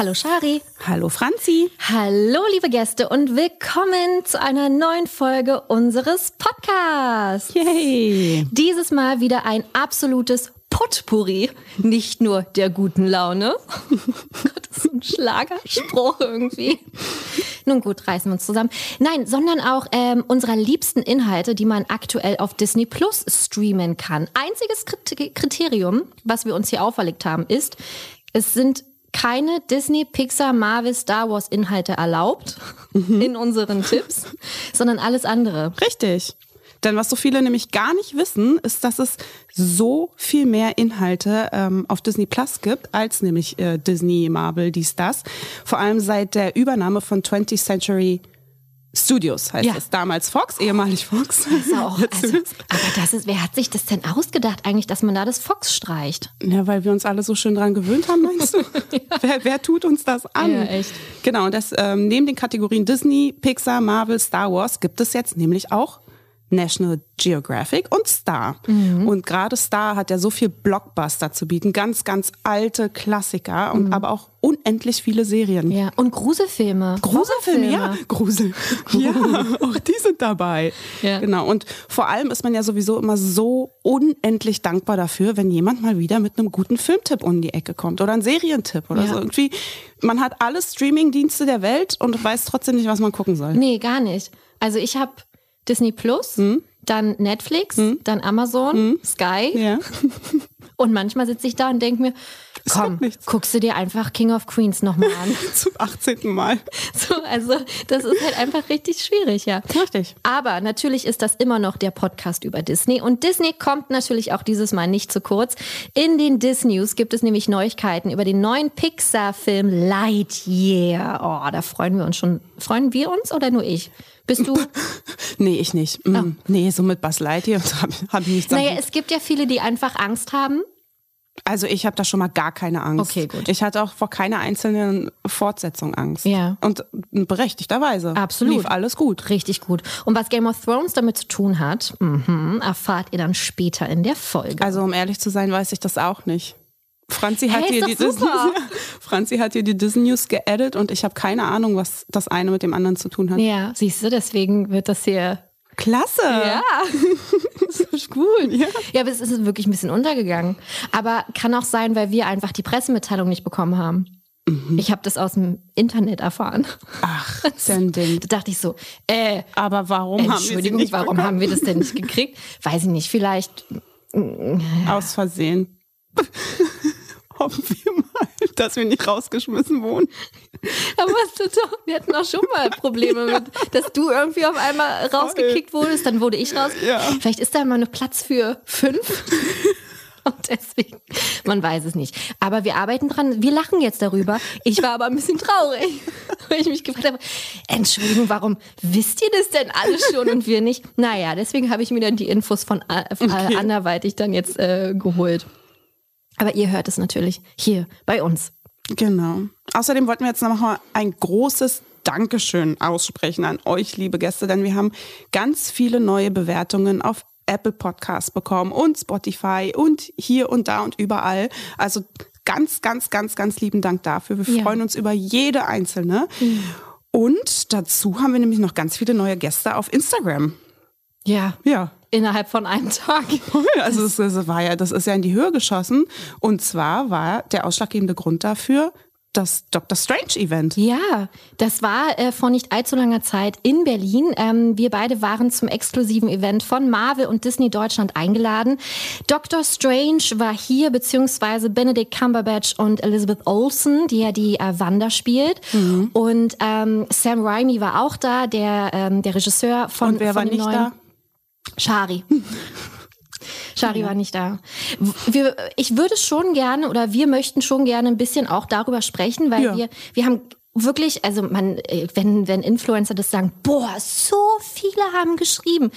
Hallo Shari. Hallo Franzi. Hallo liebe Gäste und willkommen zu einer neuen Folge unseres Podcasts. Yay. Dieses Mal wieder ein absolutes Potpourri, nicht nur der guten Laune. Gott, das ist ein Schlagerspruch irgendwie. Nun gut, reißen wir uns zusammen. Nein, sondern auch ähm, unserer liebsten Inhalte, die man aktuell auf Disney Plus streamen kann. Einziges Kriterium, was wir uns hier auferlegt haben, ist, es sind keine Disney, Pixar, Marvel, Star Wars Inhalte erlaubt mhm. in unseren Tipps, sondern alles andere. Richtig. Denn was so viele nämlich gar nicht wissen, ist, dass es so viel mehr Inhalte ähm, auf Disney Plus gibt, als nämlich äh, Disney, Marvel, dies, das. Vor allem seit der Übernahme von 20th Century Studios heißt ja. es damals Fox, ehemalig Fox. Das auch, also, aber das ist, wer hat sich das denn ausgedacht eigentlich, dass man da das Fox streicht? Ja, weil wir uns alle so schön dran gewöhnt haben, meinst du? ja. wer, wer, tut uns das an? Ja, echt. Genau, und das ähm, neben den Kategorien Disney, Pixar, Marvel, Star Wars gibt es jetzt nämlich auch National Geographic und Star. Mhm. Und gerade Star hat ja so viel Blockbuster zu bieten, ganz, ganz alte Klassiker und mhm. aber auch unendlich viele Serien. Ja, und Gruselfilme. Gruselfilme, ja. Grusel. Ja, auch die sind dabei. Ja. Genau. Und vor allem ist man ja sowieso immer so unendlich dankbar dafür, wenn jemand mal wieder mit einem guten Filmtipp um die Ecke kommt oder ein Serientipp oder ja. so. Irgendwie, man hat alle Streamingdienste der Welt und weiß trotzdem nicht, was man gucken soll. Nee, gar nicht. Also ich habe Disney Plus, mhm. dann Netflix, mhm. dann Amazon, mhm. Sky. Ja. Und manchmal sitze ich da und denke mir, komm, guckst du dir einfach King of Queens nochmal an. Zum 18. Mal. So, also das ist halt einfach richtig schwierig, ja. Richtig. Aber natürlich ist das immer noch der Podcast über Disney. Und Disney kommt natürlich auch dieses Mal nicht zu kurz. In den Disnews gibt es nämlich Neuigkeiten über den neuen Pixar-Film Lightyear. Oh, da freuen wir uns schon. Freuen wir uns oder nur ich? Bist du? nee, ich nicht. Mm, oh. Nee, so mit Buzz Lightyear habe hab ich nichts Naja, es gibt ja viele, die einfach Angst haben. Also ich habe da schon mal gar keine Angst. Okay, gut. Ich hatte auch vor keiner einzelnen Fortsetzung Angst. Ja. Und berechtigterweise. Absolut. Lief alles gut. Richtig gut. Und was Game of Thrones damit zu tun hat, mh, erfahrt ihr dann später in der Folge. Also um ehrlich zu sein, weiß ich das auch nicht. Franzi hat, hey, hier die Disney, Franzi hat hier die Disney News geedit und ich habe keine Ahnung, was das eine mit dem anderen zu tun hat. Ja, siehst du, deswegen wird das hier Klasse. Ja. Das ist gut. Ja. ja, aber es ist wirklich ein bisschen untergegangen. Aber kann auch sein, weil wir einfach die Pressemitteilung nicht bekommen haben. Mhm. Ich habe das aus dem Internet erfahren. Ach, ein Ding. Da dachte ich so, äh, aber warum haben wir das nicht warum bekommen? haben wir das denn nicht gekriegt? Weiß ich nicht, vielleicht aus Versehen hoffen wir mal, dass wir nicht rausgeschmissen wurden. Aber hast du doch, wir hatten auch schon mal Probleme mit, dass du irgendwie auf einmal rausgekickt wurdest, dann wurde ich raus. Ja. Vielleicht ist da mal noch Platz für fünf. Und deswegen, man weiß es nicht. Aber wir arbeiten dran, wir lachen jetzt darüber. Ich war aber ein bisschen traurig, weil ich mich gefragt habe, Entschuldigung, warum wisst ihr das denn alles schon und wir nicht? Naja, deswegen habe ich mir dann die Infos von äh, okay. anderweitig dann jetzt äh, geholt. Aber ihr hört es natürlich hier bei uns. Genau. Außerdem wollten wir jetzt noch mal ein großes Dankeschön aussprechen an euch, liebe Gäste, denn wir haben ganz viele neue Bewertungen auf Apple Podcasts bekommen und Spotify und hier und da und überall. Also ganz, ganz, ganz, ganz lieben Dank dafür. Wir ja. freuen uns über jede einzelne. Mhm. Und dazu haben wir nämlich noch ganz viele neue Gäste auf Instagram. Ja. Ja innerhalb von einem Tag. Also es, es war ja, das ist ja in die Höhe geschossen. Und zwar war der ausschlaggebende Grund dafür, das Dr. Strange Event. Ja, das war äh, vor nicht allzu langer Zeit in Berlin. Ähm, wir beide waren zum exklusiven Event von Marvel und Disney Deutschland eingeladen. Dr. Strange war hier, beziehungsweise Benedict Cumberbatch und Elizabeth Olsen, die ja die äh, Wanda spielt. Mhm. Und ähm, Sam Raimi war auch da, der, ähm, der Regisseur von, und wer von war nicht neuen da? Shari. Shari war nicht da. Wir, ich würde schon gerne oder wir möchten schon gerne ein bisschen auch darüber sprechen, weil ja. wir, wir haben wirklich, also man, äh, wenn, wenn Influencer das sagen, boah, so viele haben geschrieben.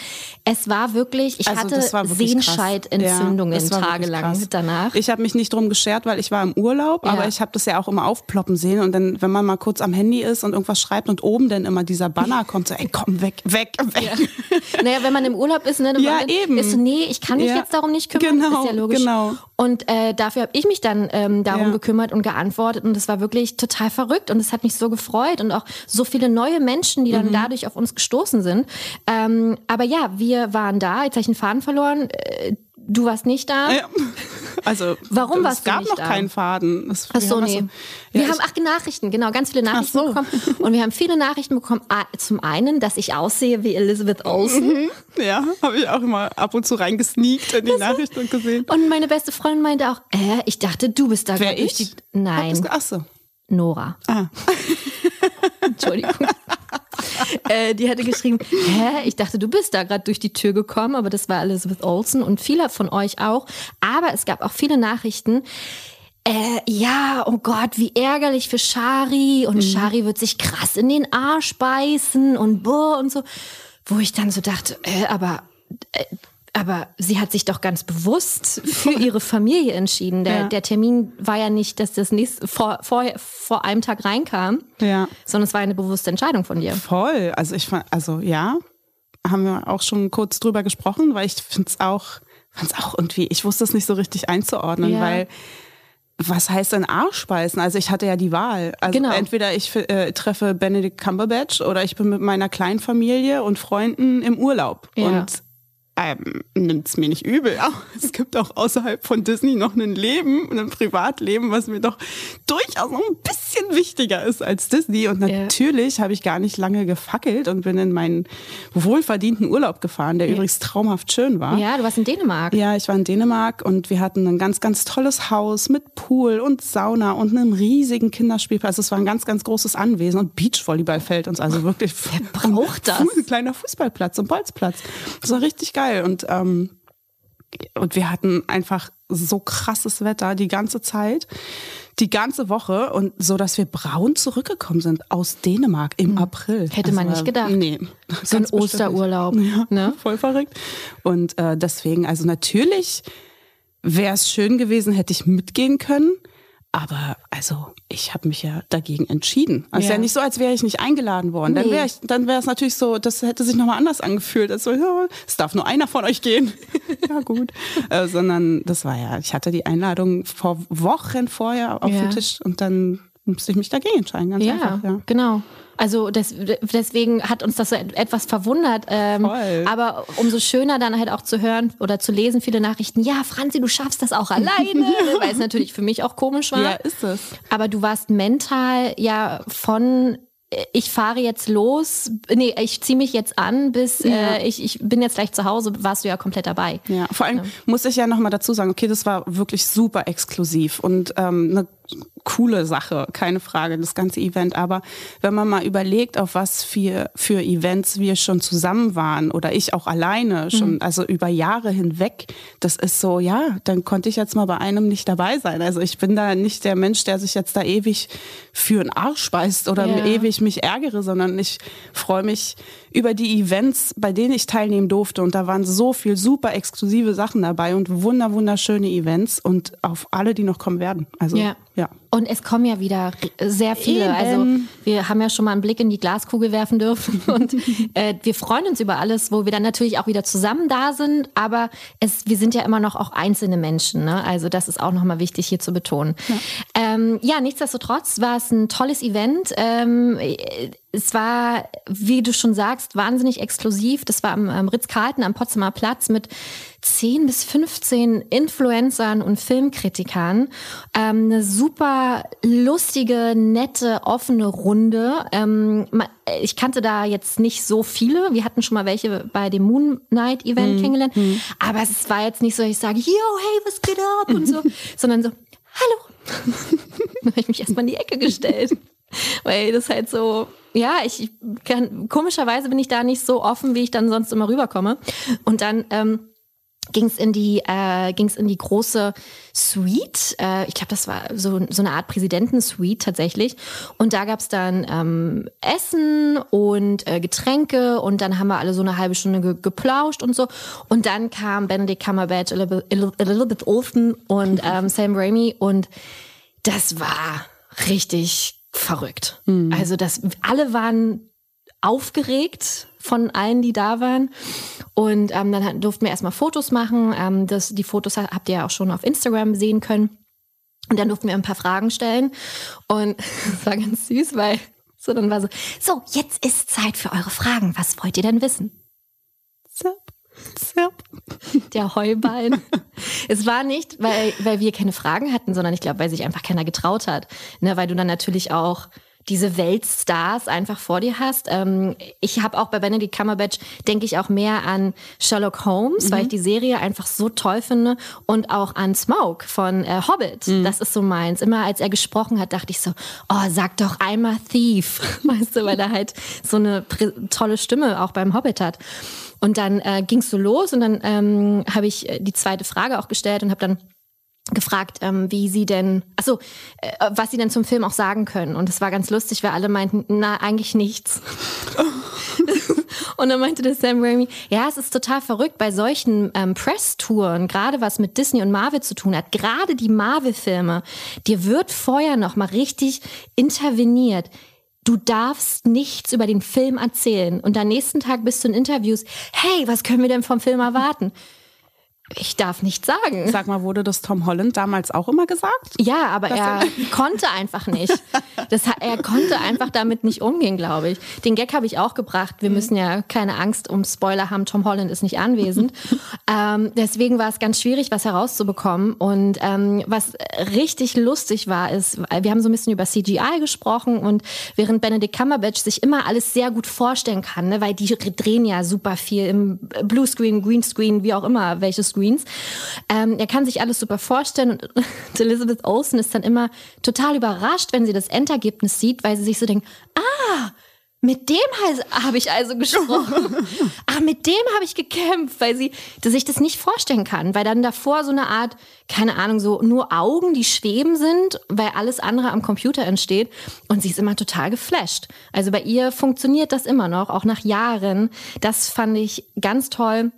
Es war wirklich, ich Also, hatte das war wirklich krass. Ja, das tagelang danach. Ich habe mich nicht drum geschert, weil ich war im Urlaub, Ja. aber ich habe das ja auch immer aufploppen sehen und dann, wenn man mal kurz am Handy ist und irgendwas schreibt und oben dann immer dieser Banner kommt, so, ey, komm, weg, weg, weg. Naja, wenn man im Urlaub ist, ne, dann Ja, eben. ist so, nee, ich kann mich Ja, jetzt darum nicht kümmern. genau, ist ja logisch. genau. Und äh, dafür habe ich mich dann ähm, darum Ja. gekümmert und geantwortet und es war wirklich total verrückt und es hat mich so gefreut und auch so viele neue Menschen, die dann Mhm. dadurch auf uns gestoßen sind. Ähm, aber ja, wir waren da, jetzt habe ich den Faden verloren. Äh, du warst nicht da. Ja. Also, Warum es warst du gab nicht noch da? keinen Faden. Das, Ach so, nee. Ja, wir haben ach Nachrichten, genau, ganz viele Nachrichten so. bekommen. Und wir haben viele Nachrichten bekommen. Ah, Zum einen, dass ich aussehe wie Elizabeth Olsen. Ja, habe ich auch immer ab und zu reingesneakt in die Nachrichten und gesehen. Und meine beste Freundin meinte auch, äh, ich dachte, du bist da Wer ich? die. Nein, das Ach so. Nora. Ah. Entschuldigung. äh, die hatte geschrieben, hä, ich dachte, du bist da gerade durch die Tür gekommen, aber das war Elizabeth Olsen und viele von euch auch. Aber es gab auch viele Nachrichten. Äh, ja, oh Gott, wie ärgerlich für Shari und Shari wird sich krass in den Arsch beißen und boah und so, wo ich dann so dachte, äh, aber äh, aber sie hat sich doch ganz bewusst für ihre Familie entschieden. Der, Ja. der Termin war ja nicht, dass das nächste vor, vor, vor einem Tag reinkam, Ja. sondern es war eine bewusste Entscheidung von dir. Voll. Also ich fand, also ja, haben wir auch schon kurz drüber gesprochen, weil ich finde es auch, fand es auch irgendwie, ich wusste es nicht so richtig einzuordnen, Ja. weil was heißt denn Arschbeißen? Also ich hatte ja die Wahl. Also Genau. entweder ich äh, treffe Benedict Cumberbatch oder ich bin mit meiner kleinen Familie und Freunden im Urlaub. Ja. Und ähm, nimmt's mir nicht übel. Ja, es gibt auch außerhalb von Disney noch ein Leben, ein Privatleben, was mir doch durchaus noch ein bisschen wichtiger ist als Disney. Und Ja. natürlich habe ich gar nicht lange gefackelt und bin in meinen wohlverdienten Urlaub gefahren, der übrigens traumhaft schön war. Ja, du warst in Dänemark. Ja, ich war in Dänemark und wir hatten ein ganz, ganz tolles Haus mit Pool und Sauna und einem riesigen Kinderspielplatz. Es war ein ganz, ganz großes Anwesen und Beachvolleyballfeld uns also wirklich. Wer braucht das? Ein kleiner Fußballplatz und Bolzplatz. Das war richtig geil und ähm, und wir hatten einfach so krasses Wetter die ganze Zeit, die ganze Woche und so, dass wir braun zurückgekommen sind aus Dänemark im April. Hm. Hätte man war- nicht gedacht. Nee. So ein. Osterurlaub. Ja, Ne? voll verrückt. Und äh, deswegen, also natürlich wäre es schön gewesen, hätte ich mitgehen können. Aber also ich habe mich ja dagegen entschieden. Also Ja. ja. nicht so, als wäre ich nicht eingeladen worden. Dann Nee. wäre ich, dann wäre es natürlich so, das hätte sich nochmal anders angefühlt. Also ja, es darf nur einer von euch gehen. ja gut, äh, sondern das war ja, ich hatte die Einladung vor Wochen vorher auf Ja. dem Tisch und dann musste ich mich dagegen entscheiden. Ganz Ja, einfach. Ja. genau. Also des, deswegen hat uns das so et- etwas verwundert. Ähm, aber umso schöner dann halt auch zu hören oder zu lesen, viele Nachrichten, ja, Franzi, du schaffst das auch alleine, weil es natürlich für mich auch komisch war. ja, ist es. Aber du warst mental ja von äh, ich fahre jetzt los, nee, ich ziehe mich jetzt an, bis Ja. äh, ich, ich bin jetzt gleich zu Hause, warst du ja komplett dabei. Ja, vor allem muss ich ja nochmal dazu sagen, okay, das war wirklich super exklusiv und ähm, eine coole Sache, keine Frage, das ganze Event. Aber wenn man mal überlegt, auf was für, für Events wir schon zusammen waren oder ich auch alleine schon, also über Jahre hinweg, das ist so, ja, dann konnte ich jetzt mal bei einem nicht dabei sein. Also ich bin da nicht der Mensch, der sich jetzt da ewig für einen Arsch beißt oder Ja. ewig mich ärgere, sondern ich freue mich über die Events, bei denen ich teilnehmen durfte. Und da waren so viel super exklusive Sachen dabei und wunder, wunderschöne Events und auf alle, die noch kommen werden. Also, Ja. Ja. Und es kommen ja wieder sehr viele. Eben. Also wir haben ja schon mal einen Blick in die Glaskugel werfen dürfen und äh, wir freuen uns über alles, wo wir dann natürlich auch wieder zusammen da sind. Aber es, wir sind ja immer noch auch einzelne Menschen. Ne? Also das ist auch nochmal wichtig hier zu betonen. Ja, ähm, ja nichtsdestotrotz war es ein tolles Event. Ähm, es war, wie du schon sagst, wahnsinnig exklusiv. Das war am, am Ritz-Carlton am Potsdamer Platz mit 10 bis 15 Influencern und Filmkritikern. Ähm, eine super lustige, nette, offene Runde. Ähm, ma- ich kannte da jetzt nicht so viele. Wir hatten schon mal welche bei dem Moon Night Event kennengelernt. Aber es war jetzt nicht so, ich sage, yo, hey, was geht ab? Und so, sondern so, hallo. Dann habe ich mich erstmal in die Ecke gestellt. Weil das halt so, ja, ich kann, komischerweise bin ich da nicht so offen, wie ich dann sonst immer rüberkomme. Und dann, ähm, ging es in die äh, ging's in die große Suite. Äh, ich glaube, das war so, so eine Art Präsidentensuite tatsächlich. Und da gab's dann ähm, Essen und äh, Getränke und dann haben wir alle so eine halbe Stunde ge geplauscht und so. Und dann kam Benedict Cumberbatch, Elizabeth, Elizabeth Olsen und ähm, Sam Raimi und das war richtig verrückt. Mhm. Also das alle waren aufgeregt von allen, die da waren. Und ähm, dann durften wir erstmal Fotos machen. Ähm, das, die Fotos habt ihr ja auch schon auf Instagram sehen können. Und dann durften wir ein paar Fragen stellen. Und es war ganz süß, weil so dann war so, so, jetzt ist Zeit für eure Fragen. Was wollt ihr denn wissen? Zap, zap. Der Heuballen. es war nicht, weil, weil wir keine Fragen hatten, sondern ich glaube, weil sich einfach keiner getraut hat. Ne, weil du dann natürlich auch diese Weltstars einfach vor dir hast. Ähm, ich habe auch bei Benedict Cumberbatch, denke ich auch mehr an Sherlock Holmes, mhm. weil ich die Serie einfach so toll finde und auch an Smoke von äh, Hobbit. Mhm. Das ist so meins. Immer als er gesprochen hat, dachte ich so, oh, sag doch einmal Thief, weißt du, weil er halt so eine tolle Stimme auch beim Hobbit hat. Und dann äh, ging's so los und dann ähm, habe ich äh, die zweite Frage auch gestellt und habe dann gefragt, ähm, wie sie denn, also äh, was sie denn zum Film auch sagen können. Und es war ganz lustig, weil alle meinten, na, eigentlich nichts. und dann meinte der Sam Raimi, ja, es ist total verrückt bei solchen ähm, Press-Touren, gerade was mit Disney und Marvel zu tun hat, gerade die Marvel-Filme, dir wird vorher noch mal richtig interveniert. Du darfst nichts über den Film erzählen. Und am nächsten Tag bist du in Interviews, hey, was können wir denn vom Film erwarten? Ich darf nicht sagen. Sag mal, wurde das Tom Holland damals auch immer gesagt? Ja, aber er konnte einfach nicht. Das, er konnte einfach damit nicht umgehen, glaube ich. Den Gag habe ich auch gebracht. Wir mhm. müssen ja keine Angst um Spoiler haben. Tom Holland ist nicht anwesend. ähm, deswegen war es ganz schwierig, was herauszubekommen. Und ähm, was richtig lustig war, ist, wir haben so ein bisschen über CGI gesprochen und während Benedict Cumberbatch sich immer alles sehr gut vorstellen kann, ne, weil die drehen ja super viel im Bluescreen, Greenscreen, wie auch immer, welches Screens. Ähm, er kann sich alles super vorstellen und Elizabeth Olsen ist dann immer total überrascht, wenn sie das Endergebnis sieht, weil sie sich so denkt, ah, mit dem habe ich also gesprochen. ah, mit dem habe ich gekämpft, weil sie sich das nicht vorstellen kann, weil dann davor so eine Art, keine Ahnung, so nur Augen, die schweben sind, weil alles andere am Computer entsteht und sie ist immer total geflasht. Also bei ihr funktioniert das immer noch, auch nach Jahren. Das fand ich ganz toll.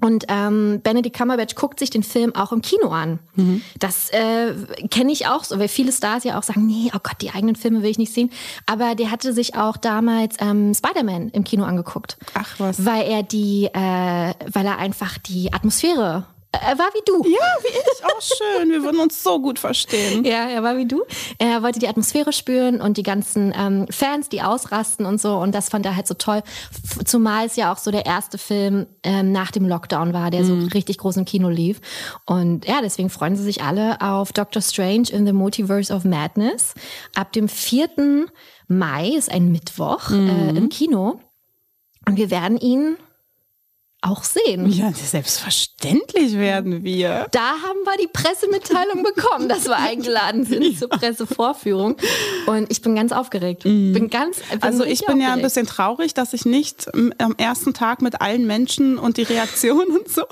Und ähm, Benedict Cumberbatch guckt sich den Film auch im Kino an. Mhm. Das äh, kenne ich auch so, weil viele Stars ja auch sagen, nee, oh Gott, die eigenen Filme will ich nicht sehen. Aber der hatte sich auch damals ähm, Spider-Man im Kino angeguckt. Ach was. Weil er die, äh, weil er einfach die Atmosphäre er war wie du. Ja, wie ich. Auch schön. Wir würden uns so gut verstehen. Ja, er war wie du. Er wollte die Atmosphäre spüren und die ganzen ähm, Fans, die ausrasten und so. Und das fand er halt so toll. Zumal es ja auch so der erste Film ähm, nach dem Lockdown war, der so mhm. richtig groß im Kino lief. Und ja, deswegen freuen sie sich alle auf Doctor Strange in the Multiverse of Madness. Ab dem 4. Mai ist ein Mittwoch mhm. äh, im Kino. Und wir werden ihn auch sehen. Ja, selbstverständlich werden wir. Da haben wir die Pressemitteilung bekommen, dass wir eingeladen sind ja. zur Pressevorführung. Und ich bin ganz aufgeregt. Mhm. Bin ganz, bin also ich bin aufgeregt. ja ein bisschen traurig, dass ich nicht am ersten Tag mit allen Menschen und die Reaktion und so,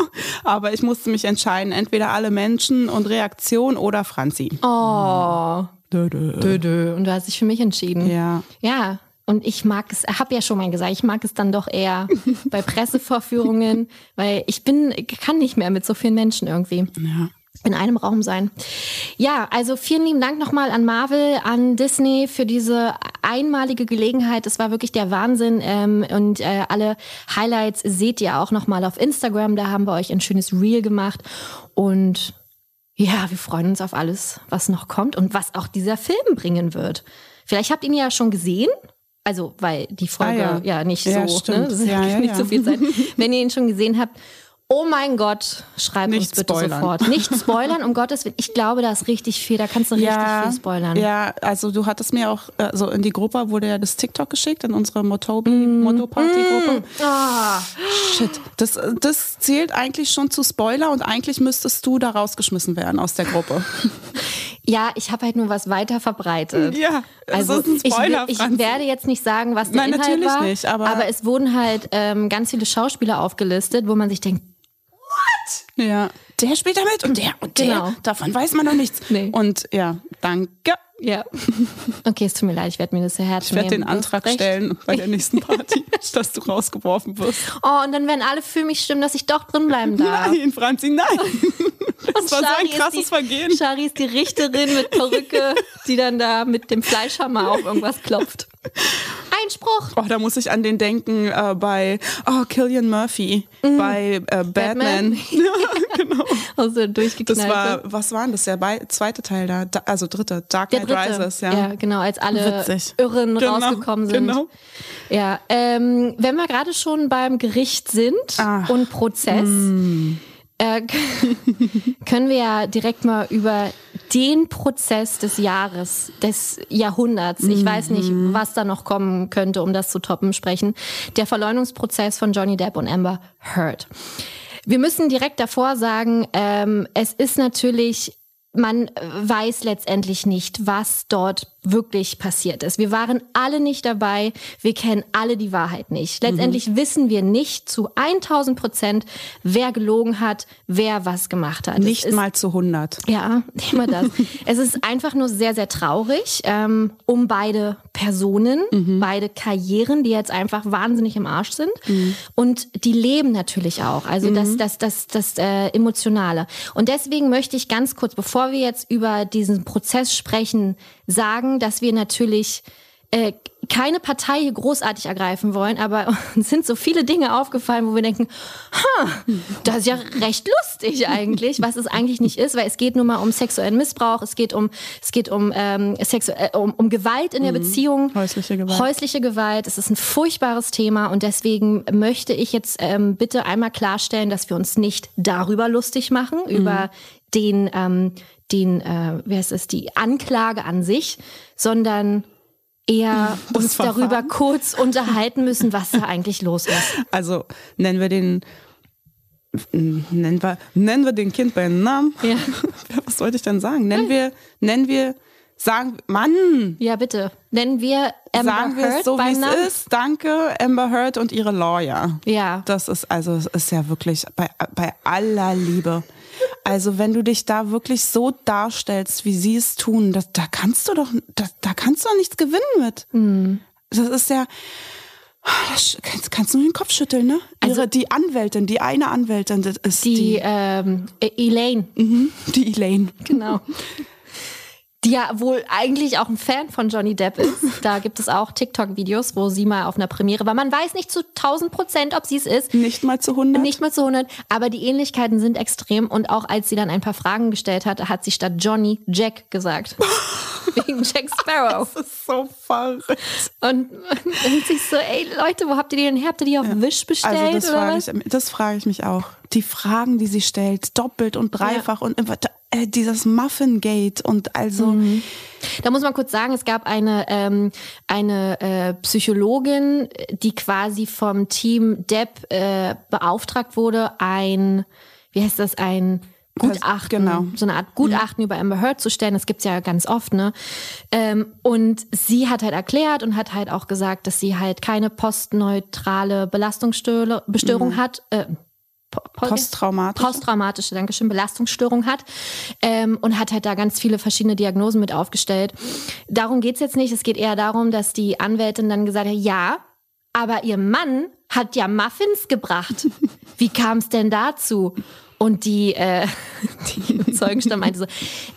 aber ich musste mich entscheiden, entweder alle Menschen und Reaktion oder Franzi. Oh. Dö, dö. Dö, dö. Und du hast dich für mich entschieden. Ja. Ja, und ich mag es, habe ja schon mal gesagt, ich mag es dann doch eher bei Pressevorführungen, weil ich bin, kann nicht mehr mit so vielen Menschen irgendwie. Ja in einem Raum sein. Ja, also vielen lieben Dank nochmal an Marvel, an Disney für diese einmalige Gelegenheit. Es war wirklich der Wahnsinn. Ähm, und äh, alle Highlights seht ihr auch nochmal auf Instagram. Da haben wir euch ein schönes Reel gemacht. Und ja, wir freuen uns auf alles, was noch kommt und was auch dieser Film bringen wird. Vielleicht habt ihr ihn ja schon gesehen. Also, weil die Folge ah, ja. ja. nicht ja, so, ne? Das ja, nicht so viel Zeit. Wenn ihr ihn schon gesehen habt, Oh mein Gott, schreibt nicht uns bitte spoilern. sofort. Nicht spoilern, um Gottes Willen. Ich glaube, da ist richtig viel, da kannst du richtig viel spoilern. Ja, also du hattest mir auch, also in die Gruppe wurde ja das TikTok geschickt, in unsere Motobi, mm. Mm. Ah. Shit. Das, das zählt eigentlich schon zu Spoiler und eigentlich müsstest du da rausgeschmissen werden aus der Gruppe. Ja, ich habe halt nur was weiter verbreitet. Ja, also Spoiler, ich, ich werde jetzt nicht sagen, was der Nein, Inhalt natürlich war, nicht, aber, aber es wurden halt ähm, ganz viele Schauspieler aufgelistet, wo man sich denkt, what? Ja, der spielt damit und der und der. Genau. Davon weiß man noch nichts. Nee. Und ja, danke. Ja. Okay, es tut mir leid, ich werde mir das zu Herzen Ich werde den Antrag stellen bei der nächsten Party, dass du rausgeworfen wirst. Oh, und dann werden alle für mich stimmen, dass ich doch drin bleiben darf. Nein, Franzi, nein. Das war so Shari ein ist krasses die, Vergehen. Shari ist die Richterin mit Perücke, die dann da mit dem Fleischhammer auf irgendwas klopft. Einspruch. Oh, da muss ich an den denken äh, bei oh, Killian Murphy bei äh, Batman. Batman. ja, genau. Also Das durchgeknallt. war, was war denn das? Der zweite Teil da, da, also dritte, Dark Knight dritte. Rises, ja. genau, als alle Witzig. Irren Genau, rausgekommen sind. genau. Ja, ähm, wenn wir gerade schon beim Gericht sind Ah. und Prozess, äh, können wir ja direkt mal über den Prozess des Jahres, des Jahrhunderts, ich weiß nicht, was da noch kommen könnte, um das zu toppen, sprechen. Der Verleumdungsprozess von Johnny Depp und Amber Heard. Wir müssen direkt davor sagen, ähm, es ist natürlich man weiß letztendlich nicht, was dort wirklich passiert ist. Wir waren alle nicht dabei. Wir kennen alle die Wahrheit nicht. Letztendlich wissen wir nicht zu 1000 Prozent, wer gelogen hat, wer was gemacht hat. Nicht ist, mal zu 100. ja, immer das. es ist einfach nur sehr, sehr traurig ähm, um beide Personen, beide Karrieren, die jetzt einfach wahnsinnig im Arsch sind. Und die leben natürlich auch. Also das, das, das, das äh, Emotionale. Und deswegen möchte ich ganz kurz, bevor wir jetzt über diesen Prozess sprechen, sagen, dass wir natürlich äh, keine Partei hier großartig ergreifen wollen, aber uns sind so viele Dinge aufgefallen, wo wir denken, ha, das ist ja recht lustig eigentlich, was es eigentlich nicht ist, weil es geht nun mal um sexuellen Missbrauch, es geht um, es geht um, ähm, sexu äh, um, um Gewalt in der Beziehung. Häusliche Gewalt. Häusliche Gewalt, es ist ein furchtbares Thema und deswegen möchte ich jetzt ähm, bitte einmal klarstellen, dass wir uns nicht darüber lustig machen, über den, ähm, den, äh, wer ist es, die Anklage an sich, sondern eher Das uns Verfahren. darüber kurz unterhalten müssen, was da eigentlich los ist. Also nennen wir den nennen wir, nennen wir den Kind beim Namen. Ja. Was wollte ich denn sagen? Nennen wir, nennen wir, sagen, Mann, Ja, bitte. Nennen wir Amber sagen wir Heard es so, wie es ist. Danke, Amber Heard und ihre Lawyer. Ja. Das ist also, es ist ja wirklich bei, bei aller Liebe. Also wenn du dich da wirklich so darstellst, wie sie es tun, das, da kannst du doch, da, da kannst du doch nichts gewinnen mit. Mhm. Das ist ja, das kannst, kannst du nur den Kopf schütteln, ne? Ihre, die Anwältin, die eine Anwältin, das ist Also Die, die, ähm, Elaine, mhm, die Elaine. genau. Die ja wohl eigentlich auch ein Fan von Johnny Depp ist. Da gibt es auch TikTok-Videos, wo sie mal auf einer Premiere war. Man weiß nicht zu 1000 Prozent, ob sie es ist. Nicht mal zu 100. Nicht mal zu 100, aber die Ähnlichkeiten sind extrem. Und auch als sie dann ein paar Fragen gestellt hat, hat sie statt Johnny Jack gesagt. Wegen Jack Sparrow. Das ist so verrückt. Und man denkt sich so, ey Leute, wo habt ihr die denn her? Habt ihr die auf Wish bestellt Also das frage, ich, das frage ich mich auch. Die Fragen, die sie stellt, doppelt und dreifach und immer, äh, dieses Muffin-Gate und also Mhm. Da muss man kurz sagen, es gab eine, ähm, eine äh, Psychologin, die quasi vom Team Depp äh, beauftragt wurde, ein, wie heißt das, ein Gutachten, genau. so eine Art Gutachten über Amber Heard zu stellen. Das gibt's ja ganz oft, ne? Ähm, und sie hat halt erklärt und hat halt auch gesagt, dass sie halt keine postneutrale Belastungsstörung hat. Äh, po- po- Posttraumatisch. posttraumatische, Dankeschön, Belastungsstörung hat ähm, und hat halt da ganz viele verschiedene Diagnosen mit aufgestellt. Darum geht's jetzt nicht. Es geht eher darum, dass die Anwältin dann gesagt hat, ja, aber ihr Mann hat ja Muffins gebracht. Wie kam es denn dazu? Und die, äh, die Zeugenstamm meinte so,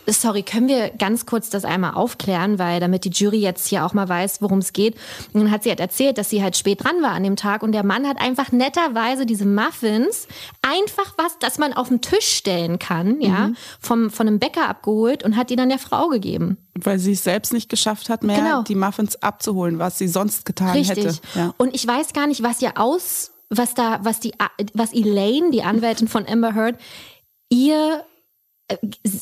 sorry, können wir ganz kurz das einmal aufklären, weil damit die Jury jetzt hier auch mal weiß, worum es geht. Und dann hat sie halt erzählt, dass sie halt spät dran war an dem Tag und der Mann hat einfach netterweise diese Muffins einfach was, das man auf den Tisch stellen kann, ja, vom, von einem Bäcker abgeholt und hat die dann der Frau gegeben. weil sie es selbst nicht geschafft hat, mehr Genau. die Muffins abzuholen, was sie sonst getan Richtig. hätte. Ja. Und ich weiß gar nicht, was ihr aus, was da, was die, was Elaine, die Anwältin von Amber Heard, ihr äh,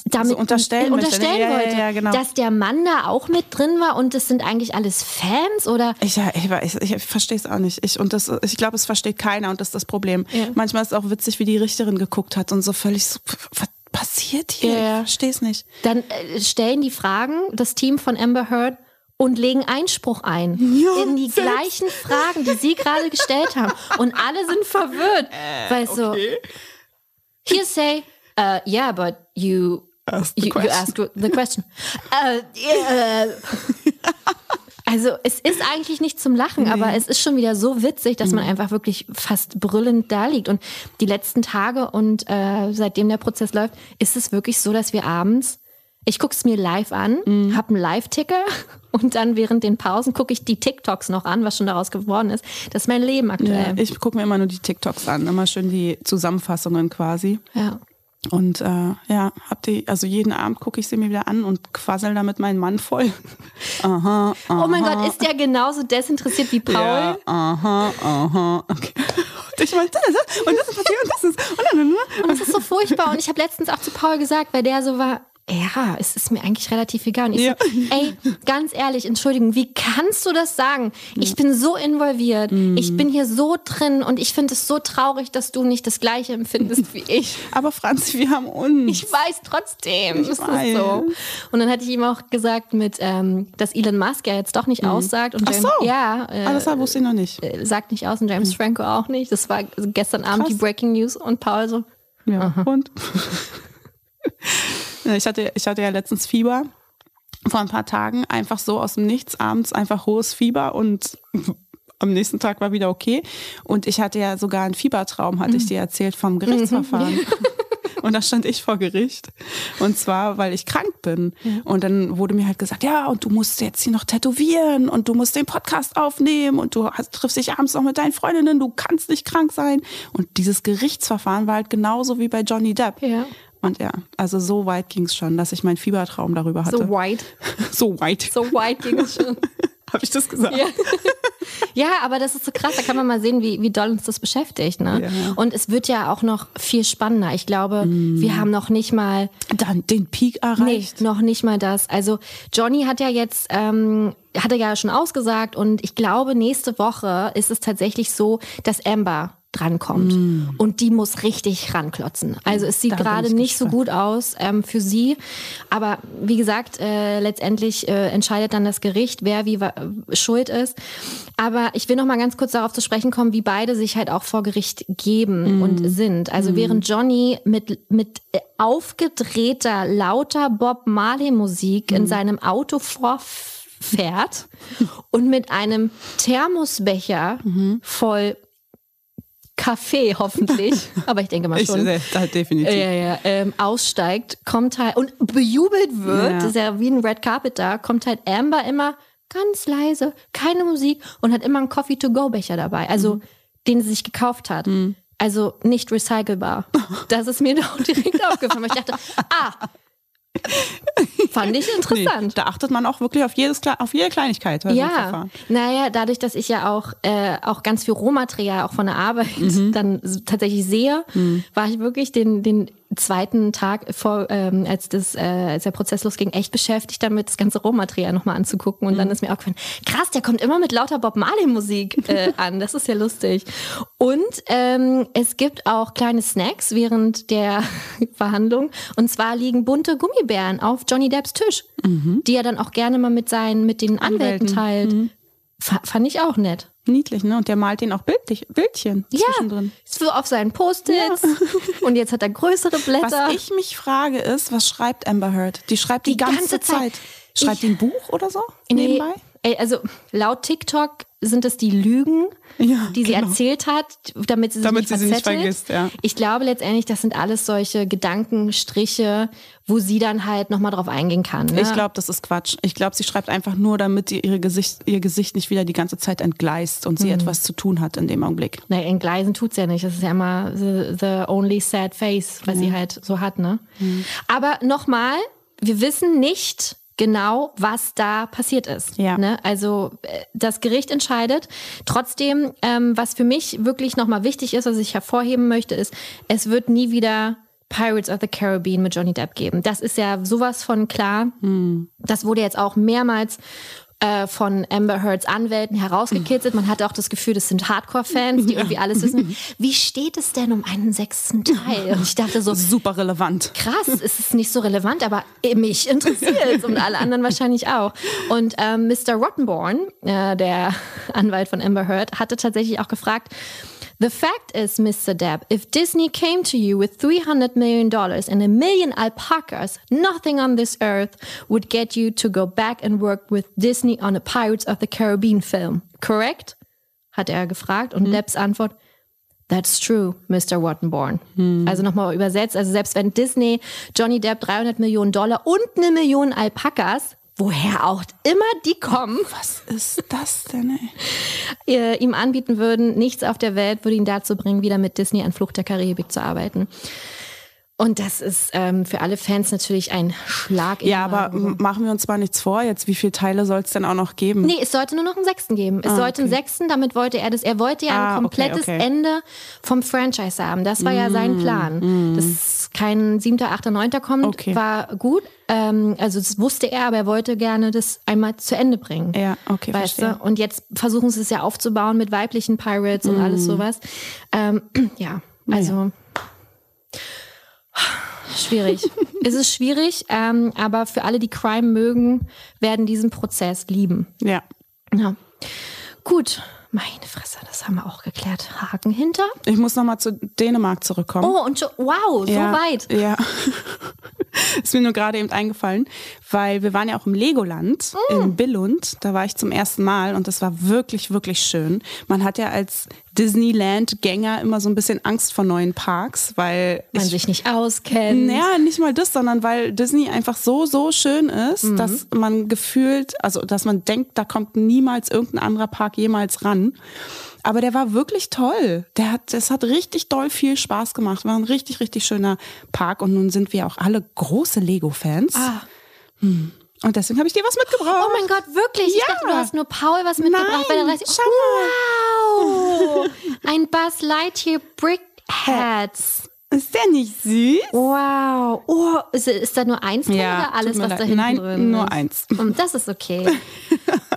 damit So unterstellen äh, möchte. unterstellen Ja, ja, wollte, ja, genau. dass der Mann da auch mit drin war und das sind eigentlich alles Fans oder Ich, ja, ich, ich, ich verstehe es auch nicht. Ich, und das, ich glaube, es versteht keiner und das ist das Problem. Ja. Manchmal ist es auch witzig, wie die Richterin geguckt hat und so völlig so, was passiert hier? Ja, ja. Ich verstehe es nicht. dann äh, stellen die Fragen das Team von Amber Heard und legen Einspruch ein Ja, in die selbst. gleichen Fragen, die sie gerade gestellt haben und alle sind verwirrt, Äh, weil so Hearsay. Uh, yeah, but you Asked the you, you question. asked the question. Uh, yeah. Also es ist eigentlich nicht zum Lachen, aber es ist schon wieder so witzig, dass man einfach wirklich fast brüllend da liegt. Und die letzten Tage und äh, seitdem der Prozess läuft, ist es wirklich so, dass wir abends, ich gucke es mir live an, hab einen Live-Ticker und dann während den Pausen gucke ich die TikToks noch an, was schon daraus geworden ist. Das ist mein Leben Ja, aktuell. ich gucke mir immer nur die TikToks an, immer schön die Zusammenfassungen quasi. Ja. Und äh, ja, hab die, also jeden Abend gucke ich sie mir wieder an und quassel damit meinen Mann voll. aha, aha. Oh mein Gott, ist der genauso desinteressiert wie Paul? Ja, aha, aha. Okay. Und ich meine, das ist, und das ist passiert und das ist. Und dann, Und es ist so furchtbar. Und ich habe letztens auch zu Paul gesagt, weil der so war, ja, es ist mir eigentlich relativ egal. Und ich Ja. so, ey, ganz ehrlich, Entschuldigung, wie kannst du das sagen? Ich bin so involviert, ich bin hier so drin und ich finde es so traurig, dass du nicht das Gleiche empfindest wie ich. aber Franz, wir haben uns. Ich weiß trotzdem, Ich weiß. so. Und dann hatte ich ihm auch gesagt, mit, ähm, dass Elon Musk ja jetzt doch nicht aussagt. Und Ach James, so. Ja, äh, ah, das wusste ich noch nicht. äh, sagt nicht aus und James Franco auch nicht. Das war gestern Abend Krass. die Breaking News und Paul so, Ja, und? Ja, ich, hatte, ich hatte ja letztens Fieber vor ein paar Tagen, einfach so aus dem Nichts, abends einfach hohes Fieber und am nächsten Tag war wieder okay. Und ich hatte ja sogar einen Fiebertraum, hatte ich dir erzählt, vom Gerichtsverfahren. Und da stand ich vor Gericht. Und zwar, weil ich krank bin. Und dann wurde mir halt gesagt, ja, und du musst jetzt hier noch tätowieren und du musst den Podcast aufnehmen und du hast, triffst dich abends noch mit deinen Freundinnen, du kannst nicht krank sein. Und dieses Gerichtsverfahren war halt genauso wie bei Johnny Depp. Ja. Und ja, also so weit ging es schon, dass ich meinen Fiebertraum darüber hatte. so white. so weit. So white ging es schon. Habe ich das gesagt? Ja. ja, aber das ist so krass, da kann man mal sehen, wie, wie doll uns das beschäftigt. Ne? Ja. Und es wird ja auch noch viel spannender. Ich glaube, wir haben noch nicht mal, Dann den Peak nee, erreicht. noch nicht mal das. Also Johnny hat ja jetzt, ähm, hat er ja schon ausgesagt und ich glaube, nächste Woche ist es tatsächlich so, dass Amber drankommt. Und die muss richtig ranklotzen. Also es sieht gerade ich nicht so gespannt. gut aus ähm, für sie. Aber wie gesagt, äh, letztendlich äh, entscheidet dann das Gericht, wer wie schuld ist. Aber ich will noch mal ganz kurz darauf zu sprechen kommen, wie beide sich halt auch vor Gericht geben und sind. Also während Johnny mit, mit äh, aufgedrehter, lauter Bob Marley Musik in seinem Auto vorfährt und mit einem Thermosbecher voll Kaffee hoffentlich, aber ich denke mal Ich, schon. äh, da, definitiv. Ja, ja, ähm, aussteigt, kommt halt und bejubelt wird, Ja. ist ja wie ein Red Carpet da, kommt halt Amber immer ganz leise, keine Musik und hat immer einen Coffee-to-go-Becher dabei, also Mhm. den sie sich gekauft hat. Also nicht recycelbar. Das ist mir doch direkt aufgefallen. weil Ich dachte, ah, fand ich Nee, interessant. da achtet man auch wirklich auf, jedes, auf jede Kleinigkeit Ja, naja, dadurch, dass ich ja auch, äh, auch ganz viel Rohmaterial auch von der Arbeit Mhm. dann tatsächlich sehe, war ich wirklich den, den zweiten Tag vor, ähm, als das, äh, als der Prozess losging, echt beschäftigt damit, das ganze Rohmaterial nochmal anzugucken. Und Mhm. dann ist mir auch gefallen, krass, der kommt immer mit lauter Bob Marley Musik äh, an. Das ist ja lustig. Und ähm, es gibt auch kleine Snacks während der Verhandlung. Und zwar liegen bunte Gummibären auf Johnny Depps Tisch, die er dann auch gerne mal mit seinen, mit den Anwälten Mhm. Anwälten. teilt. Fa- Fand ich auch nett. Niedlich, ne? Und der malt den auch bildlich, Bildchen zwischendrin. So auf seinen Post-its. Und jetzt hat er größere Blätter. Was ich mich frage ist, was schreibt Amber Heard? Die schreibt die, Die ganze, ganze Zeit. Zeit. Schreibt die ein Buch oder so Nee, nebenbei? ey, also laut TikTok sind es die Lügen, Ja, die sie genau. erzählt hat, damit sie sich Damit nicht sie sie nicht vergisst, ja. Ich glaube letztendlich, das sind alles solche Gedankenstriche, wo sie dann halt nochmal drauf eingehen kann. Ne? Ich glaube, das ist Quatsch. Ich glaube, sie schreibt einfach nur, damit sie ihre Gesicht, ihr Gesicht nicht wieder die ganze Zeit entgleist und Mhm. sie etwas zu tun hat in dem Augenblick. Naja, entgleisen tut's ja nicht. Das ist ja immer the, the only sad face, was sie halt so hat, ne? Mhm. Aber nochmal, wir wissen nicht genau, was da passiert ist. Ja. Ne? Also äh, das Gericht entscheidet. Trotzdem, ähm, was für mich wirklich nochmal wichtig ist, was ich hervorheben möchte, ist, es wird nie wieder Pirates of the Caribbean mit Johnny Depp geben. Das ist ja sowas von klar. Das wurde jetzt auch mehrmals von Amber Heards Anwälten herausgekitzelt. Man hatte auch das Gefühl, das sind Hardcore-Fans, die irgendwie alles wissen. Wie steht es denn um einen sechsten Teil? Und ich dachte so, Super relevant. krass, es ist nicht so relevant, aber mich interessiert und alle anderen wahrscheinlich auch. Und ähm, Mr. Rottenborn, äh, der Anwalt von Amber Heard, hatte tatsächlich auch gefragt, The fact is, Mr. Depp, if Disney came to you with $300 million and a million alpacas, nothing on this earth would get you to go back and work with Disney on a Pirates of the Caribbean film. Correct? hat er gefragt und mhm. Depps Antwort, That's true, Mr. Wattenborn. Hm. Also nochmal übersetzt, also selbst wenn Disney Johnny Depp 300 Millionen Dollar und eine Million Alpakas, woher auch immer die kommen. Was ist das denn, ey? ihm anbieten würden, nichts auf der Welt würde ihn dazu bringen, wieder mit Disney an Flucht der Karibik zu arbeiten. Und das ist ähm, für alle Fans natürlich ein Schlag. ja, aber machen wir uns zwar nichts vor, jetzt wie viele Teile soll es denn auch noch geben? Nee, es sollte nur noch einen sechsten geben. Es ah, sollte okay. einen sechsten, damit wollte er das. Er wollte ja ah, ein komplettes okay, okay. Ende vom Franchise haben. Das war mm, ja sein Plan. Mm. Dass kein siebter, achter, neunter kommt, war gut. Ähm, also das wusste er, aber er wollte gerne das einmal zu Ende bringen. Ja, okay, weißt verstehe. Du? Und jetzt versuchen sie es ja aufzubauen mit weiblichen Pirates mm. und alles sowas. Ähm, ja, also. Ja. Schwierig. es ist schwierig, ähm, aber für alle, die Crime mögen, werden diesen Prozess lieben. Ja. ja. Gut. Meine Fresse, das haben wir auch geklärt. Haken hinter. Ich muss nochmal zu Dänemark zurückkommen. Oh, und wow, so ja, weit. Ja. Ist mir nur gerade eben eingefallen, weil wir waren ja auch im Legoland mm. in Billund. Da war ich zum ersten Mal und das war wirklich, wirklich schön. Man hat ja als Disneyland-Gänger immer so ein bisschen Angst vor neuen Parks, weil man ich, sich nicht auskennt. Naja, nicht mal das, sondern weil Disney einfach so, so schön ist, mhm. dass man gefühlt, also dass man denkt, da kommt niemals irgendein anderer Park jemals ran. Aber der war wirklich toll. Der hat, es hat richtig doll viel Spaß gemacht. War ein richtig, richtig schöner Park. Und nun sind wir auch alle große Lego-Fans. Ah. Hm. Und deswegen habe ich dir was mitgebracht. Oh mein Gott, wirklich? Ja. Ich dachte, du hast nur Paul was mitgebracht. Nein, bei der schau wow! Ein Buzz Lightyear Brickheads. Ist der nicht süß? Wow. Oh, ist, ist da nur eins drin ja, oder alles, was da hinten Nein, drin ist? nur eins. Und das ist okay.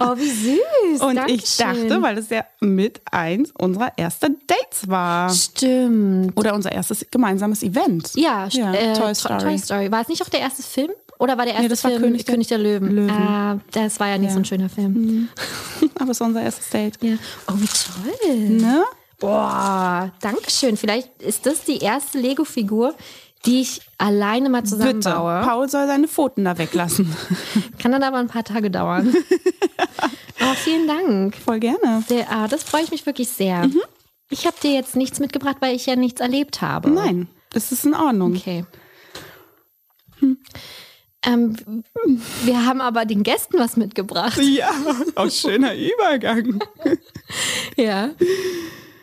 Oh, wie süß. Und Dankeschön. ich dachte, weil es ja mit eins unserer ersten Dates war. Stimmt. Oder unser erstes gemeinsames Event. Ja, ja äh, Toy Story. Toy Story. War es nicht auch der erste Film? Oder war der erste nee, das Film war König der, König der Löwen? Löwen. Ah, das war ja nicht ja. so ein schöner Film. Mhm. Aber es war unser erstes Date. Ja. Oh, wie toll. Ne? Boah, danke schön. Vielleicht ist das die erste Lego-Figur, die ich alleine mal zusammenbaue. Bitte. Paul soll seine Pfoten da weglassen. Kann dann aber ein paar Tage dauern. oh, vielen Dank. Voll gerne. Der, ah, das freue ich mich wirklich sehr. Mhm. Ich habe dir jetzt nichts mitgebracht, weil ich ja nichts erlebt habe. Nein, das ist in Ordnung. Okay. Hm. Ähm, wir haben aber den Gästen was mitgebracht. Ja, auch schöner Übergang. ja.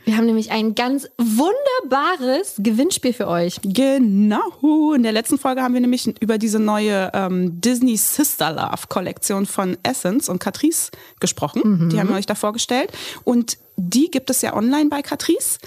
Wir haben nämlich ein ganz wunderbares Gewinnspiel für euch. Genau. In der letzten Folge haben wir nämlich über diese neue ähm, Disney Sister Love Kollektion von Essence und Catrice gesprochen. Mhm. Die haben wir euch da vorgestellt. Und die gibt es ja online bei Catrice.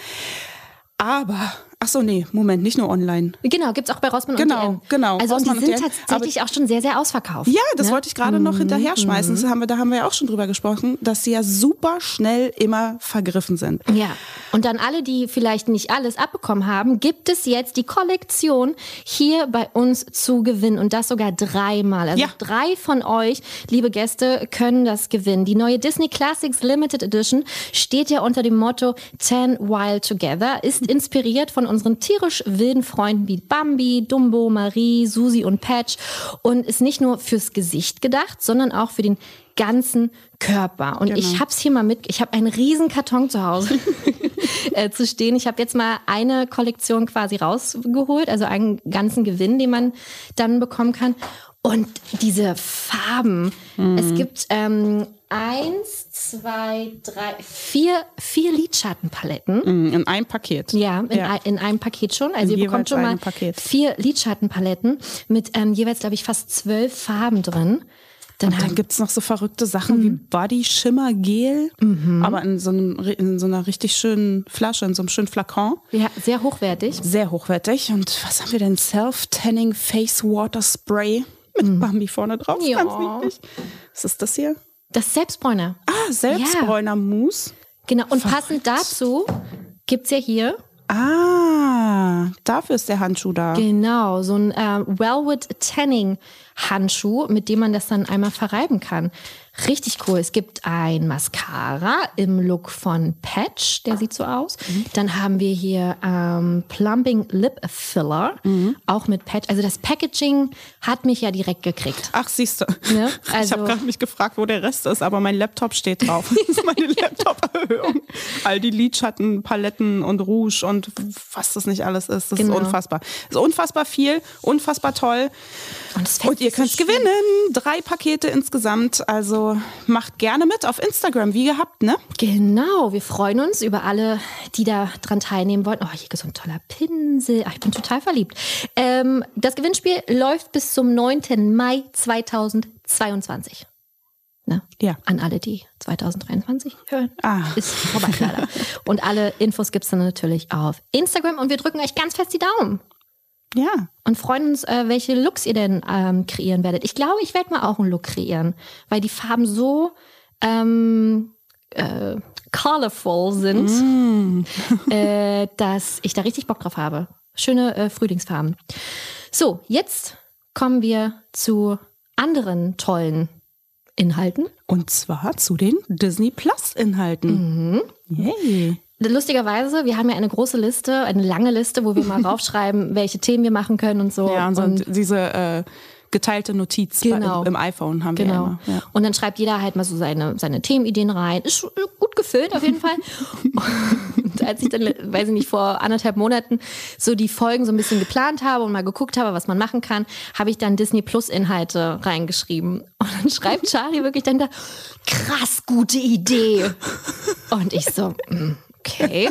Aber Ach so, nee, Moment, nicht nur online. Genau, gibt's auch bei Rossmann genau, und DM. Genau, Also Rossmann die sind tatsächlich auch schon sehr, sehr ausverkauft. Ja, das ne? wollte ich gerade noch hinterher schmeißen. Das haben wir, da haben wir ja auch schon drüber gesprochen, dass sie ja super schnell immer vergriffen sind. Ja, und dann alle, die vielleicht nicht alles abbekommen haben, gibt es jetzt die Kollektion hier bei uns zu gewinnen. Und das sogar dreimal. Also ja. drei von euch, liebe Gäste, können das gewinnen. Die neue Disney Classics Limited Edition steht ja unter dem Motto Ten Wild Together, ist inspiriert von unseren tierisch wilden Freunden wie Bambi, Dumbo, Marie, Susi und Patch und ist nicht nur fürs Gesicht gedacht, sondern auch für den ganzen Körper. Und genau. ich habe es hier mal mit, ich habe einen riesen Karton zu Hause äh, zu stehen. Ich habe jetzt mal eine Kollektion quasi rausgeholt, also einen ganzen Gewinn, den man dann bekommen kann. Und diese Farben. Mhm. Es gibt ähm, eins, zwei, drei, vier, vier Lidschattenpaletten. Mhm, in einem Paket. Ja, in, ja. Ein, in einem Paket schon. Also in ihr bekommt schon mal Paket. vier Lidschattenpaletten mit ähm, jeweils, glaube ich, fast zwölf Farben drin. Dann, dann gibt es noch so verrückte Sachen mhm. wie Body Shimmer Gel, mhm. aber in so, einem, in so einer richtig schönen Flasche, in so einem schönen Flakon. Ja, sehr hochwertig. Sehr hochwertig. Und was haben wir denn? Self-Tanning Face Water Spray mit mhm. Bambi vorne drauf. Ja. Ganz niedlich. Was ist das hier? Das Selbstbräuner. Ah, Selbstbräuner Mousse. Genau. Und Verrückt. passend dazu gibt es ja hier Ah. Ah, dafür ist der Handschuh da. Genau, so ein äh, Wellwood Tanning Handschuh, mit dem man das dann einmal verreiben kann. Richtig cool. Es gibt ein Mascara im Look von Patch, der sieht so aus. Mhm. Dann haben wir hier ähm, Plumping Lip Filler, mhm. auch mit Patch. Also das Packaging hat mich ja direkt gekriegt. Ach, siehst du. Ne? Also, ich habe gerade mich gefragt, wo der Rest ist, aber mein Laptop steht drauf. Das ist meine Laptop-Erhöhung. All die Lidschatten, Paletten und Rouge und was das nicht alles ist. Das genau. ist unfassbar. Das ist unfassbar viel, unfassbar toll. Und, und ihr könnt so gewinnen. Drei Pakete insgesamt. Also macht gerne mit auf Instagram, wie gehabt, ne? Genau. Wir freuen uns über alle, die da dran teilnehmen wollen. Oh, hier ist so ein toller Pinsel. Ach, ich bin total verliebt. Ähm, das Gewinnspiel läuft bis zum 9. Mai 2022. Ne? Ja. An alle, die 2023 hören. Ah. Ist vorbei leider. und alle Infos gibt es dann natürlich auf Instagram und wir drücken euch ganz fest die Daumen. Ja. Und freuen uns, äh, welche Looks ihr denn ähm, kreieren werdet. Ich glaube, ich werde mal auch einen Look kreieren, weil die Farben so ähm, äh, colorful sind, mm. äh, dass ich da richtig Bock drauf habe. Schöne äh, Frühlingsfarben. So, jetzt kommen wir zu anderen tollen Inhalten. Und zwar zu den Disney Plus Inhalten. Mhm. Yay. Lustigerweise, wir haben ja eine große Liste, eine lange Liste, wo wir mal raufschreiben, welche Themen wir machen können und so. Ja, und, und diese äh, geteilte Notiz genau. im iPhone haben genau. wir immer. Ja. Und dann schreibt jeder halt mal so seine, seine Themenideen rein. Ist gut gefüllt auf jeden Fall. und als ich dann, weiß ich nicht, vor anderthalb Monaten so die Folgen so ein bisschen geplant habe und mal geguckt habe, was man machen kann, habe ich dann Disney Plus Inhalte reingeschrieben. Und dann schreibt Charlie wirklich dann da, krass gute Idee. Und ich so, mm, okay.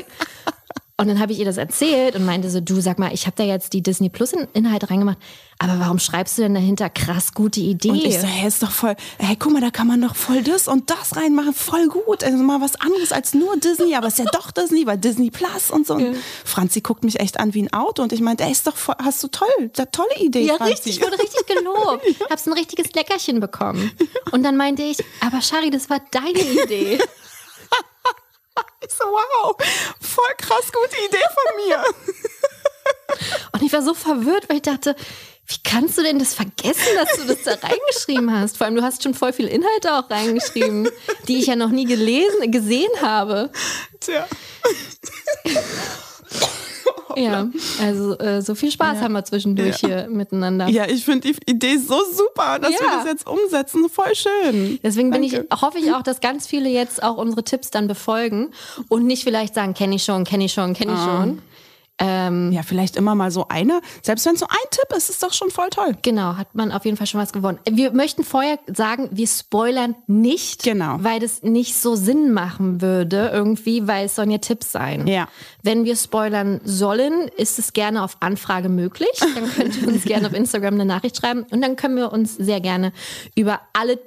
Und dann habe ich ihr das erzählt und meinte so, du sag mal, ich habe da jetzt die Disney Plus Inhalte reingemacht, aber warum schreibst du denn dahinter krass gute Idee? Und ich so, hey, ist doch voll, hey, guck mal, da kann man doch voll das und das reinmachen, voll gut. Also mal was anderes als nur Disney, aber es ist ja doch Disney, weil Disney Plus und so. Ja. Franzi guckt mich echt an wie ein Auto und ich meinte, ey, ist doch voll, hast du toll, da tolle Idee, Ja, Franzi. richtig, ich wurde richtig gelobt. ja. Hab's ein richtiges Leckerchen bekommen. Und dann meinte ich, aber Shari, das war deine Idee. Ich so, wow, voll krass gute Idee von mir. Und ich war so verwirrt, weil ich dachte, wie kannst du denn das vergessen, dass du das da reingeschrieben hast? Vor allem, du hast schon voll viel Inhalte auch reingeschrieben, die ich ja noch nie gelesen, gesehen habe. Tja. Ja, also äh, so viel Spaß ja. haben wir zwischendurch ja. hier miteinander. Ja, ich finde die Idee so super, dass ja. wir das jetzt umsetzen. Voll schön. Deswegen bin ich, hoffe ich auch, dass ganz viele jetzt auch unsere Tipps dann befolgen und nicht vielleicht sagen, kenne ich schon, kenne ich schon, kenne ich ah. schon, ähm, ja, vielleicht immer mal so eine. Selbst wenn es so ein Tipp ist, ist doch schon voll toll. Genau, hat man auf jeden Fall schon was gewonnen. Wir möchten vorher sagen, wir spoilern nicht, genau. weil das nicht so Sinn machen würde irgendwie, weil es sollen ja Tipps sein. Ja. Wenn wir spoilern sollen, ist es gerne auf Anfrage möglich. Dann könnt ihr uns gerne auf Instagram eine Nachricht schreiben und dann können wir uns sehr gerne über alle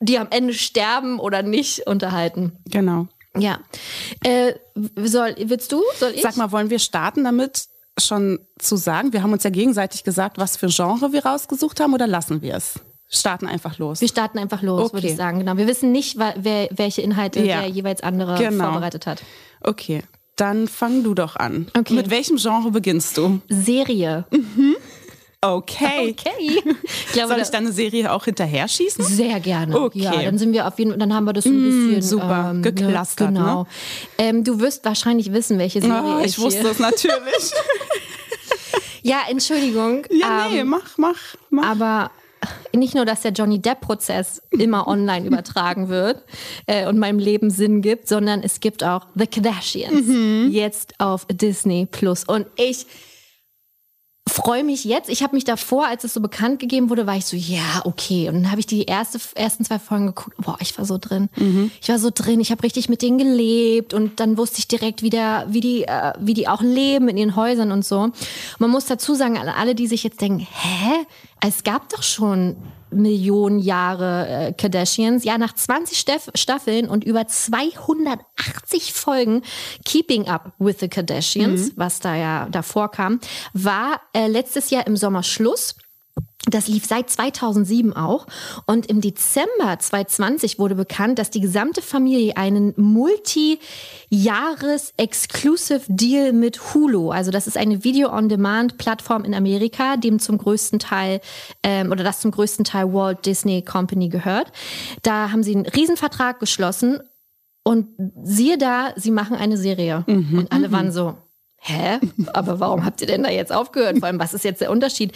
die am Ende sterben oder nicht unterhalten. Genau. Ja. Äh, soll, willst du? Soll ich? Sag mal, wollen wir starten damit schon zu sagen? Wir haben uns ja gegenseitig gesagt, was für Genre wir rausgesucht haben oder lassen wir es? Starten einfach los. Wir starten einfach los, okay. würde ich sagen. Genau. Wir wissen nicht, wer, welche Inhalte ja. der jeweils andere genau. vorbereitet hat. Okay. Dann fang du doch an. Okay. Mit welchem Genre beginnst du? Serie. Mhm. Okay. Okay. Glaube, Soll ich dann eine Serie auch hinterher schießen? Sehr gerne. Okay. Ja, dann sind wir auf jeden dann haben wir das ein mm, bisschen super ähm, geklustert. Ne? Genau. Ne? Ähm, du wirst wahrscheinlich wissen, welche Serie oh, ich, ich wusste es natürlich. ja, Entschuldigung. Ja, nee, ähm, mach, mach, mach. Aber nicht nur, dass der Johnny Depp-Prozess immer online übertragen wird äh, und meinem Leben Sinn gibt, sondern es gibt auch The Kardashians mhm. jetzt auf Disney Plus. Und ich freue mich jetzt. Ich habe mich davor, als es so bekannt gegeben wurde, war ich so, ja, okay. Und dann habe ich die erste, ersten zwei Folgen geguckt. Boah, ich war so drin. Mhm. Ich war so drin. Ich habe richtig mit denen gelebt und dann wusste ich direkt wieder, wie die, äh, wie die auch leben in ihren Häusern und so. man muss dazu sagen, alle, die sich jetzt denken, hä? Es gab doch schon Millionen Jahre äh, Kardashians. Ja, nach 20 Staff Staffeln und über 280 Folgen Keeping Up with the Kardashians, mhm. was da ja davor kam, war äh, letztes Jahr im Sommer Schluss. Das lief seit 2007 auch. Und im Dezember 2020 wurde bekannt, dass die gesamte Familie einen Multi-Jahres-Exclusive-Deal mit Hulu, also das ist eine Video-on-Demand-Plattform in Amerika, dem zum größten Teil ähm, oder das zum größten Teil Walt Disney Company gehört. Da haben sie einen Riesenvertrag geschlossen und siehe da, sie machen eine Serie. Mhm, und alle waren so, hä? Aber warum habt ihr denn da jetzt aufgehört? Vor allem, was ist jetzt der Unterschied?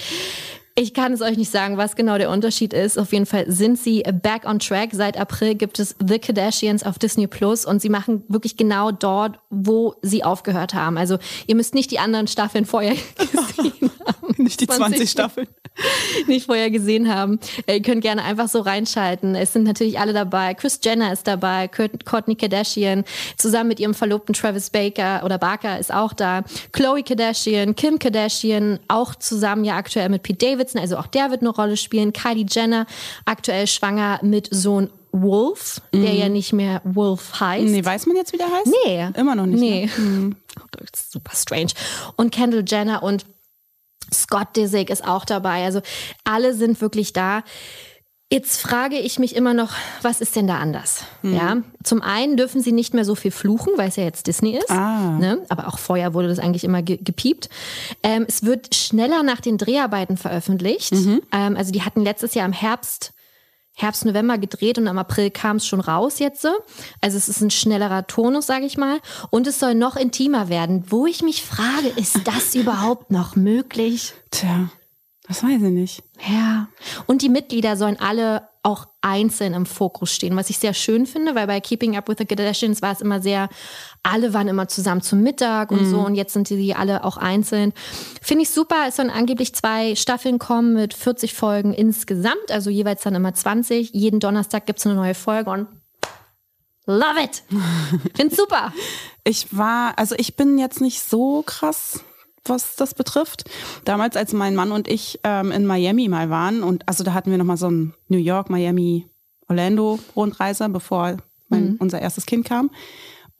Ich kann es euch nicht sagen, was genau der Unterschied ist. Auf jeden Fall sind sie back on track. Seit April gibt es The Kardashians auf Disney Plus und sie machen wirklich genau dort, wo sie aufgehört haben. Also ihr müsst nicht die anderen Staffeln vorher gesehen haben. Nicht die 20, 20 Staffeln. Nicht vorher gesehen haben. Ihr könnt gerne einfach so reinschalten. Es sind natürlich alle dabei. Chris Jenner ist dabei, Courtney Kardashian, zusammen mit ihrem Verlobten Travis Baker oder Barker ist auch da. Chloe Kardashian, Kim Kardashian, auch zusammen ja aktuell mit Pete Davidson Davidson, also auch der wird eine Rolle spielen. Kylie Jenner, aktuell schwanger mit Sohn Wolf, mhm. der ja nicht mehr Wolf heißt. Nee, weiß man jetzt, wie der heißt? Nee. Immer noch nicht. Nee. Ne? Mhm. super strange. Und Kendall Jenner und Scott Disick ist auch dabei. Also alle sind wirklich da. Jetzt frage ich mich immer noch, was ist denn da anders? Mhm. Ja, zum einen dürfen sie nicht mehr so viel fluchen, weil es ja jetzt Disney ist. Ah. Ne? Aber auch vorher wurde das eigentlich immer ge gepiept. Ähm, es wird schneller nach den Dreharbeiten veröffentlicht. Mhm. Ähm, also die hatten letztes Jahr im Herbst Herbst, November gedreht und im April kam es schon raus jetzt. Also es ist ein schnellerer Tonus, sage ich mal. Und es soll noch intimer werden. Wo ich mich frage, ist das überhaupt noch möglich? Tja. Das weiß ich nicht. Ja. Und die Mitglieder sollen alle auch einzeln im Fokus stehen, was ich sehr schön finde, weil bei Keeping Up with the Kardashians war es immer sehr, alle waren immer zusammen zum Mittag und mhm. so und jetzt sind die alle auch einzeln. Finde ich super. Es sollen angeblich zwei Staffeln kommen mit 40 Folgen insgesamt, also jeweils dann immer 20. Jeden Donnerstag gibt es eine neue Folge und love it. Finde super. Ich war, also ich bin jetzt nicht so krass was das betrifft. Damals, als mein Mann und ich ähm, in Miami mal waren und also da hatten wir nochmal so ein New York, Miami, Orlando Rundreise, bevor mein, mhm. unser erstes Kind kam.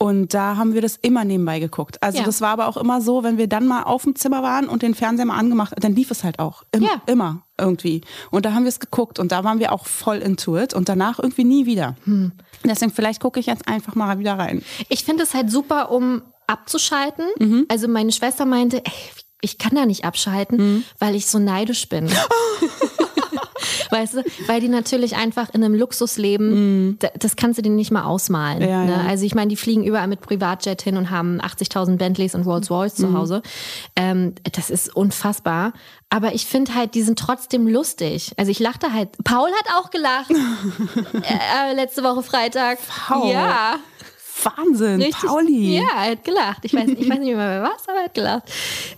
Und da haben wir das immer nebenbei geguckt. Also ja. das war aber auch immer so, wenn wir dann mal auf dem Zimmer waren und den Fernseher mal angemacht, dann lief es halt auch. Im, ja. Immer irgendwie. Und da haben wir es geguckt und da waren wir auch voll into it und danach irgendwie nie wieder. Hm. Deswegen vielleicht gucke ich jetzt einfach mal wieder rein. Ich finde es halt super, um abzuschalten. Mhm. Also meine Schwester meinte, ey, ich kann da nicht abschalten, mhm. weil ich so neidisch bin. weißt du, weil die natürlich einfach in einem Luxus leben, mm. das kannst du dir nicht mal ausmalen. Ja, ne? ja. Also ich meine, die fliegen überall mit Privatjet hin und haben 80.000 Bentleys und Rolls Royce mm. zu mhm. Hause. Ähm, das ist unfassbar. Aber ich finde halt, die sind trotzdem lustig. Also ich lachte halt. Paul hat auch gelacht. äh, letzte Woche Freitag. Paul. Ja. Wahnsinn, Richtig, Pauli. Ja, er hat gelacht. Ich weiß, ich weiß nicht mehr, wer was, aber er hat gelacht.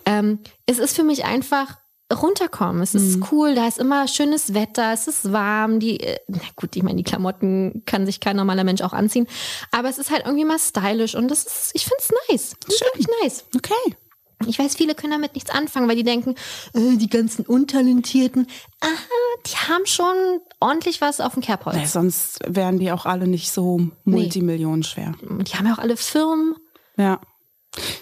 Ähm, es ist für mich einfach runterkommen. Es ist mhm. cool, da ist immer schönes Wetter, es ist warm, die, äh, na gut, ich meine, die Klamotten kann sich kein normaler Mensch auch anziehen, aber es ist halt irgendwie mal stylisch und das ist, ich finde es nice. Das ist wirklich nice. Okay. Ich weiß, viele können damit nichts anfangen, weil die denken, äh, die ganzen Untalentierten, aha, die haben schon ordentlich was auf dem Kerbholz. Nee, sonst wären die auch alle nicht so multimillionenschwer. Nee. Die haben ja auch alle Firmen. Ja.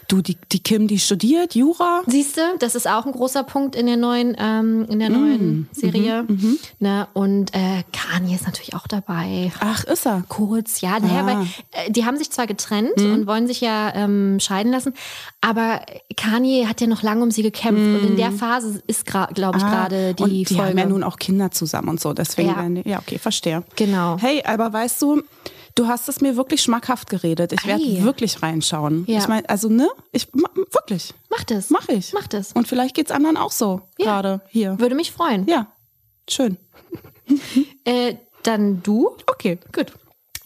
Du, die, die Kim, die studiert Jura. Siehst du, das ist auch ein großer Punkt in der neuen, ähm, in der neuen mm, Serie. Mm, mm, ne? Und äh, Kanye ist natürlich auch dabei. Ach, ist er? Kurz, ja. Naja, ah. weil äh, die haben sich zwar getrennt mhm. und wollen sich ja ähm, scheiden lassen, aber Kanye hat ja noch lange um sie gekämpft. Und in der mhm. Phase ist, glaube ich, ah. gerade die, und die Folge. haben ja nun auch Kinder zusammen und so. Deswegen, ja, ja okay, verstehe. Genau. Hey, aber weißt du, Du hast es mir wirklich schmackhaft geredet. Ich werde wirklich reinschauen. Ja. Ich meine, also ne, ich wirklich. Mach das. Mach ich. Mach das. Und vielleicht geht's anderen auch so ja. gerade hier. Würde mich freuen. Ja. Schön. äh, dann du? Okay, gut.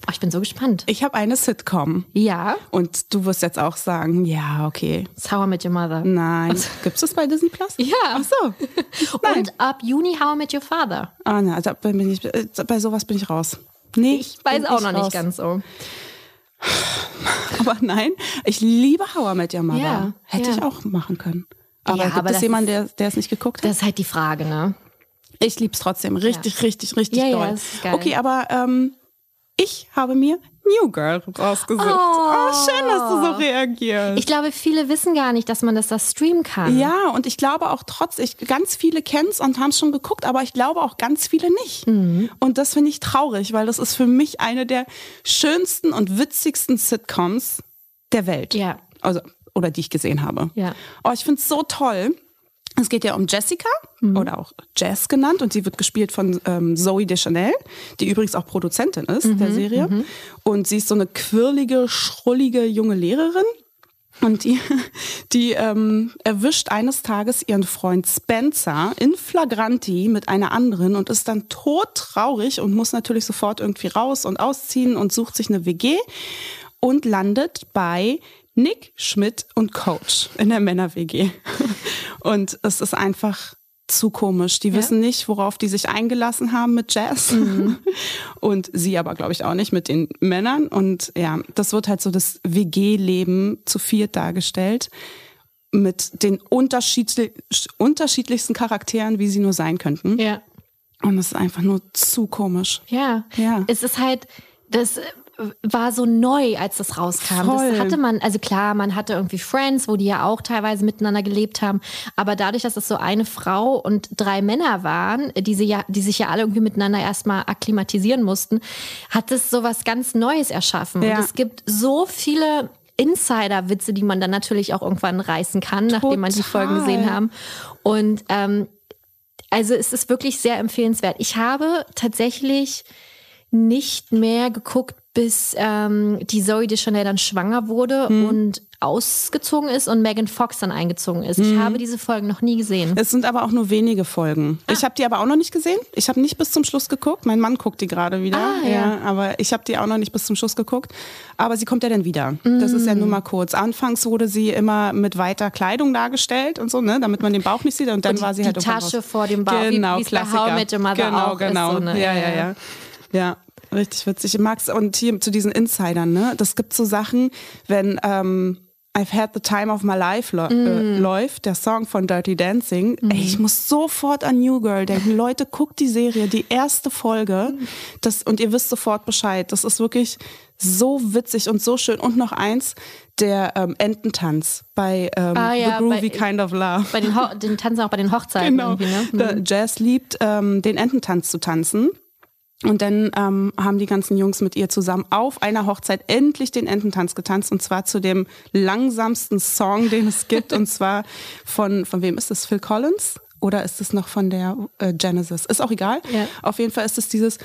Oh, ich bin so gespannt. Ich habe eine Sitcom. Ja. Und du wirst jetzt auch sagen, ja, okay. How I Met Your Mother. Nein. Gibt es das bei Disney Plus? Ja. Ach so. Und ab Juni How I Met Your Father. Ah, na, da bin ich, äh, bei sowas bin ich raus. Nee, ich weiß auch noch raus. nicht ganz so. Aber nein, ich liebe How I Met Your Mother. Ja, Hätte ja. ich auch machen können. Aber ja, gibt aber es jemanden, der, der es nicht geguckt hat? Das ist halt die Frage, ne? Ich lieb's trotzdem. Richtig, richtig, richtig ja, doll. Okay, aber ähm, Ich habe mir New Girl rausgesucht. Oh. oh. schön, dass du so reagierst. Ich glaube, viele wissen gar nicht, dass man das da streamen kann. Ja, und ich glaube auch trotzdem, ganz viele kennen es und haben es schon geguckt, aber ich glaube auch ganz viele nicht. Mhm. Und das finde ich traurig, weil das ist für mich eine der schönsten und witzigsten Sitcoms der Welt. Ja. Also, oder die ich gesehen habe. Ja. Oh, ich finde es so toll. Es geht ja um Jessica mhm. oder auch Jess genannt und sie wird gespielt von ähm, Zoe Deschanel, die übrigens auch Produzentin ist mhm, der Serie. Mhm. Und sie ist so eine quirlige, schrullige junge Lehrerin. Und die, die ähm, erwischt eines Tages ihren Freund Spencer in Flagranti mit einer anderen und ist dann todtraurig und muss natürlich sofort irgendwie raus und ausziehen und sucht sich eine WG und landet bei Nick Schmidt und Coach in der Männer-WG. Und es ist einfach zu komisch. Die ja. wissen nicht, worauf die sich eingelassen haben mit Jazz. Mhm. Und sie aber, glaube ich, auch nicht mit den Männern. Und ja, das wird halt so das WG-Leben zu viert dargestellt. Mit den unterschiedli unterschiedlichsten Charakteren, wie sie nur sein könnten. Ja. Und es ist einfach nur zu komisch. Ja. Ja. Es ist halt, das war so neu, als das rauskam. Voll. Das hatte man, also klar, man hatte irgendwie Friends, wo die ja auch teilweise miteinander gelebt haben. Aber dadurch, dass es so eine Frau und drei Männer waren, die, sie ja, die sich ja alle irgendwie miteinander erstmal akklimatisieren mussten, hat es so was ganz Neues erschaffen. Ja. Und es gibt so viele Insider-Witze, die man dann natürlich auch irgendwann reißen kann, Total. nachdem man die Folgen gesehen haben. Und ähm, also es ist wirklich sehr empfehlenswert. Ich habe tatsächlich nicht mehr geguckt, bis ähm, die Zoe de Chanel dann schwanger wurde hm. und ausgezogen ist und Megan Fox dann eingezogen ist. Ich hm. habe diese Folgen noch nie gesehen. Es sind aber auch nur wenige Folgen. Ah. Ich habe die aber auch noch nicht gesehen. Ich habe nicht bis zum Schluss geguckt. Mein Mann guckt die gerade wieder. Ah, ja. ja. aber ich habe die auch noch nicht bis zum Schluss geguckt. Aber sie kommt ja dann wieder. Mm. Das ist ja nur mal kurz. Anfangs wurde sie immer mit weiter Kleidung dargestellt und so, ne, damit man den Bauch nicht sieht. Und dann und die, war sie halt die Tasche vor dem Bauch, genau, wie Mother genau, genau. So eine, ja, ja, ja. Ja, Richtig witzig. Max, und hier zu diesen Insidern, ne? Das gibt so Sachen, wenn ähm, I've Had the Time of My Life äh, mm. äh, läuft, der Song von Dirty Dancing. Mm. Ey, ich muss sofort an New Girl denken. Leute, guckt die Serie, die erste Folge. Das, und ihr wisst sofort Bescheid. Das ist wirklich so witzig und so schön. Und noch eins, der ähm, Ententanz bei ähm, ah, ja, The Groovy bei, Kind of Love. Bei den, Ho den tanzen auch bei den Hochzeiten. Genau. Ne? Mhm. Jazz liebt, ähm, den Ententanz zu tanzen. Und dann ähm, haben die ganzen Jungs mit ihr zusammen auf einer Hochzeit endlich den Ententanz getanzt und zwar zu dem langsamsten Song, den es gibt und zwar von von wem ist das? Phil Collins oder ist es noch von der äh, Genesis? Ist auch egal. Ja. Auf jeden Fall ist es dieses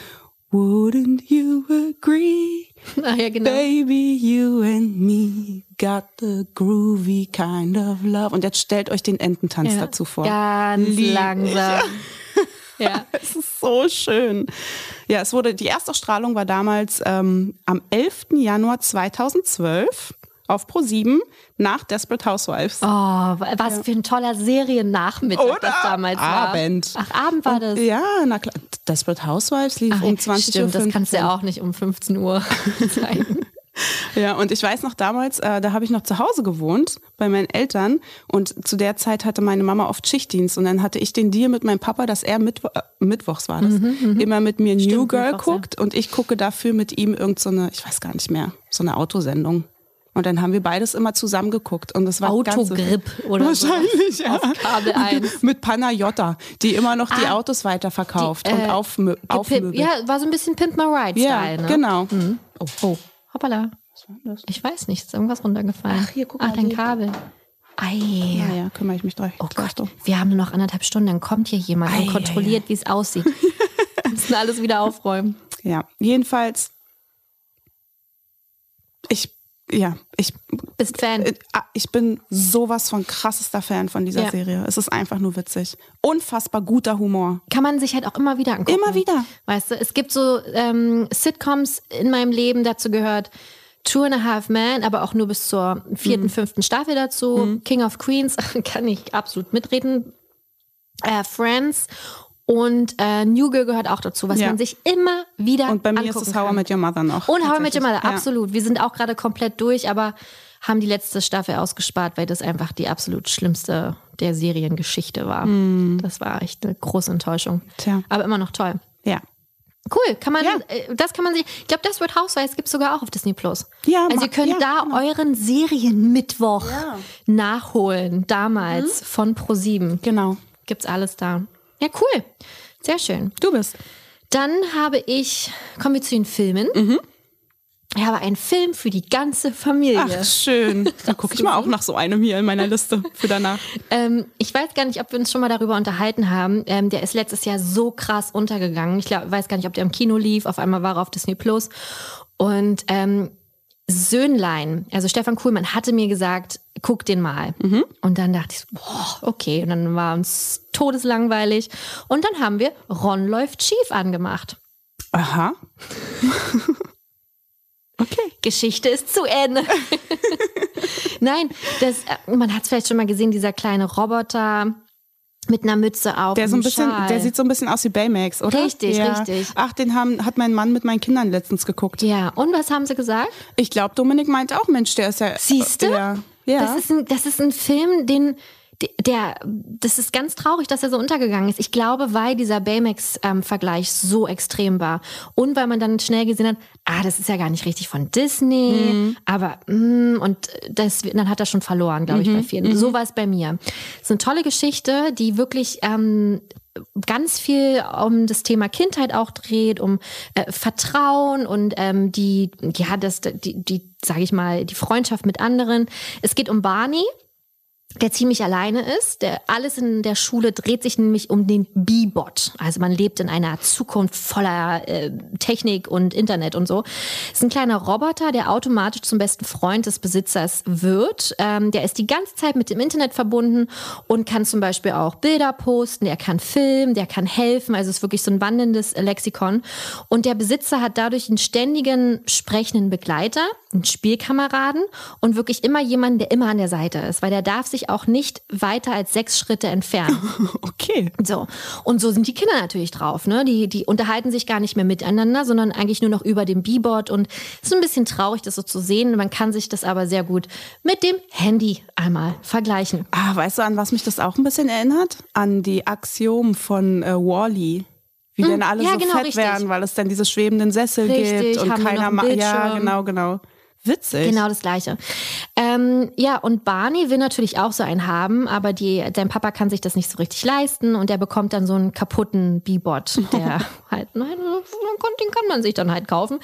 Wouldn't you agree? Ah, ja, genau. Baby, you and me got the groovy kind of love. Und jetzt stellt euch den Ententanz ja. dazu vor. Ganz Lieb langsam. Ja. es ist so schön. Ja, es wurde, die Erstausstrahlung war damals ähm, am 11. Januar 2012 auf Pro7 nach Desperate Housewives. Oh, was ja. für ein toller Seriennachmittag Oder das damals war. Abend. Ach, Abend war das. ja, na klar. Desperate Housewives lief Ach, um 20 stimmt, Uhr. Das kannst du ja auch nicht um 15 Uhr zeigen. Ja, und ich weiß noch damals, äh, da habe ich noch zu Hause gewohnt bei meinen Eltern und zu der Zeit hatte meine Mama oft Schichtdienst und dann hatte ich den Deal mit meinem Papa, dass er Mittwo äh, Mittwochs war das, mhm, mhm. immer mit mir Stimmt, New Girl guckt ja. und ich gucke dafür mit ihm irgend so eine, ich weiß gar nicht mehr, so eine Autosendung. Und dann haben wir beides immer zusammen geguckt und das war Autogrip oder wahrscheinlich so. ja. Auf Kabel 1. mit Panayota, die immer noch die ah, Autos weiterverkauft die, äh, und aufmöbelt. Ja, war so ein bisschen Pimp My Ride Style, ja, ne? genau. Mhm. Oh, oh, hoppala. Was war das? Ich weiß nicht, ist irgendwas runtergefallen. Ach, hier, guck mal. Ach, dein Kabel. Ei. Ja, ja, kümmere ich mich gleich. Oh Gott, wir haben nur noch anderthalb Stunden, dann kommt hier jemand Ei, und kontrolliert, wie es aussieht. wir müssen alles wieder aufräumen. Ja, jedenfalls, ich, ja, ich. Bist Fan? Äh, ah, ich bin sowas von krassester Fan von dieser ja. Serie. Es ist einfach nur witzig. Unfassbar guter Humor. Kann man sich halt auch immer wieder angucken. Immer wieder. Weißt du, es gibt so ähm, Sitcoms in meinem Leben, dazu gehört Two and a Half Men, aber auch nur bis zur vierten, mhm. fünften Staffel dazu. Mhm. King of Queens kann ich absolut mitreden. Äh, Friends und äh, New Girl gehört auch dazu, was ja. man sich immer wieder Und bei mir ist es How I Met Your Mother noch. Und How I Met Your Mother, absolut. Ja. Wir sind auch gerade komplett durch, aber haben die letzte Staffel ausgespart, weil das einfach die absolut schlimmste der Seriengeschichte war. Mhm. Das war echt eine große Enttäuschung. Tja. Aber immer noch toll. Ja. Cool, kann man, ja. Äh, das kann man sich, ich glaube, das wird Housewives gibt es sogar auch auf Disney Plus. Ja, also ihr könnt ja, da genau. euren Serienmittwoch ja. nachholen, damals mhm. von Pro7. Genau. Gibt's alles da. Ja, cool. Sehr schön. Du bist. Dann habe ich, kommen wir zu den Filmen. Mhm. Ich habe einen Film für die ganze Familie. Ach, schön. Da gucke ich mal auch nach so einem hier in meiner Liste für danach. ähm, ich weiß gar nicht, ob wir uns schon mal darüber unterhalten haben. Ähm, der ist letztes Jahr so krass untergegangen. Ich glaub, weiß gar nicht, ob der im Kino lief. Auf einmal war er auf Disney Plus. Und ähm, Söhnlein, also Stefan Kuhlmann hatte mir gesagt, guck den mal. Mhm. Und dann dachte ich, boah, okay. Und dann war uns todeslangweilig. Und dann haben wir Ron läuft schief angemacht. Aha. Okay. Geschichte ist zu Ende. Nein, das, äh, man hat es vielleicht schon mal gesehen, dieser kleine Roboter mit einer Mütze auf. Der so ein bisschen, Schal. der sieht so ein bisschen aus wie Baymax, oder? Richtig, ja. richtig. Ach, den haben, hat mein Mann mit meinen Kindern letztens geguckt. Ja, und was haben sie gesagt? Ich glaube, Dominik meint auch, Mensch, der ist ja. Siehst du? Ja. ja. Das, ist ein, das ist ein Film, den der, das ist ganz traurig, dass er so untergegangen ist. Ich glaube, weil dieser Baymax-Vergleich ähm, so extrem war und weil man dann schnell gesehen hat, ah, das ist ja gar nicht richtig von Disney, mhm. aber mm, und das, dann hat er schon verloren, glaube ich, mhm. bei vielen. Mhm. So war es bei mir. Es ist eine tolle Geschichte, die wirklich ähm, ganz viel um das Thema Kindheit auch dreht, um äh, Vertrauen und ähm, die, ja, das, die, die, sage ich mal, die Freundschaft mit anderen. Es geht um Barney der ziemlich alleine ist. Der, alles in der Schule dreht sich nämlich um den B-Bot. Also man lebt in einer Zukunft voller äh, Technik und Internet und so. Ist ein kleiner Roboter, der automatisch zum besten Freund des Besitzers wird. Ähm, der ist die ganze Zeit mit dem Internet verbunden und kann zum Beispiel auch Bilder posten. Der kann filmen, der kann helfen. Also ist wirklich so ein wandelndes Lexikon. Und der Besitzer hat dadurch einen ständigen sprechenden Begleiter, einen Spielkameraden und wirklich immer jemanden, der immer an der Seite ist, weil der darf sich auch nicht weiter als sechs Schritte entfernen. Okay. So. Und so sind die Kinder natürlich drauf, ne? Die, die unterhalten sich gar nicht mehr miteinander, sondern eigentlich nur noch über dem B-Board und es ist ein bisschen traurig, das so zu sehen. Man kann sich das aber sehr gut mit dem Handy einmal vergleichen. Ah, weißt du, an was mich das auch ein bisschen erinnert? An die Axiom von äh, Wally. -E wie hm, denn alle ja, so genau, fett richtig. werden, weil es dann diese schwebenden Sessel richtig, gibt und keiner macht. Ja, genau, genau. Witzig. Genau das Gleiche. Ähm, ja, und Barney will natürlich auch so einen haben, aber die, dein Papa kann sich das nicht so richtig leisten und er bekommt dann so einen kaputten B-Bot, der halt, nein, den kann man sich dann halt kaufen.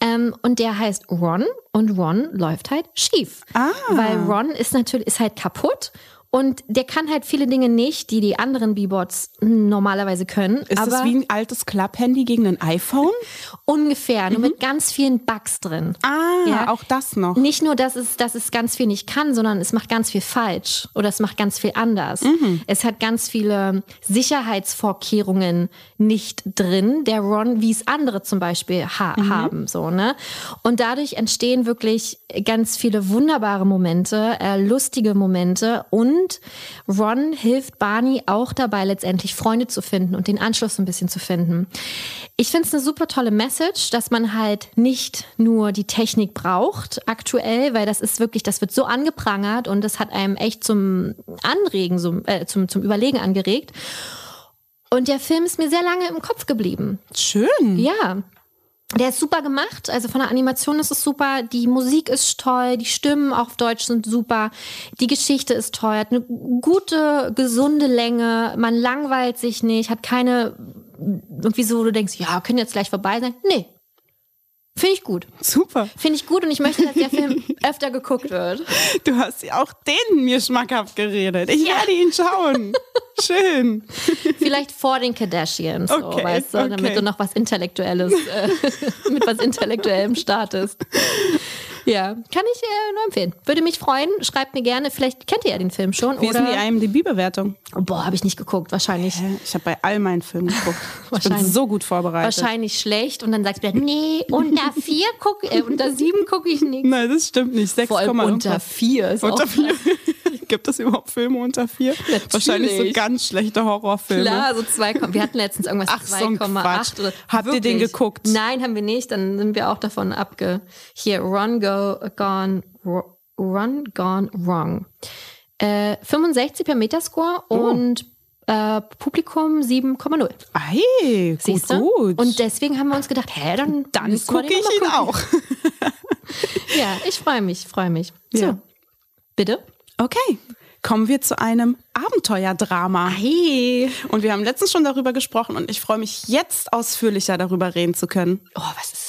Ähm, und der heißt Ron und Ron läuft halt schief. Ah. Weil Ron ist natürlich, ist halt kaputt und der kann halt viele Dinge nicht, die die anderen B-Bots normalerweise können. Ist das wie ein altes Club-Handy gegen ein iPhone? Ungefähr, nur mhm. mit ganz vielen Bugs drin. Ah, ja? auch das noch. Nicht nur, dass es, dass es ganz viel nicht kann, sondern es macht ganz viel falsch oder es macht ganz viel anders. Mhm. Es hat ganz viele Sicherheitsvorkehrungen nicht drin, der Ron, wie es andere zum Beispiel ha mhm. haben. So, ne? Und dadurch entstehen wirklich ganz viele wunderbare Momente, äh, lustige Momente und und Ron hilft Barney auch dabei, letztendlich Freunde zu finden und den Anschluss ein bisschen zu finden. Ich finde es eine super tolle Message, dass man halt nicht nur die Technik braucht aktuell, weil das ist wirklich, das wird so angeprangert und das hat einem echt zum Anregen, so, äh, zum, zum Überlegen angeregt. Und der Film ist mir sehr lange im Kopf geblieben. Schön. Ja. Der ist super gemacht, also von der Animation ist es super, die Musik ist toll, die Stimmen auf Deutsch sind super, die Geschichte ist toll, hat eine gute, gesunde Länge, man langweilt sich nicht, hat keine irgendwie so, wo du denkst, ja, können jetzt gleich vorbei sein. Nee, Finde ich gut. Super. Finde ich gut und ich möchte, dass der Film öfter geguckt wird. Du hast ja auch den mir schmackhaft geredet. Ich ja. werde ihn schauen. Schön. Vielleicht vor den Kardashians, so, okay, weißt du, okay. damit du noch was Intellektuelles, äh, mit was Intellektuellem startest. Ja, kann ich äh, nur empfehlen. Würde mich freuen. Schreibt mir gerne. Vielleicht kennt ihr ja den Film schon. Wie oder? ist denn die IMDb-Bewertung? Oh, boah, habe ich nicht geguckt. Wahrscheinlich. Ich habe bei all meinen Filmen geguckt. ich bin so gut vorbereitet. Wahrscheinlich schlecht. Und dann sagst du, nee, unter vier gucke äh, unter sieben gucke ich nicht. Nein, das stimmt nicht. Sechs allem unter vier ist unter vier. Gibt es überhaupt Filme unter vier? Natürlich. Wahrscheinlich so ganz schlechte Horrorfilme. Klar, so zwei. Wir hatten letztens irgendwas 2,8 so Habt wirklich? ihr den geguckt? Nein, haben wir nicht. Dann sind wir auch davon abge. Hier, Run, Go, Gone, Run, Gone, Wrong. Äh, 65 per Metascore oh. und Äh, Publikum 7,0. Ei, gut, gut. Und deswegen haben wir uns gedacht, hä, dann, dann gucke ich ihn auch. Ja, ich freue mich, freue mich. So, Ja. bitte? Okay, kommen wir zu einem Abenteuerdrama. Hey. Und wir haben letztens schon darüber gesprochen und ich freue mich jetzt ausführlicher darüber reden zu können. Oh, was ist?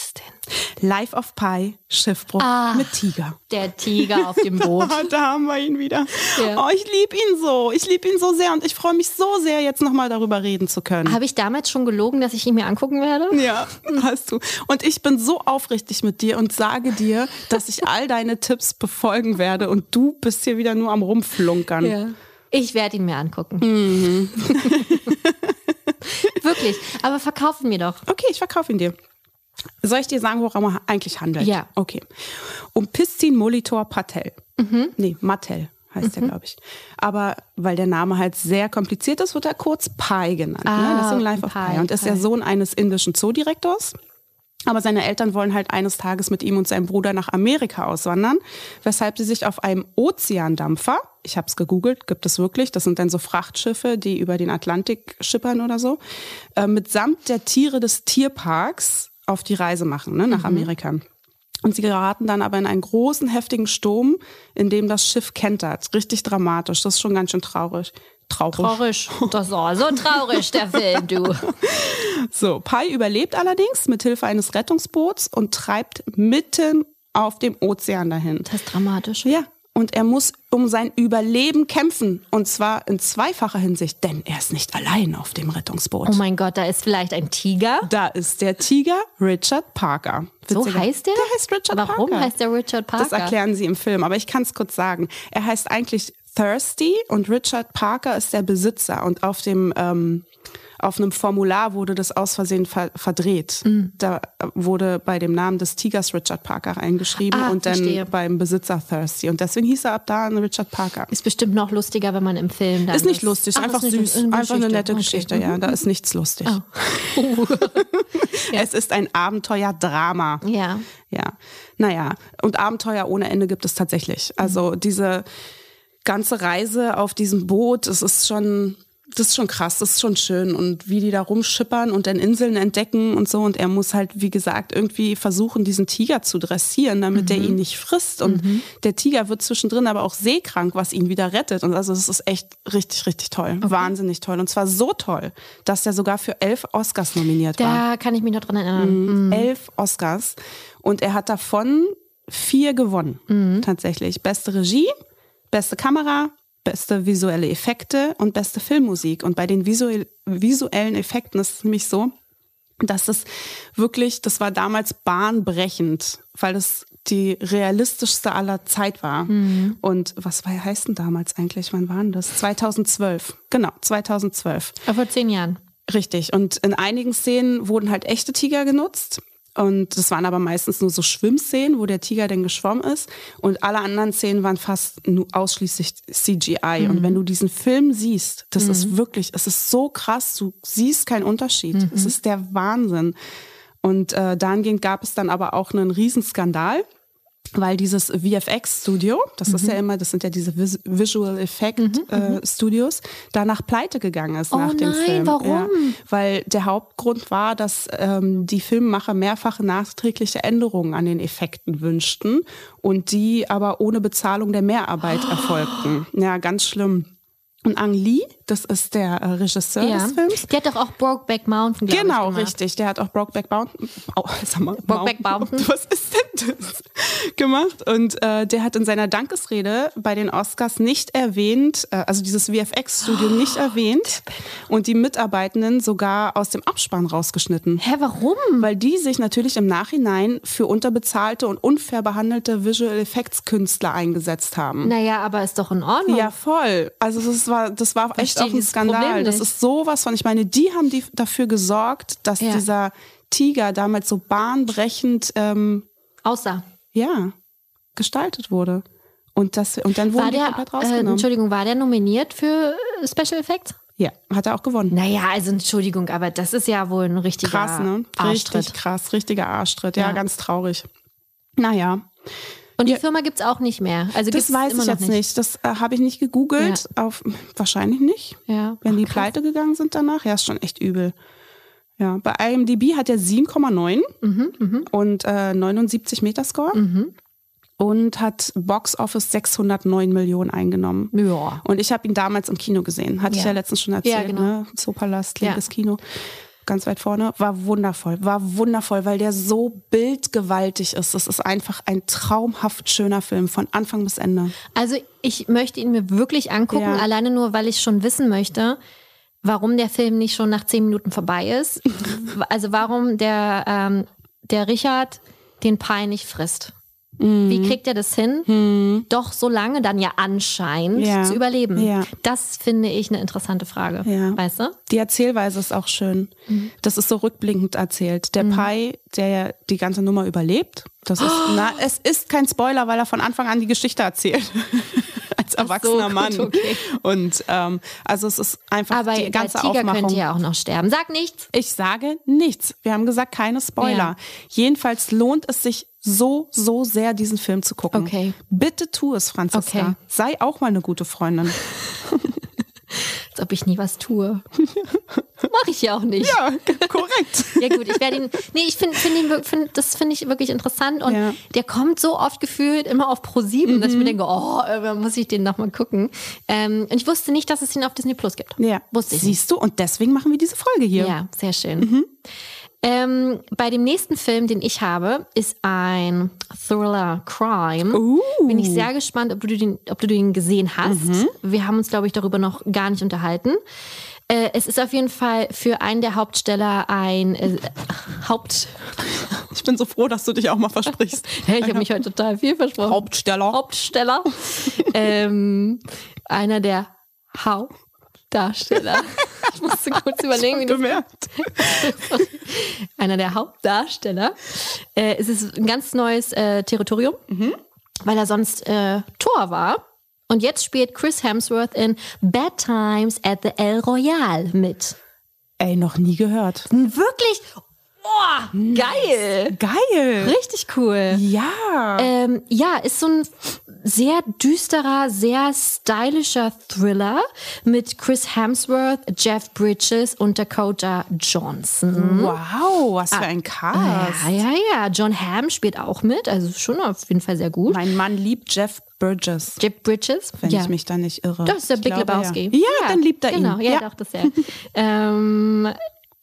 Life of Pi, Schiffbruch Ah. mit Tiger. Der Tiger auf dem Boot. da haben wir ihn wieder. Ja. Oh, ich liebe ihn so. Ich liebe ihn so sehr und ich freue mich so sehr, jetzt nochmal darüber reden zu können. Habe ich damals schon gelogen, dass ich ihn mir angucken werde? Ja, hast du. Und ich bin so aufrichtig mit dir und sage dir, dass ich all deine Tipps befolgen werde und du bist hier wieder nur am Rumflunkern. Ja. Ich werde ihn mir angucken. Mhm. Wirklich. Aber verkaufen mir doch. Okay, ich verkaufe ihn dir. Soll ich dir sagen, worum er eigentlich handelt? Ja. Okay. Um Pistin Molitor Patel. Nee, Mattel heißt er, glaube ich. Aber weil der Name halt sehr kompliziert ist, wird er kurz Pi genannt. Ah, ne? Deswegen Life of Pi, Pi. Und ist der. Sohn eines indischen Zoodirektors. Aber seine Eltern wollen halt eines Tages mit ihm und seinem Bruder nach Amerika auswandern, weshalb sie sich auf einem Ozeandampfer, ich habe es gegoogelt, gibt es wirklich, das sind dann so Frachtschiffe, die über den Atlantik schippern oder so, äh, mitsamt der Tiere des Tierparks auf die Reise machen, ne, nach Amerika. Und sie geraten dann aber in einen großen, heftigen Sturm, in dem das Schiff kentert. Richtig dramatisch, das ist schon ganz schön traurig. Traurig. Traurig. Das war so traurig, der Film, du. So, Pi überlebt allerdings mit Hilfe eines Rettungsboots und treibt mitten auf dem Ozean dahin. Das ist dramatisch. Ja, und er muss um sein Überleben kämpfen. Und zwar in zweifacher Hinsicht, denn er ist nicht allein auf dem Rettungsboot. Oh mein Gott, da ist vielleicht ein Tiger. da ist der Tiger Richard Parker. So Witziger- heißt der? Der heißt Richard Warum Parker. heißt der Richard Parker? Das erklären sie im Film, aber ich kann es kurz sagen. Er heißt eigentlich Thirsty und Richard Parker ist der Besitzer. Und auf dem ähm, auf einem Formular wurde das aus Versehen ver verdreht. Mm. Da wurde bei dem Namen des Tigers Richard Parker eingeschrieben Ah, und dann verstehe. beim Besitzer Thirsty. Und deswegen hieß er ab da ein Richard Parker. Ist bestimmt noch lustiger, wenn man im Film dann Ist nicht das- lustig, ist Ach, einfach ist nicht- süß. ist eine einfach eine nette Okay. Geschichte, ja. Da ist nichts lustig. Oh. Es ist ein Abenteuerdrama. Ja. Ja, naja, und Abenteuer ohne Ende gibt es tatsächlich. Also Mhm. diese ganze Reise auf diesem Boot, es ist schon, das ist schon krass, das ist schon schön. Und wie die da rumschippern und dann Inseln entdecken und so. Und er muss halt, wie gesagt, irgendwie versuchen, diesen Tiger zu dressieren, damit er ihn nicht frisst. Und der Tiger wird zwischendrin aber auch seekrank, was ihn wieder rettet. Und also das ist echt richtig, richtig toll. Wahnsinnig toll. Und zwar so toll, dass er sogar für elf Oscars nominiert war Da kann ich mich noch dran erinnern. elf Oscars und er hat davon vier gewonnen, tatsächlich. Beste Regie, beste Kamera, beste visuelle Effekte und beste Filmmusik. Und bei den visuell, visuellen Effekten ist es nämlich so, dass es wirklich, das war damals bahnbrechend, weil das die realistischste aller Zeit war. Und was war, heißt denn damals eigentlich? Wann waren das? 2012. Genau, 2012. Aber vor zehn Jahren. Richtig. Und in einigen Szenen wurden halt echte Tiger genutzt. Und das waren aber meistens nur so Schwimmszenen, wo der Tiger dann geschwommen ist. Und alle anderen Szenen waren fast nur ausschließlich CGI. Und wenn du diesen Film siehst, das ist wirklich, es ist so krass, du siehst keinen Unterschied. Es ist der Wahnsinn. Und äh, dahingehend gab es dann aber auch einen Riesenskandal weil dieses VFX-Studio, das ist ja immer, das sind ja diese Vis Visual Effect äh, Studios, danach pleite gegangen ist Oh nach dem nein, Film. warum? Ja, weil der Hauptgrund war, dass ähm, die Filmemacher mehrfache nachträgliche Änderungen an den Effekten wünschten und die aber ohne Bezahlung der Mehrarbeit erfolgten. Ja, ganz schlimm. Und Ang Lee, das ist der äh, Regisseur Ja. des Films. Die hat doch auch Brokeback Mountain, Genau, gemacht. richtig. Der hat auch Brokeback Mountain. Oh, sag mal, Brokeback Mountain. Was ist denn das? Gemacht. Und äh, der hat in seiner Dankesrede bei den Oscars nicht erwähnt, äh, also dieses VFX-Studio nicht erwähnt und die Mitarbeitenden sogar aus dem Abspann rausgeschnitten. Hä, warum? Weil die sich natürlich im Nachhinein für unterbezahlte und unfair behandelte Visual Effects Künstler eingesetzt haben. Naja, aber ist doch in Ordnung. Ja, voll. Also das war, das war echt Verstehe auch ein Skandal. Problem Das ist sowas von, ich meine, die haben die dafür gesorgt, dass Ja. dieser Tiger damals so bahnbrechend, ähm, Außer. ja, gestaltet wurde. Und, das, und dann die der, komplett äh, rausgenommen. Entschuldigung, war der nominiert für äh, Special Effects? ja, hat er auch gewonnen. Naja, also Entschuldigung, aber das ist ja wohl ein richtiger Krass, ne? Arschtritt. Richtig krass, richtiger Arschtritt. Ja, Ja. ganz traurig. Naja. Und die ja. Firma gibt es auch nicht mehr. Also das weiß ich jetzt nicht. nicht. Das äh, habe ich nicht gegoogelt. Ja. Auf, wahrscheinlich nicht. Ja. Wenn Ach, die pleite gegangen sind danach. Ja, ist schon echt übel. Ja, bei IMDb hat er 7,9 mhm, mh. und äh, 79 Metascore. Mhm. Und hat Box Office 609 Millionen eingenommen. Ja. Und ich habe ihn damals im Kino gesehen. Hatte ja. ich ja letztens schon erzählt, ja, genau. ne? Zoopalast, linkes ja. Kino ganz weit vorne, war wundervoll, war wundervoll, weil der so bildgewaltig ist. Es ist einfach ein traumhaft schöner Film von Anfang bis Ende. Also ich möchte ihn mir wirklich angucken, ja. alleine nur, weil ich schon wissen möchte, warum der Film nicht schon nach zehn Minuten vorbei ist. also warum der, ähm, der Richard den Pi nicht frisst. Mhm. Wie kriegt er das hin, mhm. doch so lange dann ja anscheinend ja. zu überleben? Ja. Das finde ich eine interessante Frage. Ja. Weißt du? Die Erzählweise ist auch schön. Mhm. Das ist so rückblickend erzählt. Der mhm. Pai, der ja die ganze Nummer überlebt, das ist, oh. na, es ist kein Spoiler, weil er von Anfang an die Geschichte erzählt. Als erwachsener so, Mann. okay. Und ähm, also es ist einfach Aber die ganze der Tiger Aufmachung. könnte ja auch noch sterben. Sag nichts. Ich sage nichts. Wir haben gesagt, keine Spoiler. Ja. Jedenfalls lohnt es sich so, so sehr, diesen Film zu gucken. Okay. Bitte tu es, Franziska. Okay. Sei auch mal eine gute Freundin. Als ob ich nie was tue. Mache ich ja auch nicht. Ja, korrekt. ja gut, ich werde ihn. Nee, ich finde find ihn find, das finde ich wirklich interessant und ja. der kommt so oft gefühlt immer auf Pro 7, mhm. dass ich mir mhm. denke, oh, muss ich den nochmal gucken. Ähm, und ich wusste nicht, dass es ihn auf Disney Plus gibt. Ja. Wusste ich. Siehst nicht. du, und deswegen machen wir diese Folge hier. Ja, sehr schön. Mhm. Ähm, bei dem nächsten Film, den ich habe, ist ein Thriller Crime. Uh. Bin ich sehr gespannt, ob du den, ob du den gesehen hast. Mhm. Wir haben uns, glaube ich, darüber noch gar nicht unterhalten. Äh, es ist auf jeden Fall für einen der Hauptsteller ein äh, Haupt. Ich bin so froh, dass du dich auch mal versprichst. hey, ich habe mich heute total viel versprochen. Hauptsteller. Hauptsteller. ähm, einer der Hauptdarsteller. Ich musste kurz überlegen, wie gemerkt. Einer der Hauptdarsteller. Äh, es ist ein ganz neues äh, Territorium, mhm. weil er sonst äh, Tor war. Und jetzt spielt Chris Hemsworth in Bad Times at the El Royale mit. Ey, noch nie gehört. Wirklich? Boah, geil. Geil. Richtig cool. Ja. Ähm, ja, ist so ein sehr düsterer, sehr stylischer Thriller mit Chris Hemsworth, Jeff Bridges und Dakota Johnson. Wow, was für ein Cast. Ja, ja, ja. John Hamm spielt auch mit, also schon auf jeden Fall sehr gut. Mein Mann liebt Jeff Bridges. Jeff Bridges? Wenn ja. ich mich da nicht irre. Das ist der ich Big glaube, Lebowski. Ja. ja. dann liebt er genau. ihn. Genau, ja, ja. doch, das ja. ähm,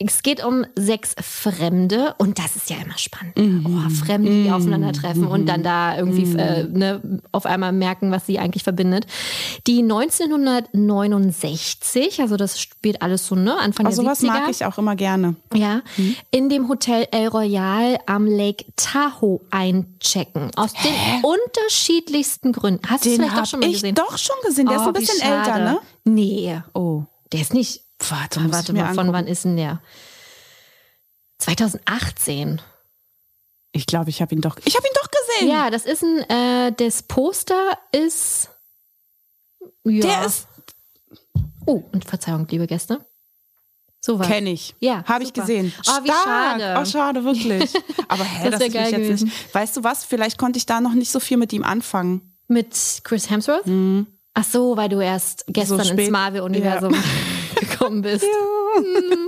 es geht um sechs Fremde und das ist ja immer spannend. Mhm. Oh, Fremde, die mhm. aufeinandertreffen mhm. und dann da irgendwie mhm. äh, ne, auf einmal merken, was sie eigentlich verbindet. Die 1969, also das spielt alles so, ne, Anfang also der 70er. sowas mag ich auch immer gerne. Ja, mhm. in dem Hotel El Royal am Lake Tahoe einchecken. Aus Hä? den unterschiedlichsten Gründen. Hast du es vielleicht doch schon mal gesehen? Ich doch schon gesehen. Der oh, ist ein bisschen älter, ne? Nee. Oh. Der ist nicht Warte, Ach, warte mal, von wann ist denn der? 2018. Ich glaube, ich habe ihn doch. Ich habe ihn doch gesehen. Ja, das ist ein. Äh, das Poster ist. Ja. Der ist. Oh, und Verzeihung, liebe Gäste. So was. Kenne ich. Ja. Habe ich gesehen. Oh, wie schade. Oh, schade, wirklich. Aber hä, das, das geil jetzt gewesen. nicht. Weißt du was? Vielleicht konnte ich da noch nicht so viel mit ihm anfangen. Mit Chris Hemsworth? Mhm. Ach so, weil du erst gestern so ins Marvel-Universum. Ja. gekommen bist. Hm.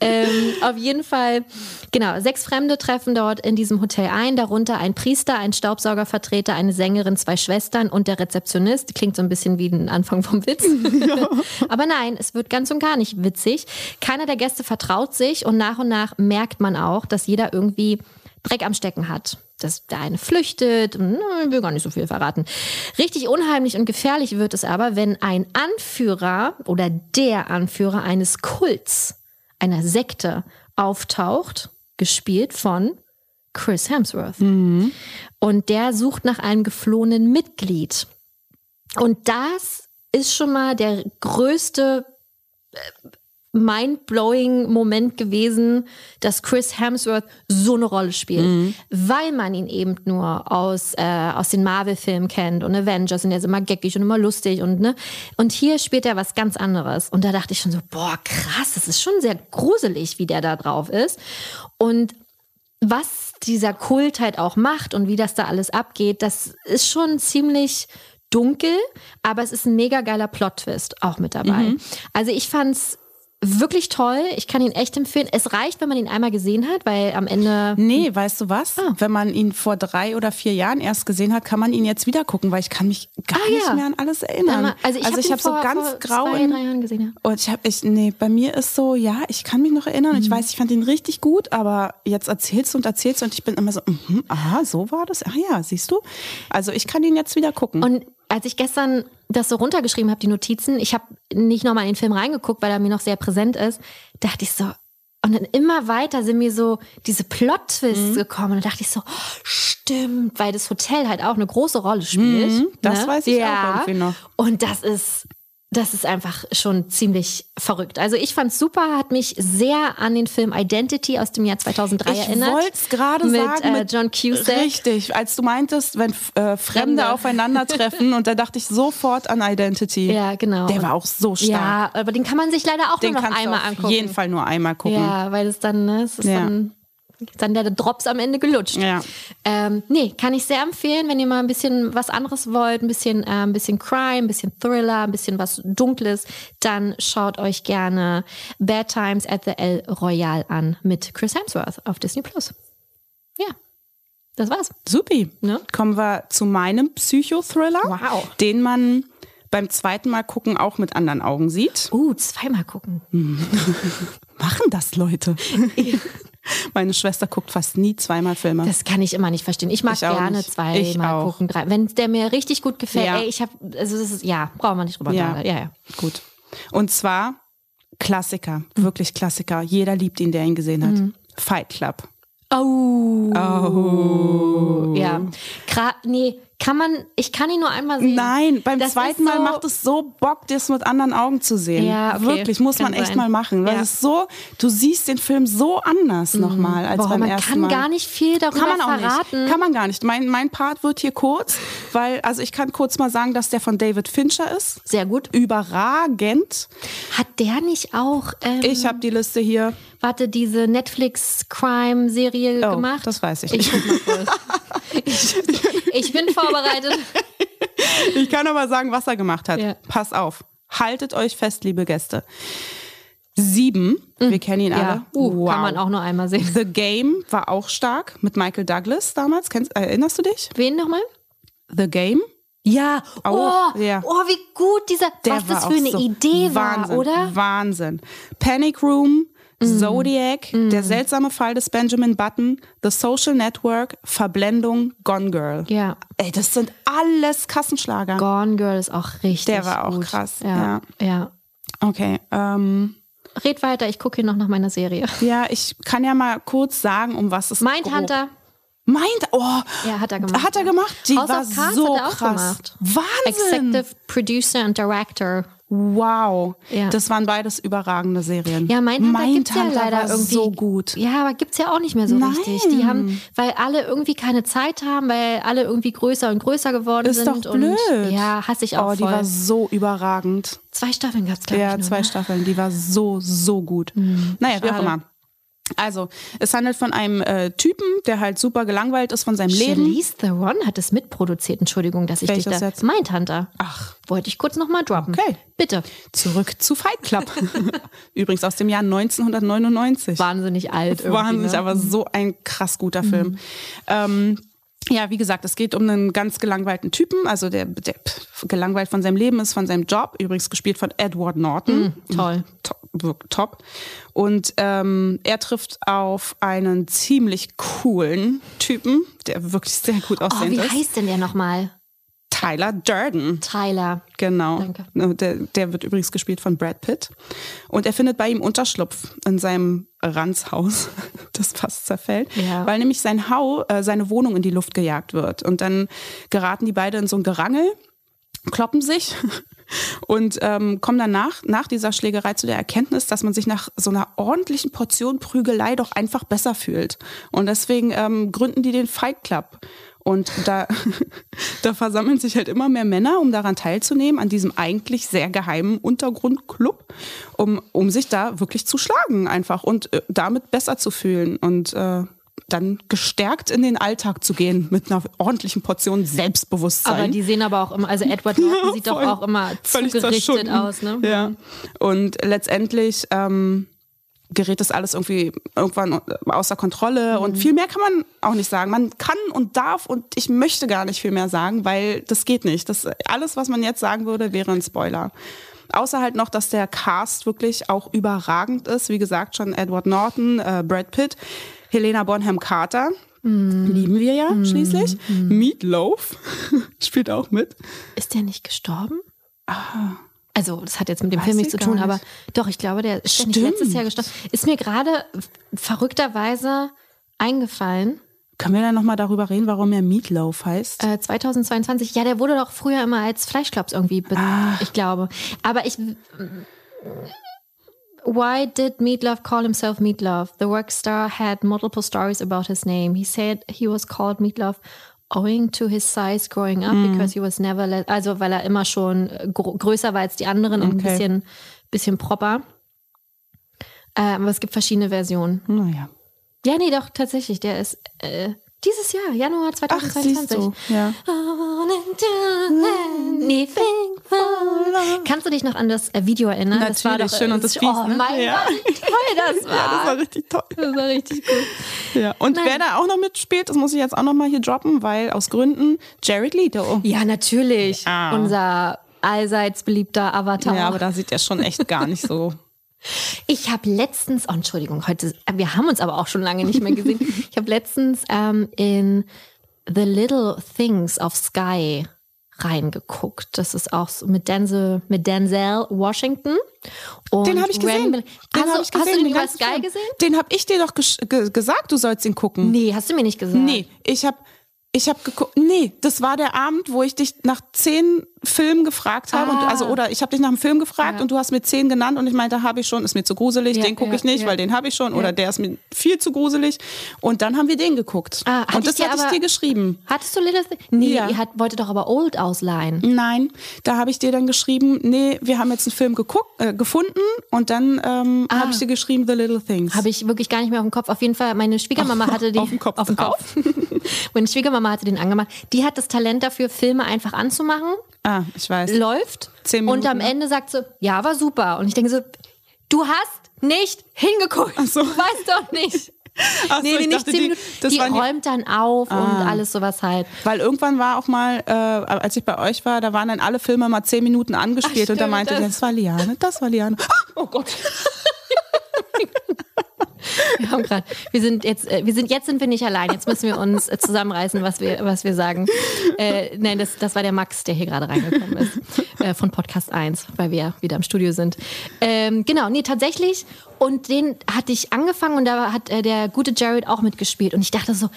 ähm, auf jeden Fall, genau, sechs Fremde treffen dort in diesem Hotel ein, darunter ein Priester, ein Staubsaugervertreter, eine Sängerin, zwei Schwestern und der Rezeptionist. Klingt so ein bisschen wie ein Anfang vom Witz. Ja. Aber nein, es wird ganz und gar nicht witzig. Keiner der Gäste vertraut sich und nach und nach merkt man auch, dass jeder irgendwie Dreck am Stecken hat dass der eine flüchtet. Hm, ich will gar nicht so viel verraten. Richtig unheimlich und gefährlich wird es aber, wenn ein Anführer oder der Anführer eines Kults, einer Sekte auftaucht, gespielt von Chris Hemsworth. Mhm. Und der sucht nach einem geflohenen Mitglied. Und das ist schon mal der größte äh, mind-blowing Moment gewesen, dass Chris Hemsworth so eine Rolle spielt, mhm. weil man ihn eben nur aus äh, aus den Marvel-Filmen kennt und Avengers und er ist immer geckig und immer lustig und ne und hier spielt er was ganz anderes und da dachte ich schon so boah krass, das ist schon sehr gruselig, wie der da drauf ist und was dieser Kult halt auch macht und wie das da alles abgeht, das ist schon ziemlich dunkel, aber es ist ein mega geiler Plot-Twist auch mit dabei. Mhm. Also ich fand's wirklich toll. Ich kann ihn echt empfehlen. Es reicht, wenn man ihn einmal gesehen hat, weil am Ende. Nee, weißt du was? Ah. Wenn man ihn vor drei oder vier Jahren erst gesehen hat, kann man ihn jetzt wieder gucken, weil ich kann mich gar ah, nicht ja. mehr an alles erinnern. Also ich also habe hab so ganz grau. Zwei, drei Jahren gesehen, ja. Und ich habe ich nee, bei mir ist so, ja, ich kann mich noch erinnern. Mhm. Ich weiß, ich fand ihn richtig gut, aber jetzt erzählst du und erzählst du und ich bin immer so, mm, aha, so war das. Ach ja, siehst du? Also ich kann ihn jetzt wieder gucken. Und als ich gestern das so runtergeschrieben habe, die Notizen, ich habe nicht nochmal in den Film reingeguckt, weil er mir noch sehr präsent ist, dachte ich so, und dann immer weiter sind mir so diese Plot-Twists mhm. gekommen. Und dachte ich so, stimmt, weil das Hotel halt auch eine große Rolle spielt. Mhm, das ne? weiß ich ja. auch irgendwie noch. Und das ist das ist einfach schon ziemlich verrückt. Also ich fand's super, hat mich sehr an den Film Identity aus dem Jahr 2003 ich erinnert. Ich wollte es gerade sagen. Äh, mit John Cusack. Richtig, als du meintest, wenn äh, Fremde, Fremde aufeinandertreffen und da dachte ich sofort an Identity. Ja, genau. Der war auch so stark. Ja, aber den kann man sich leider auch den nur noch einmal auf angucken. auf jeden Fall nur einmal gucken. Ja, weil es dann, ne, es ist ja. dann dann der Drops am Ende gelutscht. Ja. Ähm, nee, kann ich sehr empfehlen, wenn ihr mal ein bisschen was anderes wollt, ein bisschen, äh, ein bisschen Crime, ein bisschen Thriller, ein bisschen was Dunkles, dann schaut euch gerne Bad Times at the El Royale an mit Chris Hemsworth auf Disney Plus. Ja. Das war's. Supi. Ne? Kommen wir zu meinem Psychothriller, wow. den man beim zweiten Mal gucken auch mit anderen Augen sieht. Uh, zweimal gucken. Machen das Leute. Meine Schwester guckt fast nie zweimal Filme. Das kann ich immer nicht verstehen. Ich mag ich gerne zweimal gucken. Drei. Wenn der mir richtig gut gefällt, ja. ey, ich habe, also das ist, ja, brauchen wir nicht drüber ja. ja, ja. Gut. Und zwar Klassiker, wirklich Klassiker. Jeder liebt ihn, der ihn gesehen hat. Mhm. Fight Club. Oh. Oh. Ja. Gra nee, kann man, ich kann ihn nur einmal sehen. Nein, beim das zweiten Mal so macht es so Bock, das mit anderen Augen zu sehen. Ja, okay. Wirklich, muss man echt sein. mal machen. Weil ja. es so, du siehst den Film so anders mhm. nochmal als Boah, beim ersten Mal. Man kann gar nicht viel darüber kann man auch verraten. Nicht. Kann man gar nicht. Mein, mein Part wird hier kurz, weil, also ich kann kurz mal sagen, dass der von David Fincher ist. Sehr gut. Überragend. Hat der nicht auch... Ähm, ich habe die Liste hier. Warte, diese Netflix-Crime-Serie oh, gemacht? das weiß ich nicht. Ich, ich, ich bin vorbereitet. Ich kann aber sagen, was er gemacht hat. Ja. Pass auf. Haltet euch fest, liebe Gäste. Sieben, mhm. wir kennen ihn ja. alle. Uh, wow. Kann man auch nur einmal sehen. The Game war auch stark mit Michael Douglas damals. Kennst, erinnerst du dich? Wen nochmal? The Game. Ja, oh, oh, ja. oh, wie gut dieser, Der was das für eine so Idee war, Wahnsinn, oder? Wahnsinn. Panic Room, Mm. Zodiac, mm. Der seltsame Fall des Benjamin Button, The Social Network, Verblendung, Gone Girl. Ja. Ey, das sind alles Kassenschlager. Gone Girl ist auch richtig. Der war auch gut. krass. Ja. ja. ja. Okay. Ähm, Red weiter, ich gucke hier noch nach meiner Serie. Ja, ich kann ja mal kurz sagen, um was es geht. Mindhunter. Meint, oh, ja, hat er gemacht. Hat er gemacht? Die House war so krass. Gemacht. Wahnsinn. Executive Producer and Director. Wow, ja. das waren beides überragende Serien. Ja, Mindhunter, Mindhunter gibt's ja leider war irgendwie so gut. Ja, aber gibt's ja auch nicht mehr so Nein. richtig. Die haben, weil alle irgendwie keine Zeit haben, weil alle irgendwie größer und größer geworden ist sind. Ist doch blöd. Und, ja, hasse ich auch Oh, die voll. war so überragend. Zwei Staffeln gab's glaube ja, ich. Ja, zwei ne? Staffeln. Die war so so gut. Mhm. Naja, wie auch immer. Also, es handelt von einem äh, Typen, der halt super gelangweilt ist von seinem Leben. Charlize Theron hat es mitproduziert. Entschuldigung, dass ich Welches dich da... Jetzt? Mindhunter. Ach. Wollte ich kurz nochmal droppen. Okay. Bitte. Zurück zu Fight Club. Übrigens aus dem Jahr 1999. Wahnsinnig alt. Wahnsinnig, ne? aber so ein krass guter Film. Mhm. Ähm, ja, wie gesagt, es geht um einen ganz gelangweilten Typen, also der, der gelangweilt von seinem Leben ist, von seinem Job, übrigens gespielt von Edward Norton. Mm, toll. Top, top. Und ähm, er trifft auf einen ziemlich coolen Typen, der wirklich sehr gut aussehend oh, wie ist. Wie heißt denn der nochmal? Tyler Durden. Tyler. Genau. Danke. Der, der wird übrigens gespielt von Brad Pitt. Und er findet bei ihm Unterschlupf in seinem Ranzhaus, das fast zerfällt, ja. weil nämlich sein Hau, äh, seine Wohnung in die Luft gejagt wird. Und dann geraten die beide in so ein Gerangel, kloppen sich und ähm, kommen danach, nach dieser Schlägerei zu der Erkenntnis, dass man sich nach so einer ordentlichen Portion Prügelei doch einfach besser fühlt. Und deswegen ähm, gründen die den Fight Club. Und da, da versammeln sich halt immer mehr Männer, um daran teilzunehmen, an diesem eigentlich sehr geheimen Untergrundclub, um, um sich da wirklich zu schlagen einfach und äh, damit besser zu fühlen. Und äh, dann gestärkt in den Alltag zu gehen mit einer ordentlichen Portion Selbstbewusstsein. Aber die sehen aber auch immer, also Edward Norton Ja, sieht doch auch immer zugerichtet aus, ne? Ja. Und letztendlich ähm, gerät das alles irgendwie irgendwann außer Kontrolle und viel mehr kann man auch nicht sagen. Man kann und darf und ich möchte gar nicht viel mehr sagen, weil das geht nicht. Das alles, was man jetzt sagen würde, wäre ein Spoiler. Außer halt noch, dass der Cast wirklich auch überragend ist. Wie gesagt, schon Edward Norton, äh, Brad Pitt, Helena Bonham Carter. Lieben wir ja schließlich. Meatloaf spielt auch mit. Ist der nicht gestorben? Also, das hat jetzt mit dem Weiß Film nichts ich zu tun, gar aber nicht. doch, ich glaube, der ist nicht letztes Jahr gestorben. Ist mir gerade verrückterweise eingefallen, Können wir dann nochmal darüber reden, warum er Meatloaf heißt? äh, 2022. Ja, der wurde doch früher immer als Fleischklops irgendwie, Ah. ich glaube. Aber ich. Why did Meatloaf call himself Meatloaf? The work star had multiple stories about his name. He said he was called Meatloaf owing to his size growing up Hm. because he was never let, also weil er immer schon äh, größer war als die anderen und ein Okay. bisschen, bisschen proper. Ähm, aber es gibt verschiedene Versionen. Naja. Ja, nee, doch, tatsächlich. Der ist äh, dieses Jahr, Januar Ach, 2022. siehst du. Ja. Kannst du dich noch an das äh, Video erinnern? das war Natürlich, doch, schön und das Oh Fies, ne? mein Ja. Gott, wie toll das war. Ja, das war richtig toll. Das war richtig gut. Ja. Und Nein. wer da auch noch mitspielt, das muss ich jetzt auch noch mal hier droppen, weil aus Gründen Jared Leto. Ja, natürlich. Ah. Unser allseits beliebter Avatar. Ja, aber da sieht er schon echt gar nicht so. Ich habe letztens, oh Entschuldigung, heute, wir haben uns aber auch schon lange nicht mehr gesehen. ich habe letztens ähm, in The Little Things auf Sky reingeguckt. Das ist auch so mit Denzel, mit Denzel Washington. Und Den habe ich gesehen. Hast, hab du, ich gesehen. hast du den den über Sky Film. gesehen? Den habe ich dir doch ge gesagt, du sollst ihn gucken. Nee, hast du mir nicht gesagt. Nee, ich habe ich habe geguckt. Nee, das war der Abend, wo ich dich nach zehn Filmen gefragt habe. Und, Ah. also, oder ich habe dich nach einem Film gefragt Ja. und du hast mir zehn genannt und ich meinte, habe ich schon, ist mir zu gruselig, Ja, den gucke ja, ich nicht, weil den habe ich schon. Oder der ist mir viel zu gruselig. Und dann haben wir den geguckt. Ah, und das hatte ich dir geschrieben. Hattest du Little Things? Nee, Ja. ihr hat, wolltet doch aber Old ausleihen. Nein, da habe ich dir dann geschrieben, nee, wir haben jetzt einen Film geguckt, äh, gefunden und dann ähm, habe ich dir geschrieben, The Little Things. Habe ich wirklich gar nicht mehr auf dem Kopf. Auf jeden Fall, meine Schwiegermama hatte den Auf dem Kopf Auf dem. Kopf. meine Schwiegermama hatte den angemacht. Die hat das Talent dafür, Filme einfach anzumachen, ah, ich weiß. läuft Zehn und am Minuten? Ende sagt sie, ja, war super. Und ich denke so, du hast nicht hingeguckt. so. Du weißt doch nicht. Ach so, nee, nee, ich nicht dachte, die- Minuten. Die die- Ah. räumt dann auf und alles sowas halt. Weil irgendwann war auch mal, äh, als ich bei euch war, da waren dann alle Filme mal zehn Minuten angespielt Ach, und da stimmt, meinte das- das war Liane, das war Liane. Oh Gott. Wir haben gerade, wir sind jetzt, äh, wir sind jetzt sind wir nicht allein. Jetzt müssen wir uns äh, zusammenreißen, was wir, was wir sagen. Äh, nein, das, das war der Max, der hier gerade reingekommen ist äh, von Podcast 1, weil wir wieder im Studio sind. Ähm, genau, nee, tatsächlich. Und den hatte ich angefangen und da hat äh, der gute Jared auch mitgespielt und ich dachte so,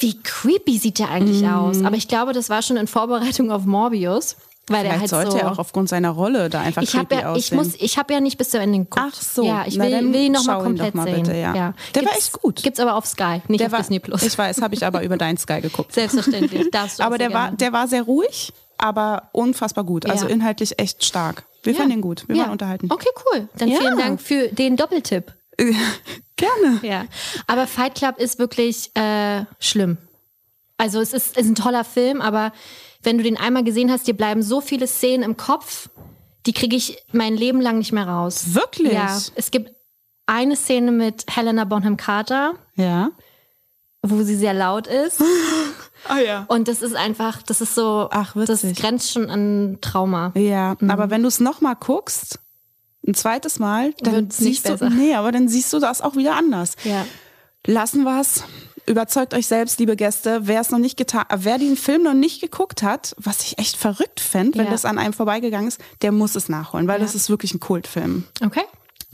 wie creepy sieht der eigentlich Mhm. aus? Aber ich glaube, das war schon in Vorbereitung auf Morbius, weil der Vielleicht halt sollte so. er auch aufgrund seiner Rolle da einfach ich creepy ja, ich aussehen. muss, ich habe ja nicht bis zu Ende geguckt. Ach so, ja, ich will, will ihn noch mal schau ihn doch komplett mal sehen. bitte, ja. Der war Gibt's- echt gut. Gibt's aber auf Sky, nicht der auf war, Disney Plus. Ich weiß, habe ich aber über dein Sky geguckt. Selbstverständlich. Darfst du aber der war, der war sehr ruhig, aber unfassbar gut. Also Ja. inhaltlich echt stark. Wir Ja. fanden ihn gut. Wir Ja. waren unterhalten. Okay, cool. Dann Ja. vielen Dank für den Doppeltipp. Gerne. Ja. Aber Fight Club ist wirklich äh, schlimm. Also es ist, ist ein toller Film, aber wenn du den einmal gesehen hast, dir bleiben so viele Szenen im Kopf, die kriege ich mein Leben lang nicht mehr raus. Wirklich? Ja. Es gibt eine Szene mit Helena Bonham Carter, Ja. wo sie sehr laut ist. Ah ja. Und das ist einfach, das ist so, Ach, das witzig. grenzt schon an Trauma. Ja, Mhm. aber wenn du es nochmal guckst, ein zweites Mal, dann Wird's siehst du, nee, aber dann siehst du das auch wieder anders. Ja. Lassen wir's. Überzeugt euch selbst, liebe Gäste. Wer es noch nicht getan, wer den Film noch nicht geguckt hat, was ich echt verrückt fände, wenn Ja. das an einem vorbeigegangen ist, der muss es nachholen, weil das ist wirklich ein Kultfilm. Okay.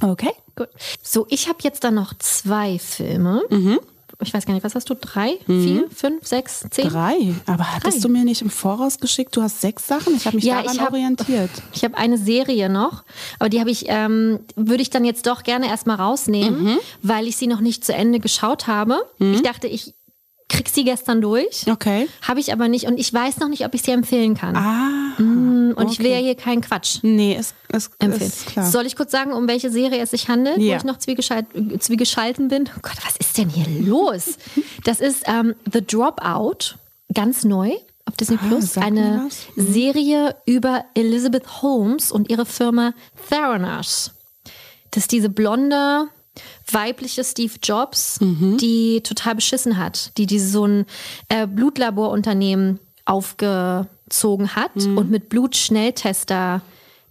Okay. Gut. So, ich habe jetzt dann noch zwei Filme. Mhm. Ich weiß gar nicht, was hast du? Drei, vier, fünf, sechs, zehn? Drei. Aber hattest Drei. du mir nicht im Voraus geschickt? Du hast sechs Sachen. Ich habe mich Ja, daran ich hab- orientiert. Ich habe eine Serie noch, aber die habe ich, ähm, würde ich dann jetzt doch gerne erstmal rausnehmen, Mhm. weil ich sie noch nicht zu Ende geschaut habe. Ich dachte, ich krieg sie gestern durch. Okay. Habe ich aber nicht und ich weiß noch nicht, ob ich sie empfehlen kann. Ah. Mm, und ich will ja hier keinen Quatsch Nee, ist, ist, empfehlen. ist klar. Soll ich kurz sagen, um welche Serie es sich handelt, Ja. wo ich noch zwiegeschalt, zwiegeschalten bin? Oh Gott, was ist denn hier los? das ist ähm, The Dropout, ganz neu auf Disney Plus. Ah, mir Eine. Mhm. Serie über Elizabeth Holmes und ihre Firma Theranos. Das ist diese blonde, weibliche Steve Jobs, Mhm. die total beschissen hat, die diese so ein äh, Blutlaborunternehmen aufgezogen hat Mhm. und mit Blutschnelltester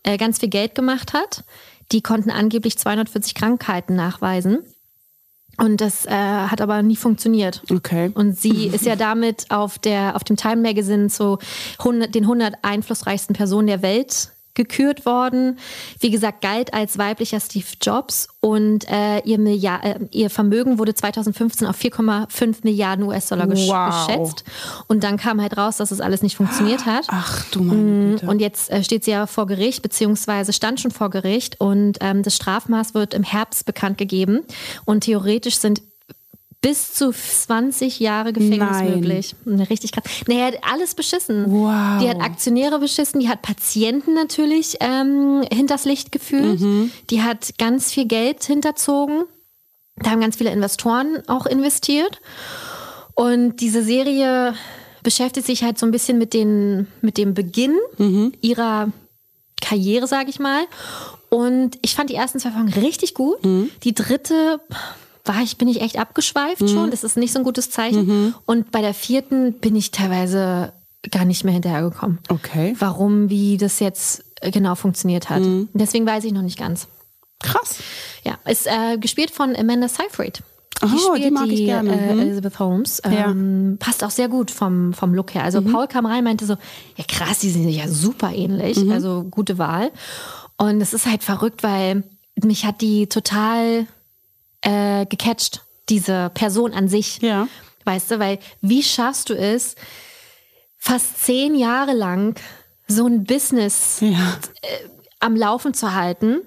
äh, ganz viel Geld gemacht hat. Die konnten angeblich 240 Krankheiten nachweisen. Und das äh, hat aber nie funktioniert. Okay. Und sie ist ja damit auf, der, auf dem Time Magazine zu 100, den 100 einflussreichsten Personen der Welt gekürt worden. Wie gesagt, galt als weiblicher Steve Jobs und äh, ihr, Milliard, äh, ihr Vermögen wurde 2015 auf 4,5 Milliarden US-Dollar Wow. geschätzt. Und dann kam halt raus, dass es alles nicht funktioniert hat. Ach du meine Güte. Und jetzt äh, steht sie ja vor Gericht, beziehungsweise stand schon vor Gericht und ähm, das Strafmaß wird im Herbst bekannt gegeben. Und theoretisch sind bis zu 20 Jahre Gefängnis Nein. möglich. Richtig krass. Naja, alles beschissen. Wow. Die hat Aktionäre beschissen, die hat Patienten natürlich ähm, hinters Licht geführt, Mhm. die hat ganz viel Geld hinterzogen. Da haben ganz viele Investoren auch investiert. Und diese Serie beschäftigt sich halt so ein bisschen mit, den, mit dem Beginn ihrer Karriere, sage ich mal. Und ich fand die ersten zwei Folgen richtig gut. Die dritte war ich, bin ich echt abgeschweift schon. Das ist nicht so ein gutes Zeichen. Und bei der vierten bin ich teilweise gar nicht mehr hinterhergekommen. Okay. Warum, wie das jetzt äh, genau funktioniert hat. Deswegen weiß ich noch nicht ganz. Krass. Ja, ist äh, gespielt von Amanda Seyfried. Oh, die mag ich gerne. Äh, Mhm. Elizabeth Holmes. Ja. Ähm, Passt auch sehr gut vom, vom Look her. Mhm. Also Paul kam rein, meinte so, ja krass, die sind ja super ähnlich. Mhm. Also gute Wahl. Und es ist halt verrückt, weil mich hat die total äh, gecatcht, diese Person an sich. Ja. Weißt du, weil wie schaffst du es, fast zehn Jahre lang so ein Business Ja. am Laufen zu halten.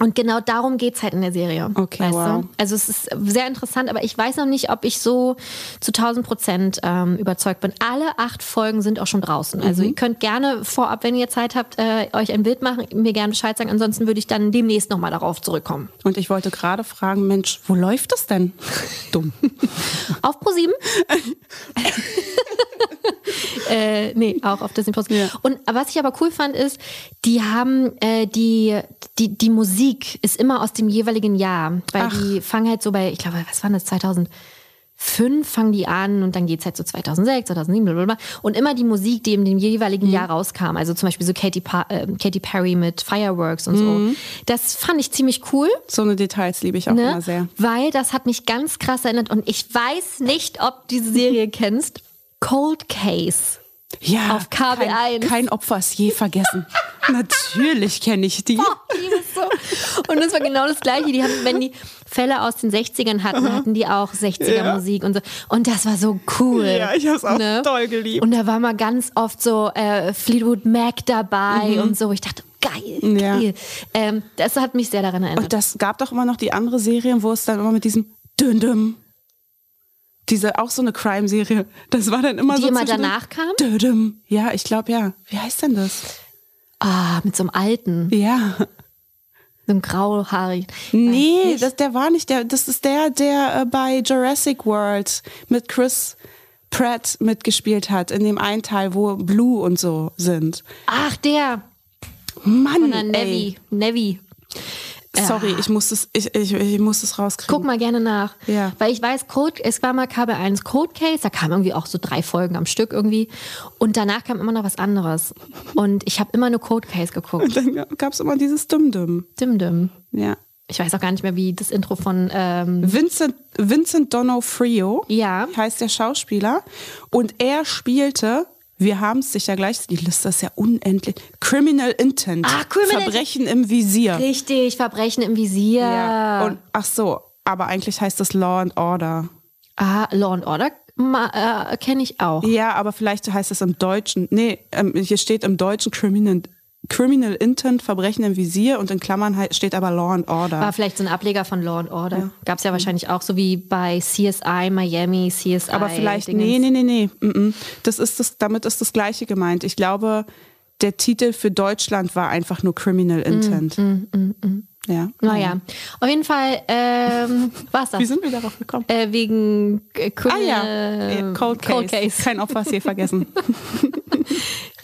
Und genau darum geht's halt in der Serie. Okay, wow. Du? Also es ist sehr interessant, aber ich weiß noch nicht, ob ich so zu 1000 Prozent ähm, überzeugt bin. Alle acht Folgen sind auch schon draußen. Also Mhm. ihr könnt gerne vorab, wenn ihr Zeit habt, äh, euch ein Bild machen, mir gerne Bescheid sagen. Ansonsten würde ich dann demnächst nochmal darauf zurückkommen. Und ich wollte gerade fragen, Mensch, wo läuft das denn? Dumm. Auf Pro7? äh, nee, auch auf Disney Plus. Ja. Und was ich aber cool fand, ist, die haben äh, die, die, die Musik ist immer aus dem jeweiligen Jahr. Weil Ach. die fangen halt so bei, ich glaube, was war das, 2005 fangen die an und dann geht's halt so 2006, 2007, blablabla. Und immer die Musik, die in dem jeweiligen Jahr rauskam. Also zum Beispiel so Katy, pa äh, Katy Perry mit Fireworks und so. Das fand ich ziemlich cool. So eine Details liebe ich auch Ne? immer sehr. Weil das hat mich ganz krass erinnert und ich weiß nicht, ob du diese Serie kennst. Cold Case. Ja. Auf KW1. Kein, kein Opfer ist je vergessen. Natürlich kenne ich die. Es so. Und das war genau das Gleiche. Die hatten, wenn die Fälle aus den 60ern hatten, hatten die auch 60er Musik und so. Und das war so cool. Ne? Ja, ich hab's auch doll geliebt. Und da war mal ganz oft so äh, Fleetwood Mac dabei und so. Ich dachte, geil, Mhm. Ja. geil. Ähm, das hat mich sehr daran erinnert. Und das gab doch immer noch die andere Serie, wo es dann immer mit diesem Düm-Düm. Diese, auch so eine Crime-Serie. Das war dann immer Die so. immer zwischendrin. danach kam? Düm-Düm. Ja, ich glaube ja. Wie heißt denn das? ah, mit so einem alten, Ja. so einem grauhaarigen. Nee, das, der war nicht der. Das ist der, der äh, bei Jurassic World mit Chris Pratt mitgespielt hat, in dem einen Teil, wo Blue und so sind. Ach, der. Mann, Von der ey. Nevi. Nevi. Sorry, ich muss das, ich, ich, ich muss das rauskriegen. Guck mal gerne nach. Ja. Weil ich weiß, Code, es war mal KB1 Code Case, da kamen irgendwie auch so drei Folgen am Stück irgendwie. Und danach kam immer noch was anderes. Und ich habe immer nur Code Case geguckt. Und dann gab es immer dieses Düm-Düm. Dim Dim. Ja. Ich weiß auch gar nicht mehr, wie das Intro von. Ähm, Vincent, Vincent D'Onofrio Ja. heißt der Schauspieler. Und er spielte, wir haben es sicher gleich, die Liste ist ja unendlich, Criminal Intent. Ah, Criminal Verbrechen im Visier. richtig, Verbrechen im Visier. Ja. Und ach so, aber eigentlich heißt das Law and Order. ah, Law and Order äh, kenne ich auch. Ja, aber vielleicht heißt es im Deutschen, nee, ähm, hier steht im Deutschen Criminal, Criminal Intent, Verbrechen im Visier und in Klammern steht aber Law and Order. War vielleicht so ein Ableger von Law and Order. Ja. Gab es ja wahrscheinlich auch, so wie bei CSI, Miami, CSI. Aber vielleicht, Dingens. nee, nee, nee, nee. Das ist das, damit ist das Gleiche gemeint. Ich glaube, der Titel für Deutschland war einfach nur Criminal mm, Intent. Mm, mm, mm, ja. Naja, auf jeden Fall ähm, war es das. Wie sind wir darauf gekommen? Äh, wegen äh, ah, ja. Cold, Case. Cold Case. Kein Opfer hier vergessen.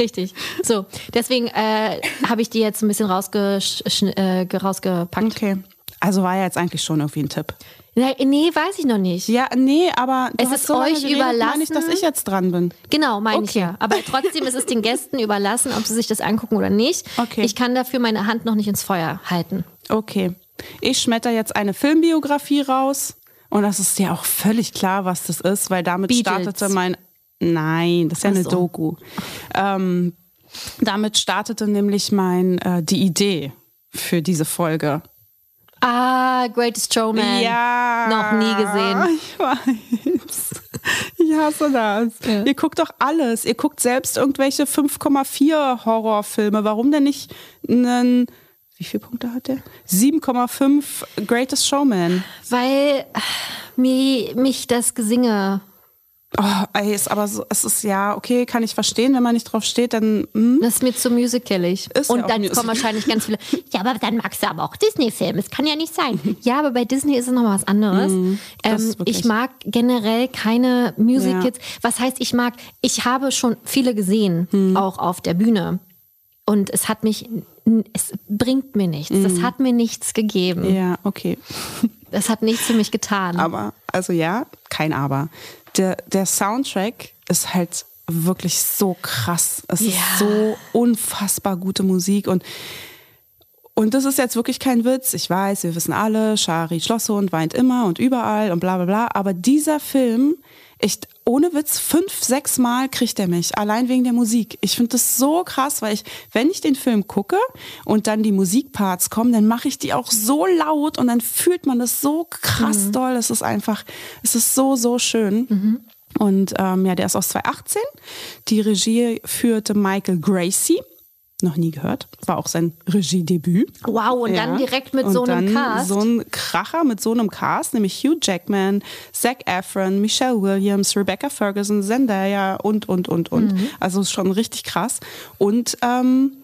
Richtig. So, deswegen äh, habe ich die jetzt ein bisschen äh, rausgepackt. Okay. Also war ja jetzt eigentlich schon irgendwie ein Tipp. Nee, weiß ich noch nicht. Ja, nee, aber es ist so euch geredet, überlassen. Nicht, dass ich jetzt dran bin. Genau, meine okay. ich ja. Aber trotzdem ist es den Gästen überlassen, ob sie sich das angucken oder nicht. Okay. Ich kann dafür meine Hand noch nicht ins Feuer halten. Okay. Ich schmetter jetzt eine Filmbiografie raus. Und das ist ja auch völlig klar, was das ist, weil damit Beatles. startete mein. Nein, das ist ja eine so. Doku. Ähm, damit startete nämlich mein äh, die Idee für diese Folge. Ah, Greatest Showman. Ja. Noch nie gesehen. Ich weiß. Ich hasse das. Ja. Ihr guckt doch alles. Ihr guckt selbst irgendwelche 5,4 Horrorfilme. Warum denn nicht einen wie viele Punkte hat der? 7,5 Greatest Showman. Weil mir, mich das Gesinge Oh, ey, ist aber so, es ist ja, okay, kann ich verstehen, wenn man nicht drauf steht, dann. Hm. Das ist mir zu musicalig. Ist und ja dann Musical. kommen wahrscheinlich ganz viele, ja, aber dann magst du aber auch Disney-Filme. Es kann ja nicht sein. ja, aber bei Disney ist es nochmal was anderes. Mm, ähm, ich mag generell keine Musicals. Ja. Was heißt, ich mag, ich habe schon viele gesehen, hm. auch auf der Bühne. Und es hat mich, es bringt mir nichts. Mm. Das mhm. hat mir nichts gegeben. Ja, okay. Das hat nichts für mich getan. Aber, also ja, kein Aber der, der Soundtrack ist halt wirklich so krass. Es ja. ist so unfassbar gute Musik und und das ist jetzt wirklich kein Witz. Ich weiß, wir wissen alle, Shari Schlosshund weint immer und überall und bla bla bla. Aber dieser Film, echt ohne Witz, fünf, sechs Mal kriegt er mich. Allein wegen der Musik. Ich finde das so krass, weil ich, wenn ich den Film gucke und dann die Musikparts kommen, dann mache ich die auch so laut und dann fühlt man das so krass mhm. doll. Es ist einfach, es ist so, so schön. Mhm. Und ähm, ja, der ist aus 2018. Die Regie führte Michael Gracie noch nie gehört. War auch sein Regiedebüt. Wow, und ja. dann direkt mit und so einem Cast. So ein Kracher mit so einem Cast, nämlich Hugh Jackman, Zac Efron, Michelle Williams, Rebecca Ferguson, Zendaya und, und, und, und. Mhm. Also schon richtig krass. Und ähm,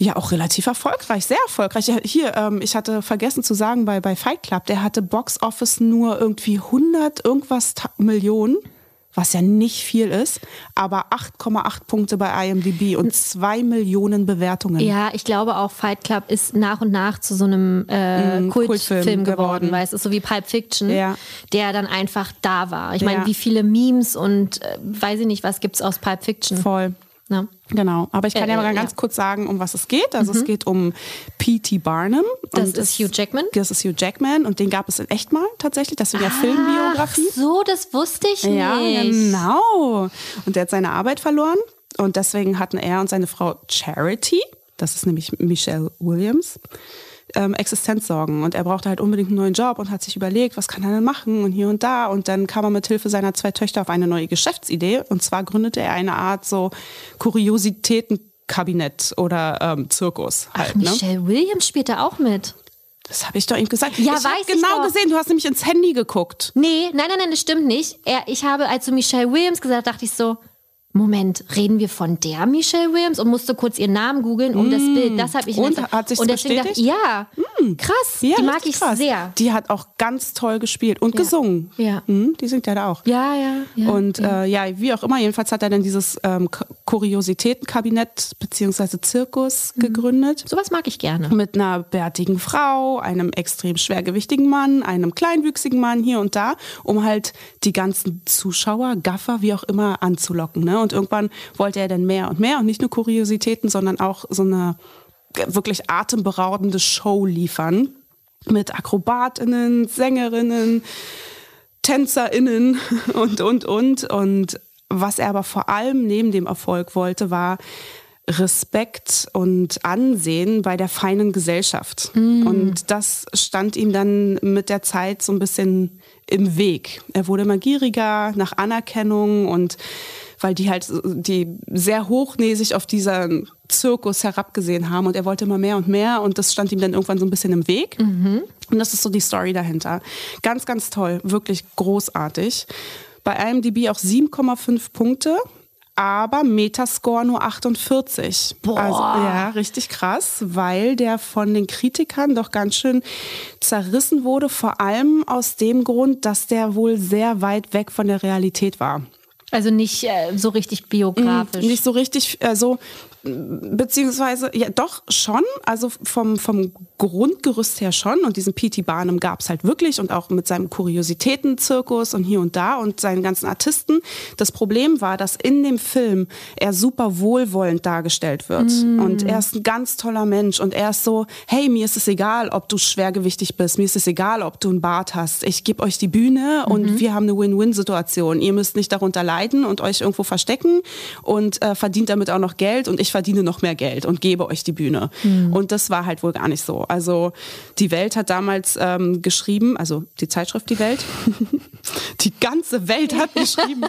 ja, auch relativ erfolgreich, sehr erfolgreich. Hier, ähm, ich hatte vergessen zu sagen, bei, bei Fight Club, der hatte Box Office nur irgendwie 100 irgendwas Millionen was ja nicht viel ist, aber 8,8 Punkte bei IMDb und 2 Millionen Bewertungen. Ja, ich glaube auch Fight Club ist nach und nach zu so einem äh, mm, Kultfilm, Kultfilm geworden, weil es ist so wie Pulp Fiction, ja. der dann einfach da war. Ich meine, ja. wie viele Memes und äh, weiß ich nicht, was gibt es aus Pulp Fiction? Voll. Ja. Genau, aber ich kann äh, ja mal ganz ja. kurz sagen, um was es geht. Also mhm. es geht um P.T. Barnum. Das ist Hugh Jackman. Das ist Hugh Jackman und den gab es in echt mal tatsächlich. Das ist ja Filmbiografie. Ach so, das wusste ich nicht. Ja, genau. Und der hat seine Arbeit verloren und deswegen hatten er und seine Frau Charity, das ist nämlich Michelle Williams, ähm, Existenzsorgen und er brauchte halt unbedingt einen neuen Job und hat sich überlegt, was kann er denn machen und hier und da und dann kam er mit Hilfe seiner zwei Töchter auf eine neue Geschäftsidee und zwar gründete er eine Art so Kuriositätenkabinett oder ähm, Zirkus. Halt, Ach, ne? Michelle ne? Williams spielt da auch mit. Das habe ich doch ihm gesagt. Ja, ich weiß ich genau doch. gesehen. Du hast nämlich ins Handy geguckt. Nee, nein, nein, nein, das stimmt nicht. Er, ich habe, als du Michelle Williams gesagt dachte ich so, Moment, reden wir von der Michelle Williams und musste kurz ihren Namen googeln um mm. das Bild. Das habe ich und nicht. hat sich und deswegen dachte ja, mm. krass, ja, die mag ich krass. sehr. Die hat auch ganz toll gespielt und ja. gesungen. Ja, mm, die singt ja da auch. Ja, ja. ja und ja. Äh, ja, wie auch immer, jedenfalls hat er dann dieses ähm, Kuriositätenkabinett beziehungsweise Zirkus mhm. gegründet. Sowas mag ich gerne. Mit einer bärtigen Frau, einem extrem schwergewichtigen Mann, einem kleinwüchsigen Mann hier und da, um halt die ganzen Zuschauer, Gaffer, wie auch immer anzulocken. Ne? Und irgendwann wollte er dann mehr und mehr und nicht nur Kuriositäten, sondern auch so eine wirklich atemberaubende Show liefern mit Akrobatinnen, Sängerinnen, Tänzerinnen und, und, und. Und was er aber vor allem neben dem Erfolg wollte, war Respekt und Ansehen bei der feinen Gesellschaft. Mm. Und das stand ihm dann mit der Zeit so ein bisschen im Weg. Er wurde immer gieriger nach Anerkennung und weil die halt die sehr hochnäsig auf dieser Zirkus herabgesehen haben und er wollte immer mehr und mehr und das stand ihm dann irgendwann so ein bisschen im Weg. Mhm. Und das ist so die Story dahinter. Ganz, ganz toll, wirklich großartig. Bei IMDb auch 7,5 Punkte aber Metascore nur 48. Boah. Also ja, richtig krass, weil der von den Kritikern doch ganz schön zerrissen wurde, vor allem aus dem Grund, dass der wohl sehr weit weg von der Realität war. Also nicht äh, so richtig biografisch. Nicht so richtig, also beziehungsweise, ja doch schon, also vom, vom Grundgerüst her schon und diesen P.T. Barnum gab es halt wirklich und auch mit seinem Kuriositätenzirkus und hier und da und seinen ganzen Artisten. Das Problem war, dass in dem Film er super wohlwollend dargestellt wird mm. und er ist ein ganz toller Mensch und er ist so, hey, mir ist es egal, ob du schwergewichtig bist, mir ist es egal, ob du einen Bart hast, ich gebe euch die Bühne und mhm. wir haben eine Win-Win-Situation. Ihr müsst nicht darunter leiden und euch irgendwo verstecken und äh, verdient damit auch noch Geld und ich verdiene noch mehr Geld und gebe euch die Bühne. Mhm. Und das war halt wohl gar nicht so. Also die Welt hat damals ähm, geschrieben, also die Zeitschrift Die Welt, die ganze Welt hat geschrieben,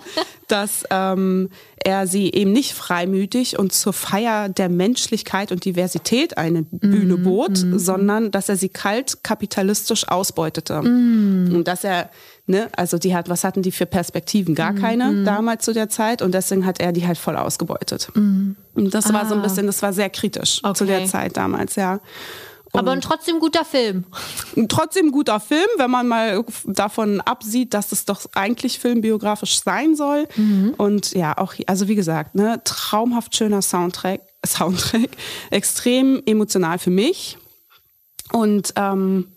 dass ähm, er sie eben nicht freimütig und zur Feier der Menschlichkeit und Diversität eine Bühne mm, bot, mm, sondern dass er sie kalt kapitalistisch ausbeutete. Mm. Und dass er Ne? Also die hat, was hatten die für Perspektiven? Gar keine mm. damals zu der Zeit und deswegen hat er die halt voll ausgebeutet. Mm. Und das ah. war so ein ah. bisschen, das war sehr kritisch okay. zu der Zeit damals, ja. Und Aber ein trotzdem guter Film. Trotzdem guter Film, wenn man mal davon absieht, dass es doch eigentlich filmbiografisch sein soll. Mhm. Und ja, auch, also wie gesagt, ne, traumhaft schöner Soundtrack, Soundtrack, extrem emotional für mich. Und ähm,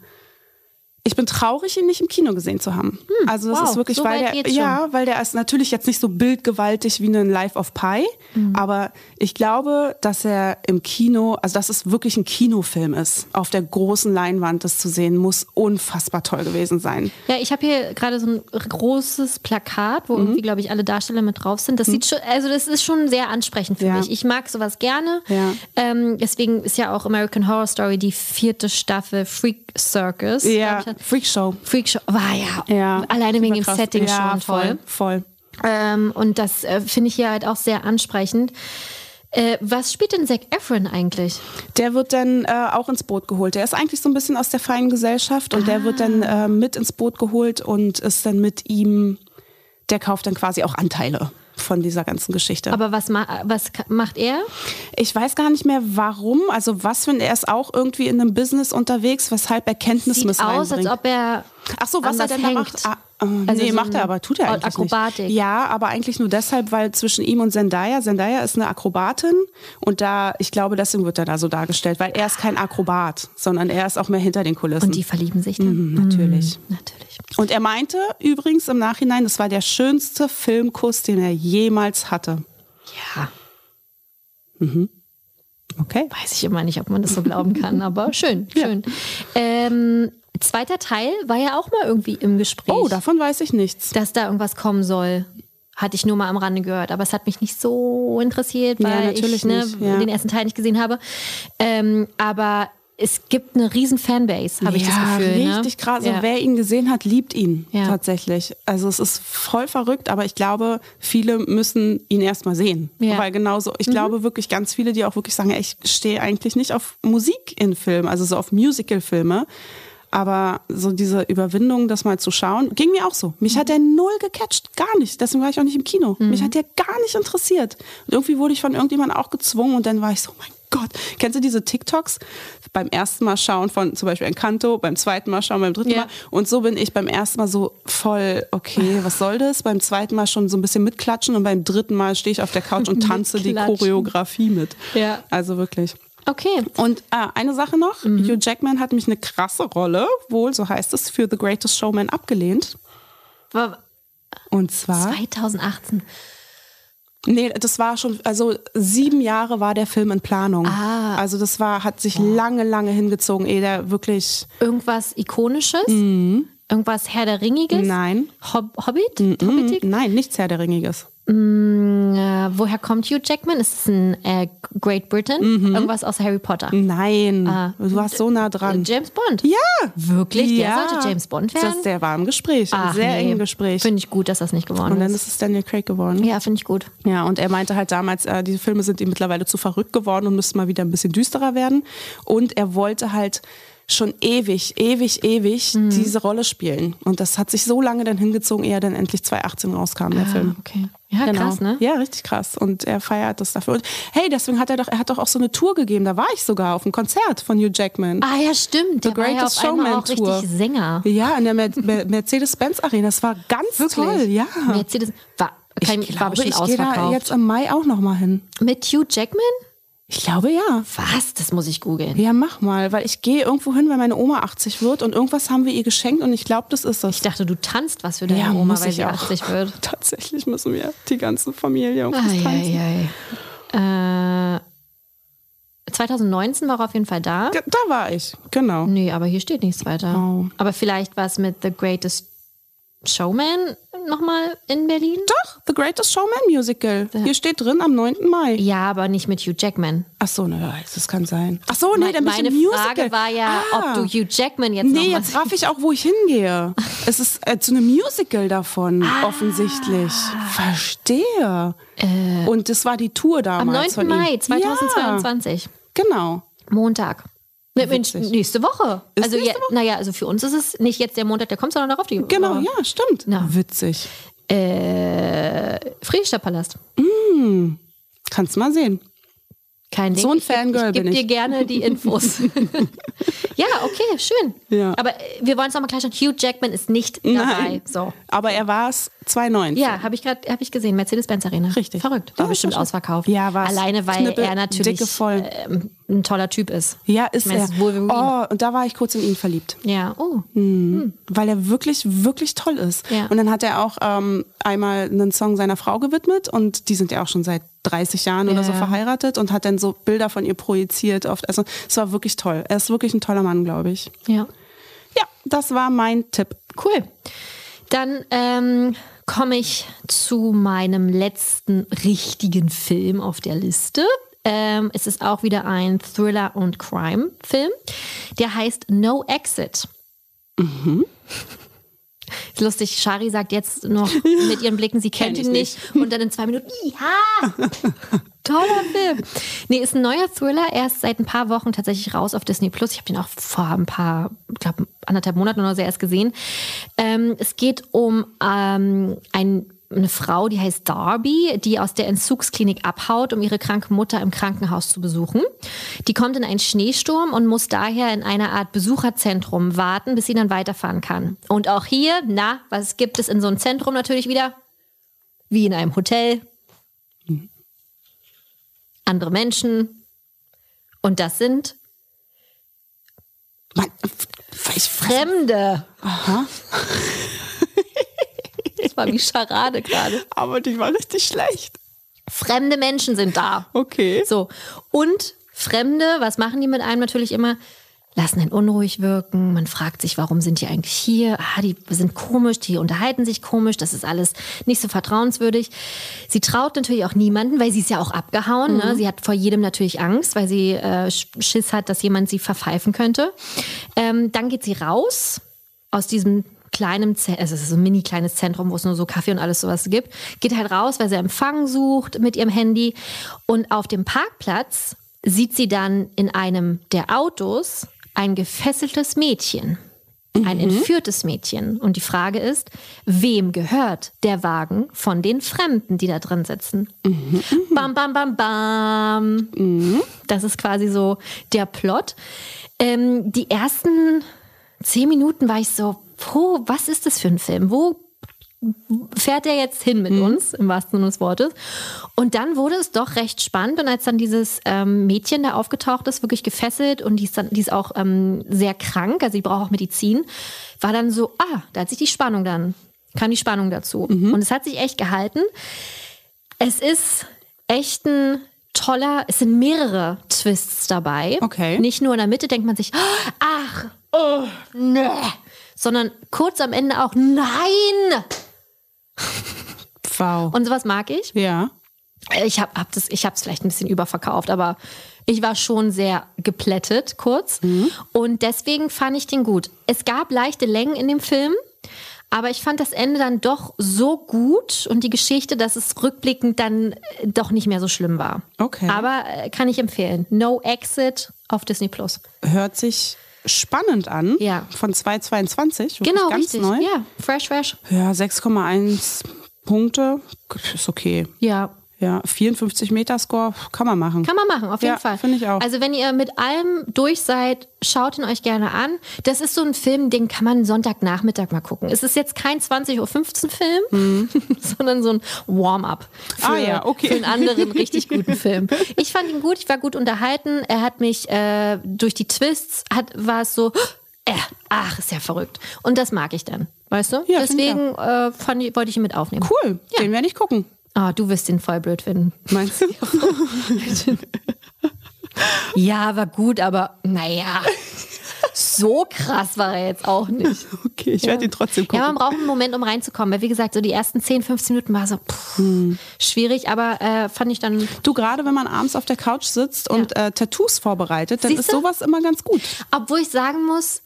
ich bin traurig, ihn nicht im Kino gesehen zu haben. Hm, also das wow, ist wirklich, so weil der, ja, weil der ist natürlich jetzt nicht so bildgewaltig wie ein Life of Pi, mhm. aber ich glaube, dass er im Kino, also dass es wirklich ein Kinofilm ist, auf der großen Leinwand das zu sehen, muss unfassbar toll gewesen sein. Ja, ich habe hier gerade so ein großes Plakat, wo mhm. irgendwie, glaube ich, alle Darsteller mit drauf sind. Das mhm. sieht schon, also das ist schon sehr ansprechend für ja. mich. Ich mag sowas gerne. Ja. Ähm, deswegen ist ja auch American Horror Story die vierte Staffel Freak Circus. Ja. Freakshow. Freakshow war ja, ja alleine wegen dem Setting ja, schon toll. Voll. Ähm, und das äh, finde ich hier halt auch sehr ansprechend. Äh, was spielt denn Zac Efron eigentlich? Der wird dann äh, auch ins Boot geholt. Der ist eigentlich so ein bisschen aus der feinen Gesellschaft und ah. der wird dann äh, mit ins Boot geholt und ist dann mit ihm, der kauft dann quasi auch Anteile von dieser ganzen Geschichte. Aber was, ma was macht er? Ich weiß gar nicht mehr warum. Also was, wenn er ist auch irgendwie in einem Business unterwegs, weshalb er Kenntnismiss Sieht aus, als ob er Ach so, was er denn hängt. da macht? Äh, also nee, so macht er aber, tut er eigentlich Akrobatik. nicht. Ja, aber eigentlich nur deshalb, weil zwischen ihm und Zendaya, Zendaya ist eine Akrobatin und da, ich glaube, deswegen wird er da so dargestellt, weil er ist kein Akrobat, sondern er ist auch mehr hinter den Kulissen. Und die verlieben sich dann? Mhm, natürlich. Mhm, natürlich. Und er meinte übrigens im Nachhinein, das war der schönste Filmkuss, den er jemals hatte. Ja. Mhm. Okay. Weiß ich immer nicht, ob man das so glauben kann, aber schön, schön. Ja. Ähm, zweiter Teil war ja auch mal irgendwie im Gespräch. Oh, davon weiß ich nichts. Dass da irgendwas kommen soll. Hatte ich nur mal am Rande gehört, aber es hat mich nicht so interessiert, weil ja, ich ne, ja. den ersten Teil nicht gesehen habe. Ähm, aber es gibt eine riesen Fanbase, habe ja, ich das Gefühl. Ne? Richtig ne? krass. Ja. wer ihn gesehen hat, liebt ihn ja. tatsächlich. Also es ist voll verrückt, aber ich glaube, viele müssen ihn erstmal sehen. Weil genauso, ich mhm. glaube wirklich ganz viele, die auch wirklich sagen, ich stehe eigentlich nicht auf Musik in Filmen, also so auf Musical-Filme. Aber so diese Überwindung, das mal zu schauen, ging mir auch so. Mich hat der null gecatcht, gar nicht. Deswegen war ich auch nicht im Kino. Mhm. Mich hat der gar nicht interessiert. Und irgendwie wurde ich von irgendjemandem auch gezwungen und dann war ich so, mein Gott. Kennst du diese TikToks? Beim ersten Mal schauen von zum Beispiel Encanto, beim zweiten Mal schauen, beim dritten ja. Mal. Und so bin ich beim ersten Mal so voll, okay, was soll das? Beim zweiten Mal schon so ein bisschen mitklatschen und beim dritten Mal stehe ich auf der Couch und tanze die Choreografie mit. Ja. Also wirklich. Okay. Und äh, eine Sache noch: mhm. Hugh Jackman hat mich eine krasse Rolle, wohl, so heißt es, für The Greatest Showman abgelehnt. Und zwar. 2018. Nee, das war schon, also sieben Jahre war der Film in Planung. Ah. Also das war, hat sich wow. lange, lange hingezogen, ehe der wirklich. Irgendwas Ikonisches? Mhm. Irgendwas Herr der Ringiges? Nein. Hob Hobbit? Mhm. Hobbitig? Nein, nichts Herr der Ringiges. Mm, ähm, äh, woher kommt Hugh Jackman? Ist es ein äh, Great Britain? Mhm. Irgendwas aus Harry Potter? Nein, du warst so nah dran. James Bond? Ja. Wirklich? ja. Der sollte James Bond werden? Das, der war im Gespräch, im Ach, sehr nee. engen Gespräch. Finde ich gut, dass das nicht geworden Und dann ist. ist es Daniel Craig geworden. Ja, finde ich gut. Ja, und er meinte halt damals, äh, diese Filme sind ihm mittlerweile zu verrückt geworden und müssten mal wieder ein bisschen düsterer werden. Und er wollte halt schon ewig, ewig, ewig Mhm. diese Rolle spielen. Und das hat sich so lange dann hingezogen, ehe er dann endlich 2018 rauskam, der Film. Ah, okay. Ja, Genau. krass, ne? Ja, richtig krass. Und er feiert das dafür. Und hey, deswegen hat er doch, er hat doch auch so eine Tour gegeben. Da war ich sogar auf einem Konzert von Hugh Jackman. Ah ja, stimmt. The Der war ja Greatest auf einmal auch Showman Tour. richtig Sänger. Ja, in der Mer Mer Mercedes-Benz Arena. Das war ganz toll, ja. Mercedes war, kein, ich war glaube, bestimmt ich gehe da jetzt im Mai auch noch mal hin. Mit Hugh Jackman? Ich glaube ja. Was? Das muss ich googeln. Ja, mach mal, weil ich gehe irgendwo hin, weil meine Oma 80 wird und irgendwas haben wir ihr geschenkt und ich glaube, das ist es. Ich dachte, du tanzt was für deine ja, Oma, weil sie auch. 80 wird. Tatsächlich müssen wir die ganze Familie irgendwas tanzen. Eieiei. Äh, 2019 war er auf jeden Fall da. Da war ich, genau. Nee, aber hier steht nichts weiter. Oh. Aber vielleicht was mit The Greatest Showman nochmal in Berlin? Doch, The Greatest Showman Musical. Hier steht drin am 9. Mai. Ja, aber nicht mit Hugh Jackman. Ach so, ne, das kann sein. Ach so, nee, Me- dann Meine. Frage war ja, Ah. ob du Hugh Jackman jetzt Nee, jetzt raff ich auch, wo ich hingehe. Es ist äh, zu einem Musical davon, Ah. offensichtlich. Verstehe. Und das war die Tour Äh. Am damals 9. von ihm. Mai 2022. Ja, genau. Montag. Ne, Mensch, nächste Woche. Ist also nächste ja, naja, also für uns ist es nicht jetzt der Montag, der kommt, sondern darauf die Genau, Woche. ja, stimmt. Na. Witzig. Äh, Friedrichstadtpalast. Kannst mal sehen. Kein Ding. So ein Ich Fangirl Ich gebe bin dir ich. gerne die Infos. ja, okay, schön. Ja. Aber äh, wir wollen es nochmal klarstellen. Hugh Jackman ist nicht dabei. Nein. So. Aber er war es 2009. Ja, habe ich gerade hab ich gesehen. Mercedes-Benz Arena. Richtig. Verrückt. War Ja, bestimmt war ausverkauft. Ja, war's. Alleine, weil Knippe, er natürlich dicke voll. ähm, ein toller Typ ist. Ja, ist Ich meine, er. ist. Oh, und da war ich kurz in ihn verliebt. Ja, oh. Weil er wirklich, wirklich toll ist. Ja. Und dann hat er auch ähm, einmal einen Song seiner Frau gewidmet und die sind ja auch schon seit 30 Jahren oder Ja, so ja. verheiratet und hat dann so Bilder von ihr projiziert. Oft. Also es war wirklich toll. Er ist wirklich ein toller Mann, glaube ich. Ja. Ja, das war mein Tipp. Cool. Dann ähm, komme ich zu meinem letzten richtigen Film auf der Liste. Ähm, es ist auch wieder ein Thriller- und Crime-Film. Der heißt No Exit. Ist lustig, Shari sagt jetzt noch mit ihren Blicken, sie kennt Kenn ihn ich nicht. Und dann in zwei Minuten, ja, toller Film. Nee, ist ein neuer Thriller. Er ist seit ein paar Wochen tatsächlich raus auf Disney Plus. Ich habe den auch vor ein paar, ich glaube, anderthalb Monaten oder so erst gesehen. Ähm, es geht um ähm, ein eine Frau, die heißt Darby, die aus der Entzugsklinik abhaut, um ihre kranke Mutter im Krankenhaus zu besuchen. Die kommt in einen Schneesturm und muss daher in einer Art Besucherzentrum warten, bis sie dann weiterfahren kann. Und auch hier, na, was gibt es in so einem Zentrum natürlich wieder? Wie in einem Hotel. Andere Menschen. Und das sind Mann, ich Fremde. Aha. Das war wie Scharade gerade. aber die war richtig schlecht. Fremde Menschen sind da. Okay. So. Und Fremde, was machen die mit einem natürlich immer? Lassen einen unruhig wirken. Man fragt sich, warum sind die eigentlich hier? Ah, die sind komisch, die unterhalten sich komisch. Das ist alles nicht so vertrauenswürdig. Sie traut natürlich auch niemanden, weil sie ist ja auch abgehauen. Ne? Sie hat vor jedem natürlich Angst, weil sie äh, Schiss hat, dass jemand sie verpfeifen könnte. Ähm, dann geht sie raus aus diesem kleinen, Ze- also es ist so ein mini kleines Zentrum, wo es nur so Kaffee und alles sowas gibt, geht halt raus, weil sie Empfang sucht mit ihrem Handy und auf dem Parkplatz sieht sie dann in einem der Autos ein gefesseltes Mädchen. Ein entführtes Mädchen. Und die Frage ist, wem gehört der Wagen von den Fremden, die da drin sitzen? Bam, bam, bam, bam. Das ist quasi so der Plot. Ähm, die ersten zehn Minuten war ich so, puh, was ist das für ein Film? Wo fährt er jetzt hin mit uns, im wahrsten Sinne des Wortes? Und dann wurde es doch recht spannend. Und als dann dieses ähm, Mädchen da aufgetaucht ist, wirklich gefesselt und die ist, dann, die ist auch ähm, sehr krank, also sie braucht auch Medizin, war dann so, ah, da hat sich die Spannung dann, kam die Spannung dazu. Und es hat sich echt gehalten. Es ist echt ein toller, es sind mehrere Twists dabei. Okay. Nicht nur in der Mitte denkt man sich, ach, oh, nee. Sondern kurz am Ende auch, nein. Wow. Und sowas mag ich. ja. Ich habe hab das, ich habe es vielleicht ein bisschen überverkauft, aber ich war schon sehr geplättet kurz mhm. und deswegen fand ich den gut. Es gab leichte Längen in dem Film. Aber ich fand das Ende dann doch so gut und die Geschichte, dass es rückblickend dann äh, doch nicht mehr so schlimm war. Okay. Aber äh, kann ich empfehlen. No Exit auf Disney Plus. Hört sich spannend an. Ja. Von 222. Genau, ganz richtig. neu. Ja, fresh, fresh. Ja, 6,1 Punkte. Ist okay. Ja, ja, 54 Meter Score kann man machen. Kann man machen, auf jeden ja, Fall. Finde ich auch. Also wenn ihr mit allem durch seid, schaut ihn euch gerne an. Das ist so ein Film, den kann man Sonntagnachmittag mal gucken. Es ist jetzt kein 20.15 Uhr Film, mhm. sondern so ein Warm-up für, ah, ja, okay. für einen anderen richtig guten Film. Ich fand ihn gut, ich war gut unterhalten. Er hat mich äh, durch die Twists, hat, war es so, äh, ach, ist ja verrückt. Und das mag ich dann, weißt du? Ja, Deswegen äh, fand, wollte ich ihn mit aufnehmen. Cool, den werde ich gucken. Ah, du wirst den voll blöd finden. Meinst du? ja, war gut, aber naja. So krass war er jetzt auch nicht. Okay, ich ja. werde ihn trotzdem gucken. Ja, man braucht einen Moment, um reinzukommen. Weil, wie gesagt, so die ersten 10, 15 Minuten war so pff, hm. schwierig, aber äh, fand ich dann. Du, gerade wenn man abends auf der Couch sitzt ja. und äh, Tattoos vorbereitet, dann Siehst ist sowas immer ganz gut. Obwohl ich sagen muss,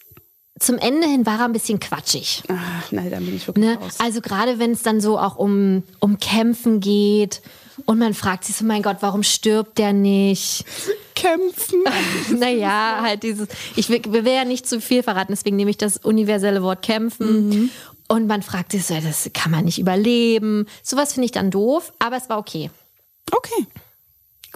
zum Ende hin war er ein bisschen quatschig. Ach, nein, dann bin ich wirklich ne? raus. Also gerade wenn es dann so auch um, um Kämpfen geht und man fragt sich so, mein Gott, warum stirbt der nicht? Kämpfen. naja, halt dieses, ich will, will ja nicht zu viel verraten, deswegen nehme ich das universelle Wort kämpfen. Mhm. Und man fragt sich so, das kann man nicht überleben. Sowas finde ich dann doof, aber es war okay. Okay.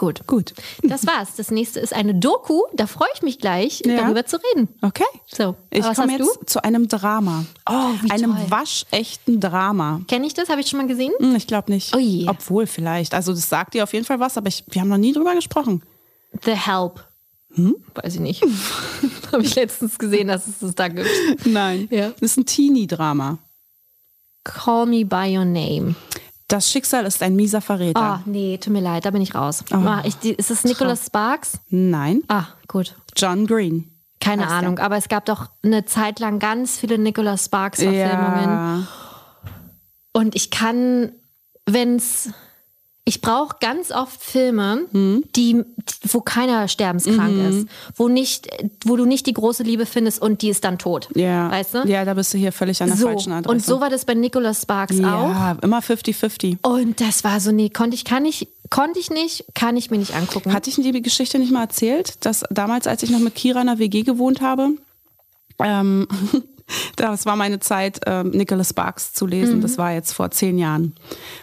Gut. Gut. Das war's. Das nächste ist eine Doku. Da freue ich mich gleich, ja. darüber zu reden. Okay. So. Ich komme jetzt du? zu einem Drama. Oh, wie Einem toll. waschechten Drama. Kenne ich das? Habe ich schon mal gesehen? Hm, ich glaube nicht. Oh je. Obwohl vielleicht. Also das sagt dir auf jeden Fall was, aber ich, wir haben noch nie drüber gesprochen. The Help. Hm? Weiß ich nicht. Habe ich letztens gesehen, dass es das da gibt. Nein. Ja. Das ist ein Teenie-Drama. Call Me By Your Name. Das Schicksal ist ein mieser Verräter. Oh, nee, tut mir leid, da bin ich raus. Oh. Ich, ist es Nicholas Sparks? Nein. Ah, gut. John Green. Keine Ahnung, der. aber es gab doch eine Zeit lang ganz viele Nicholas Sparks-Verfilmungen. Ja. Und ich kann, wenn es ich brauche ganz oft Filme, mhm. die, wo keiner sterbenskrank mhm. ist, wo nicht, wo du nicht die große Liebe findest und die ist dann tot. Ja. Weißt du? Ja, da bist du hier völlig an der so. falschen Adresse. Und so war das bei Nicholas Sparks ja, auch. Ja, immer 50-50. Und das war so, nee, konnte ich, kann ich, konnte ich nicht, kann ich mir nicht angucken. Hatte ich die Geschichte nicht mal erzählt, dass damals, als ich noch mit Kira in der WG gewohnt habe, ähm, Das war meine Zeit, ähm, Nicholas Sparks zu lesen. Mhm. Das war jetzt vor zehn Jahren.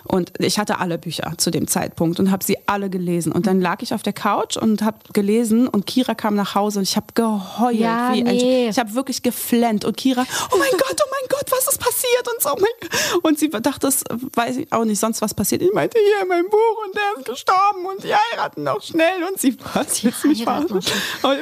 Und ich hatte alle Bücher zu dem Zeitpunkt und habe sie alle gelesen. Und dann lag ich auf der Couch und habe gelesen und Kira kam nach Hause und ich habe geheult. Ja, wie nee. ein, ich habe wirklich geflennt. Und Kira, oh mein Gott, oh mein Gott, was ist passiert? Und so, oh mein Und sie dachte, das weiß ich auch nicht, sonst was passiert. Ich meinte, hier in meinem Buch und der ist gestorben und die heiraten noch schnell. Und sie, was, willst du mich verarschen?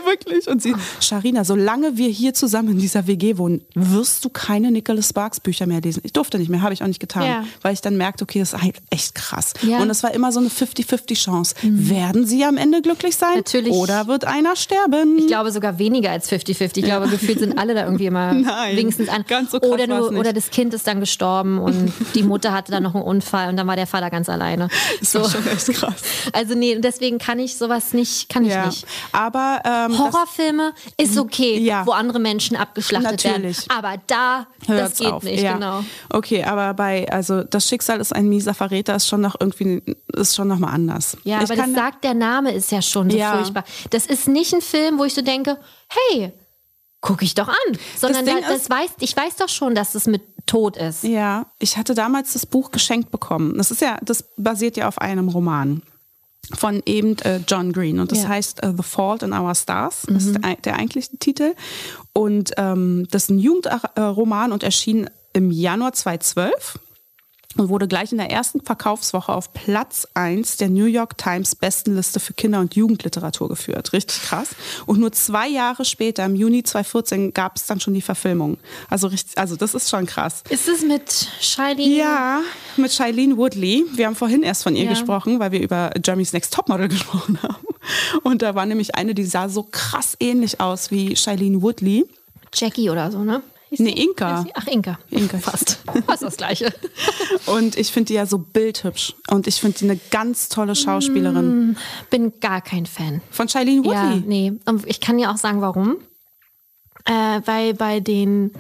Wirklich. Und sie, Sharina, solange wir hier zusammen in dieser WG wohnen, wirst du keine Nicholas Sparks Bücher mehr lesen. Ich durfte nicht mehr, habe ich auch nicht getan, ja. weil ich dann merkte, okay, das ist halt echt krass. Ja. Und es war immer so eine 50-50 Chance. Mhm. Werden sie am Ende glücklich sein? Natürlich. Oder wird einer sterben? Ich glaube sogar weniger als 50-50. Ich glaube, gefühlt sind alle da irgendwie immer Nein, wenigstens an. Ganz so krass oder, nur, oder das Kind ist dann gestorben und die Mutter hatte dann noch einen Unfall und dann war der Vater ganz alleine. Das so. war schon echt krass. Also nee, deswegen kann ich sowas nicht, kann ich ja. nicht. Aber ähm, Horrorfilme ist okay, ja. wo andere Menschen abgeschlachtet Natürlich. werden. Aber da, Hört's das geht auf. nicht, ja. genau. Okay, aber bei, also das Schicksal ist ein mieser Verräter, ist schon noch irgendwie, ist schon noch mal anders. Ja, ich aber das sagt, der Name ist ja schon so Ja. furchtbar. Das ist nicht ein Film, wo ich so denke, hey, guck ich doch an. Sondern Ding da, das ist- weiß, ich weiß doch schon, dass es mit Tod ist. Ja, ich hatte damals das Buch geschenkt bekommen. Das ist ja, das basiert ja auf einem Roman von eben äh, John Green und das Ja. heißt äh, The Fault in Our Stars, das ist der, der eigentliche Titel. Und ähm, das ist ein Jugendroman und erschien im Januar 2012 und wurde gleich in der ersten Verkaufswoche auf Platz 1 der New York Times Bestenliste für Kinder- und Jugendliteratur geführt. Richtig krass. Und nur zwei Jahre später, im Juni 2014, gab es dann schon die Verfilmung. Also, richtig, also das ist schon krass. Ist es mit Shining? Ja, mit Shailene Woodley. Wir haben vorhin erst von ihr Ja. gesprochen, weil wir über Jeremy's Next Topmodel gesprochen haben. Und da war nämlich eine, die sah so krass ähnlich aus wie Shailene Woodley. Jackie oder so, ne? Nee, Inka. Ach, Inka. Inka. Fast. Fast das Gleiche. Und ich finde die ja so bildhübsch. Und ich finde die eine ganz tolle Schauspielerin. Bin gar kein Fan. Von Shailene Ja, Woodley. nee. Und ich kann ja auch sagen, warum. Äh, weil bei den,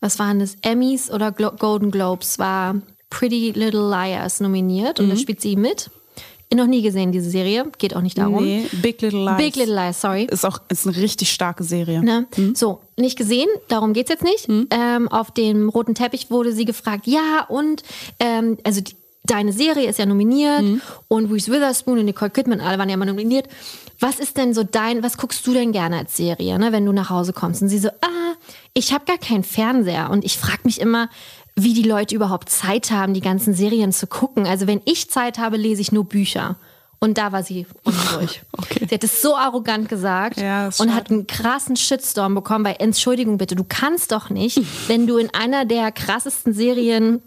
was waren das, Emmys oder Glo Golden Globes war Pretty Little Liars nominiert Mhm. und da spielt sie mit. Noch nie gesehen, diese Serie. Geht auch nicht darum. Nee, Big Little Lies. Big Little Lies, sorry. Ist auch ist eine richtig starke Serie. Ne? So, nicht gesehen, darum geht's jetzt nicht. Ähm, auf dem roten Teppich wurde sie gefragt, ja, und ähm, also die, deine Serie ist ja nominiert und Reese Witherspoon und Nicole Kidman, alle waren ja immer nominiert. Was ist denn so dein, was guckst du denn gerne als Serie, ne, wenn du nach Hause kommst? Und sie so, ah, ich habe gar keinen Fernseher und ich frage mich immer, wie die Leute überhaupt Zeit haben, die ganzen Serien zu gucken. Also wenn ich Zeit habe, lese ich nur Bücher. Und da war sie unruhig. Okay. Sie hat es so arrogant gesagt Ja, und hat einen krassen Shitstorm bekommen bei Entschuldigung bitte, du kannst doch nicht, wenn du in einer der krassesten Serien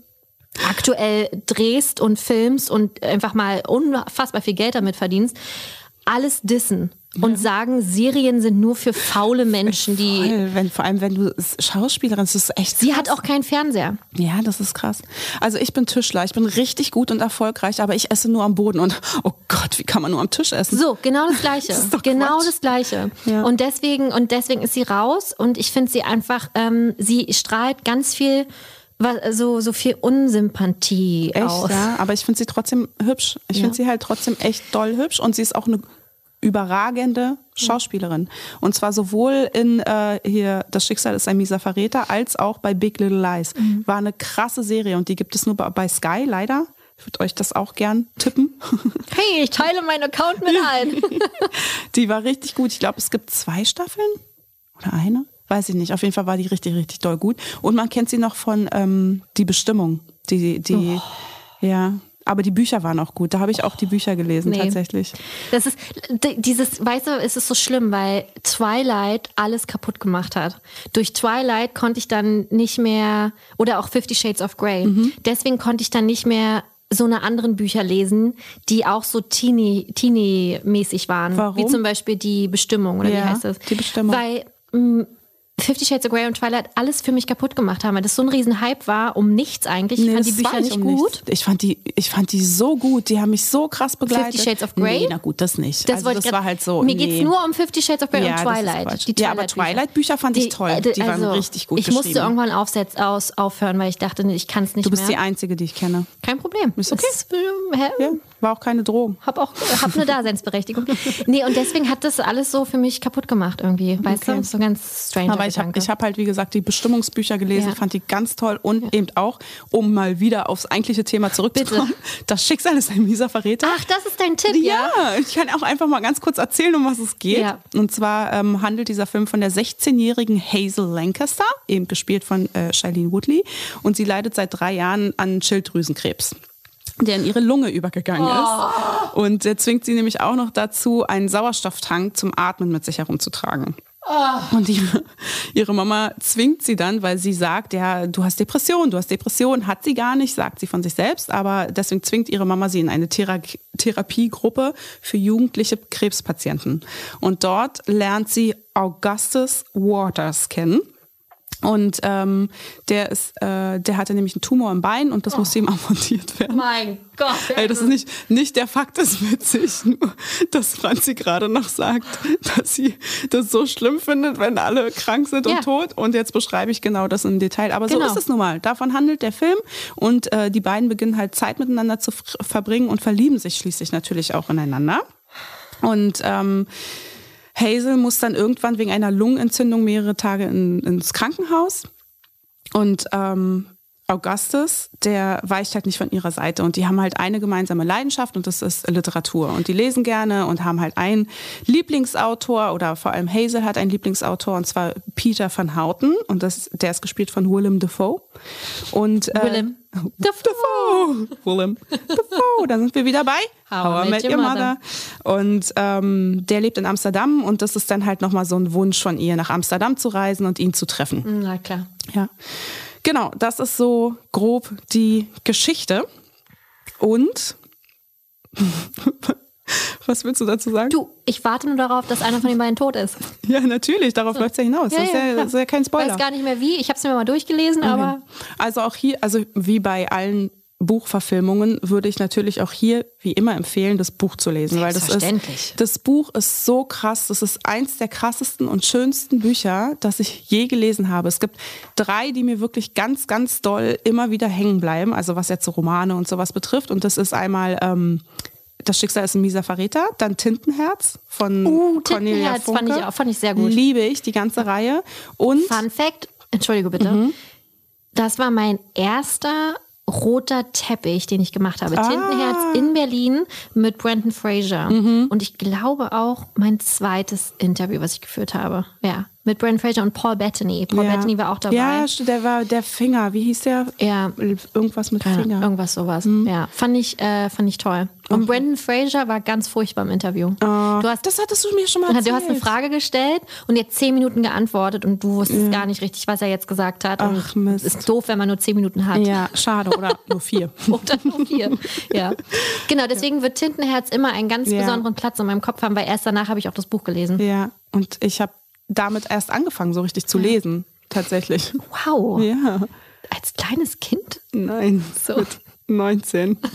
aktuell drehst und filmst und einfach mal unfassbar viel Geld damit verdienst, alles dissen und sagen, Serien sind nur für faule Menschen, die. Voll, wenn, vor allem, wenn du Schauspielerin bist, das ist echt Sie hat auch keinen Fernseher. Ja, das ist krass. Also ich bin Tischler, ich bin richtig gut und erfolgreich, aber ich esse nur am Boden und oh Gott, wie kann man nur am Tisch essen? So, genau das Gleiche. Das genau Quatsch. das Gleiche. Ja. Und deswegen, und deswegen ist sie raus und ich finde sie einfach, ähm, sie strahlt ganz viel, so, so viel Unsympathie Echt, aus. ja, aber ich finde sie trotzdem hübsch. Ich Ja. finde sie halt trotzdem echt doll hübsch und sie ist auch eine überragende Schauspielerin. Und zwar sowohl in äh, hier Das Schicksal ist ein mieser Verräter als auch bei Big Little Lies. Mhm. War eine krasse Serie und die gibt es nur bei, Sky leider. Ich würde euch das auch gern tippen. Hey, ich teile meinen Account mit ein. Die war richtig gut. Ich glaube, es gibt zwei Staffeln oder eine. Weiß ich nicht. Auf jeden Fall war die richtig, richtig doll gut. Und man kennt sie noch von ähm, Die Bestimmung. Die, die, ja. Aber die Bücher waren auch gut. Da habe ich auch die Bücher gelesen, Nee. tatsächlich. Das ist dieses, weißt du, es ist so schlimm, weil Twilight alles kaputt gemacht hat. Durch Twilight konnte ich dann nicht mehr, oder auch Fifty Shades of Grey, Mhm. deswegen konnte ich dann nicht mehr so eine anderen Bücher lesen, die auch so teeny, teeny-mäßig waren. Warum? Wie zum Beispiel die Bestimmung, oder Ja, wie heißt das? Die Bestimmung. Weil mh, Fifty Shades of Grey und Twilight alles für mich kaputt gemacht haben, weil das so ein riesen Hype war, um nichts eigentlich. Ich Nee, fand die Bücher nicht um gut. nichts. Ich fand die, ich fand die so gut. Die haben mich so krass begleitet. Fifty Shades of Grey? Nee, na gut, das nicht. Das, also das ich war grad- halt so. Mir nee. geht's nur um Fifty Shades of Grey Ja, und Twilight. Die Ja, aber Twilight-Bücher. Fand ich toll. äh, Die waren richtig gut Ich musste irgendwann aufsetz, aus, aufhören, weil ich dachte, ich kann es nicht Du bist die mehr. Einzige, die ich kenne. Kein Problem. Ist okay. Ist, äh, hä? Ja, war auch keine Drohung. Hab auch hab eine Daseinsberechtigung. nee, und deswegen hat das alles so für mich kaputt gemacht irgendwie. Weißt Okay. du? So ganz strange. Aber ich habe hab halt, wie gesagt, die Bestimmungsbücher gelesen, Ja. fand die ganz toll und eben auch, um mal wieder aufs eigentliche Thema zurückzukommen, das Schicksal ist ein mieser Verräter. Ach, das ist dein Tipp, ja? Ja, ich kann auch einfach mal ganz kurz erzählen, um was es geht. Ja. Und zwar ähm, handelt dieser Film von der 16-jährigen Hazel Lancaster, eben gespielt von äh, Shailene Woodley. Und sie leidet seit drei Jahren an Schilddrüsenkrebs der in ihre Lunge übergegangen ist. Und der zwingt sie nämlich auch noch dazu, einen Sauerstofftank zum Atmen mit sich herumzutragen. Und die, ihre Mama zwingt sie dann, weil sie sagt, ja, du hast Depression, du hast Depression, hat sie gar nicht, sagt sie von sich selbst, aber deswegen zwingt ihre Mama sie in eine Thera Therapiegruppe für jugendliche Krebspatienten. Und dort lernt sie Augustus Waters kennen. Und ähm, der ist, äh, der hatte nämlich einen Tumor im Bein und das musste ihm amputiert werden. Mein Gott. Ey, das ist nicht, nicht der Fakt ist witzig, nur dass Franzi gerade noch sagt, dass sie das so schlimm findet, wenn alle krank sind und Ja. tot. Und jetzt beschreibe ich genau das im Detail. Aber Genau. so ist es nun mal. Davon handelt der Film. Und äh, die beiden beginnen halt Zeit miteinander zu verbringen und verlieben sich schließlich natürlich auch ineinander. Und ähm, Hazel muss dann irgendwann wegen einer Lungenentzündung mehrere Tage in, ins Krankenhaus. Und ähm, Augustus, der weicht halt nicht von ihrer Seite. Und die haben halt eine gemeinsame Leidenschaft und das ist Literatur. Und die lesen gerne und haben halt einen Lieblingsautor oder vor allem Hazel hat einen Lieblingsautor und zwar Peter van Houten. Und das, der ist gespielt von Willem Dafoe. Und, äh, Willem Dafoe. Willem Dafoe. Da sind wir wieder bei How I Met Your Mother. Und ähm, der lebt in Amsterdam und das ist dann halt nochmal so ein Wunsch von ihr, nach Amsterdam zu reisen und ihn zu treffen. Na klar. Ja. Genau, das ist so grob die Geschichte. Und Was willst du dazu sagen? Du, ich warte nur darauf, dass einer von den beiden tot ist. Ja, natürlich, darauf so. läuft es ja hinaus. Ja, das, ist ja, das, ist ja, kein Spoiler. Ich weiß gar nicht mehr wie, ich habe es mir mal durchgelesen, okay. aber. Also auch hier, also wie bei allen Buchverfilmungen würde ich natürlich auch hier wie immer empfehlen, das Buch zu lesen, weil das ist das Buch ist so krass, das ist eins der krassesten und schönsten Bücher, das ich je gelesen habe. Es gibt drei, die mir wirklich ganz ganz doll immer wieder hängen bleiben, also was jetzt so Romane und sowas betrifft und das ist einmal ähm, das Schicksal ist ein mieser Verräter, dann Tintenherz von uh, Cornelia Tintenherz Funke. fand ich auch fand ich sehr gut. Liebe ich die ganze Reihe und Fun Fact, entschuldige bitte. Mhm. Das war mein erster roter Teppich, den ich gemacht habe. Ah. Tintenherz in Berlin mit Brandon Fraser. Mhm. Und ich glaube auch mein zweites Interview, was ich geführt habe. Ja, mit Brandon Fraser und Paul Bettany. Paul ja. Bettany war auch dabei. Ja, der war der Finger. Wie hieß der? Ja. Irgendwas mit Finger. Ja, irgendwas sowas. Mhm. Ja, fand ich, äh, fand ich toll. Und. Brandon Fraser war ganz furchtbar im Interview. Oh, hast, das hattest du mir schon mal erzählt. Du hast eine Frage gestellt und hat zehn Minuten geantwortet und du wusstest ja. gar nicht richtig, was er jetzt gesagt hat. Ach, und Mist. Ist doof, wenn man nur zehn Minuten hat. Ja, schade. Oder nur vier. oder nur vier. Ja. Genau, deswegen wird Tintenherz immer einen ganz ja. besonderen Platz in meinem Kopf haben, weil erst danach habe ich auch das Buch gelesen. Ja, und ich habe damit erst angefangen, so richtig zu lesen. Tatsächlich. Wow. Ja. Als kleines Kind? Nein. So. Mit 19.